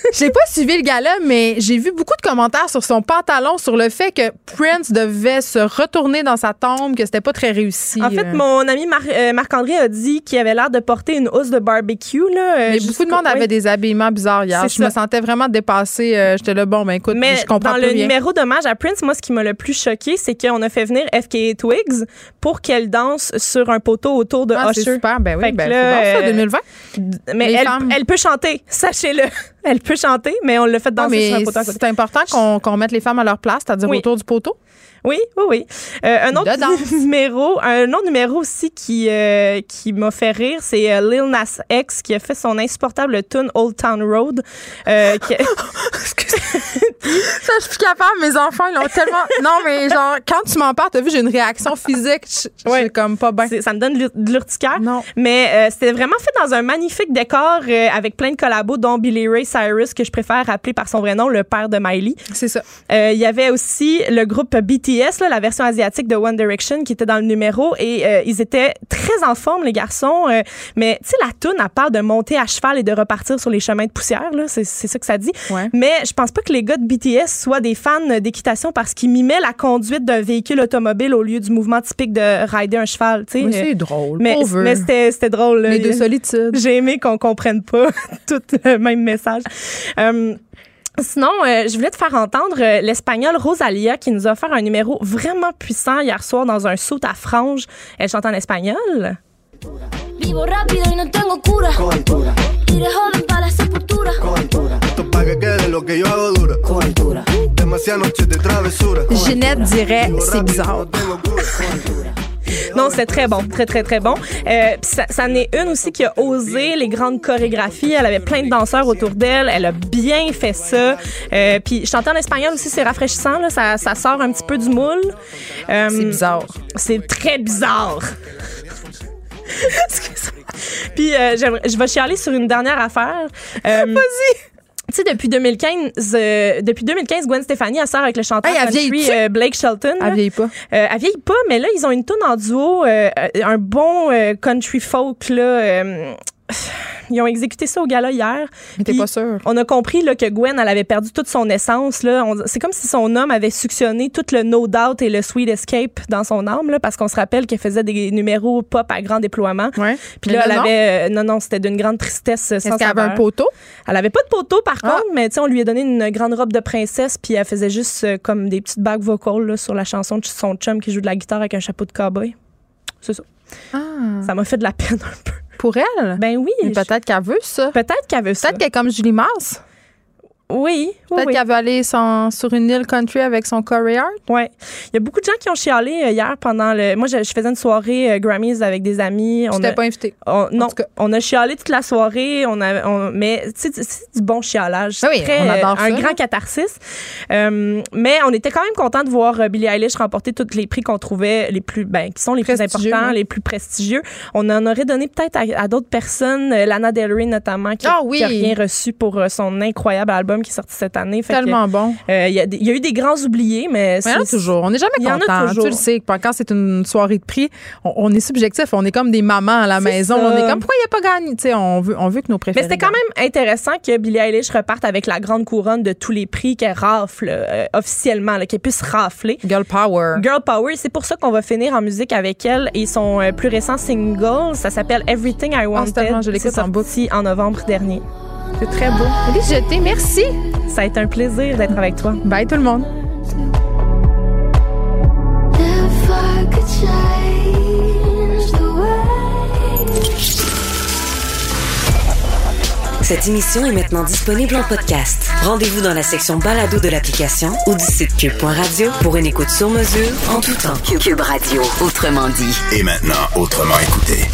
J'ai pas suivi le gala, mais j'ai vu beaucoup de commentaires sur son pantalon, sur le fait que Prince devait se retourner dans sa tombe, que c'était pas très réussi. En fait, euh. mon ami Mar- euh, Marc-André a dit qu'il avait l'air de porter une housse de barbecue. Là, euh, Mais beaucoup de monde avait des habillements bizarres hier. Je me sentais vraiment dépassée. Euh, J'étais là, bon, ben écoute, Mais je comprends dans le numéro d'hommage à Prince, moi, ce qui m'a le plus choqué, c'est qu'on a fait venir FKA Twigs pour qu'elle danse sur un poteau autour de Ah, Usher. super. Ben oui, ben c'est bon, ça, euh, 2020. Mais elle peut chanter, sachez-le. Elle peut chanter, mais on l'a fait Ah, danser sur un mais poteau c'est important qu'on qu'on mette les femmes à leur place, c'est-à-dire Oui. autour du poteau? Oui, oui, oui. Euh, un autre numéro, un autre numéro aussi qui euh, qui m'a fait rire, c'est euh, Lil Nas X qui a fait son insupportable tune Old Town Road. Euh, qui- Ça, je suis capable. Mes enfants, ils l'ont tellement. Non, mais genre, quand tu m'en parles, t'as vu, j'ai une réaction physique. Je Ouais. suis comme pas bien. ça me donne de l'urticaire. Non. Mais euh, c'était vraiment fait dans un magnifique décor euh, avec plein de collabos, dont Billy Ray Cyrus, que je préfère appeler par son vrai nom, le père de Miley. C'est ça. Euh, Il y avait aussi le groupe BTS, là, la version asiatique de One Direction, qui était dans le numéro. Et euh, ils étaient très en forme, les garçons. euh, mais tu sais, la toune, elle parle de monter à cheval et de repartir sur les chemins de poussière. C'est ça que ça dit. Ouais. Mais je pense pas que les gars de BTS soient des fans d'équitation parce qu'ils mimaient la conduite d'un véhicule automobile au lieu du mouvement typique de rider un cheval. c'est drôle. Mais, c'était drôle. là. Mais de solitude. J'ai aimé qu'on comprenne pas tout le même message. Euh, Sinon, euh, je voulais te faire entendre euh, l'espagnole Rosalia qui nous a offert un numéro vraiment puissant hier soir dans un saut à franges. Elle chante en espagnol. Vivo rápido y no tengo cura. Iré joven para la sepultura. Esto pa' que quede lo que yo hago dura. Demasiadas noches de travesura. Ginette dirait, c'est bizarre. Non, c'est très bon, très, très, très bon. Euh, ça, ça en est une aussi qui a osé les grandes chorégraphies. Elle avait plein de danseurs autour d'elle. Elle a bien fait ça. Euh, puis chanter en espagnol aussi, c'est rafraîchissant. Là. Ça, ça sort un petit peu du moule. Euh, C'est bizarre. C'est très bizarre. Puis euh, je vais chialer sur une dernière affaire. Vas-y. Tu sais, depuis 2015, euh, depuis 2015, Gwen Stefani, elle sort avec le chanteur Hey, elle country euh, Blake Shelton. là. Elle vieillit pas. Euh, elle vieillit pas, mais là, ils ont une tonne en duo, euh, un bon euh, country folk, là. Ils ont exécuté ça au gala hier. Mais t'es pas sûr. On a compris là, que Gwen, elle avait perdu toute son essence. Là. C'est comme si son homme avait suctionné tout le No Doubt et le Sweet Escape dans son âme, là, parce qu'on se rappelle qu'elle faisait des numéros pop à grand déploiement. Ouais. Puis Mais là, là, elle non. avait... euh, non, non, c'était d'une grande tristesse euh, Est-ce qu'elle avait un poteau? Elle avait pas de poteau, par Ah. contre, mais on lui a donné une grande robe de princesse, puis elle faisait juste euh, comme des petites bagues vocales là, sur la chanson de son chum qui joue de la guitare avec un chapeau de cowboy. C'est ça. Ah. Ça m'a fait de la peine un peu. Pour elle? Ben oui. Peut-être qu'elle veut ça. Peut-être qu'elle veut ça. Peut-être qu'elle est comme Julie Mars. Oui. oui, Peut-être oui. qu'elle veut aller son- sur une île country avec son Corey Hart? Ouais. Il y a beaucoup de gens qui ont chialé euh, hier pendant le. Moi, je, je faisais une soirée euh, Grammys avec des amis. Tu On a- pas invité. on- non, on a chialé toute la soirée. On a, on- mais c'est du bon chialage. Ah oui, très, on adore euh, un ça. grand catharsis. Euh, mais on était quand même content de voir Billie Eilish remporter tous les prix qu'on trouvait les plus, ben, qui sont les plus importants, les plus prestigieux. On en aurait donné peut-être à, à d'autres personnes, Lana Del Rey notamment, qui, Ah oui. qui a rien reçu pour son incroyable album qui est sorti cette année. Fait que, Tellement bon. euh, Il y, a y eu des grands oubliés, mais Mais il y en a toujours. On n'est jamais Il y en a content. toujours. Tu le sais. Quand c'est une soirée de prix, on, on est subjectif. On est comme des mamans à la maison. ça. On est comme, pourquoi il n'y a pas gagné? Tu sais, on veut, on veut que nos Mais préférés. c'était quand même intéressant que Billie Eilish reparte avec la grande couronne de tous les prix qu'elle rafle euh, officiellement, qu'elle puisse rafler. Girl Power. Girl Power, c'est pour ça qu'on va finir en musique avec elle et son euh, plus récent single, ça s'appelle Everything I c'est Wanted. tellement, je l'écoute en sorti en novembre dernier. C'est très beau. Allez, jeter. Merci. Ça a été un plaisir d'être avec toi. Bye tout le monde. Cette émission est maintenant disponible en podcast. Rendez-vous dans la section balado de l'application ou du site cube.radio pour une écoute sur mesure en tout temps. Cube Radio, autrement dit. Et maintenant, autrement écouté.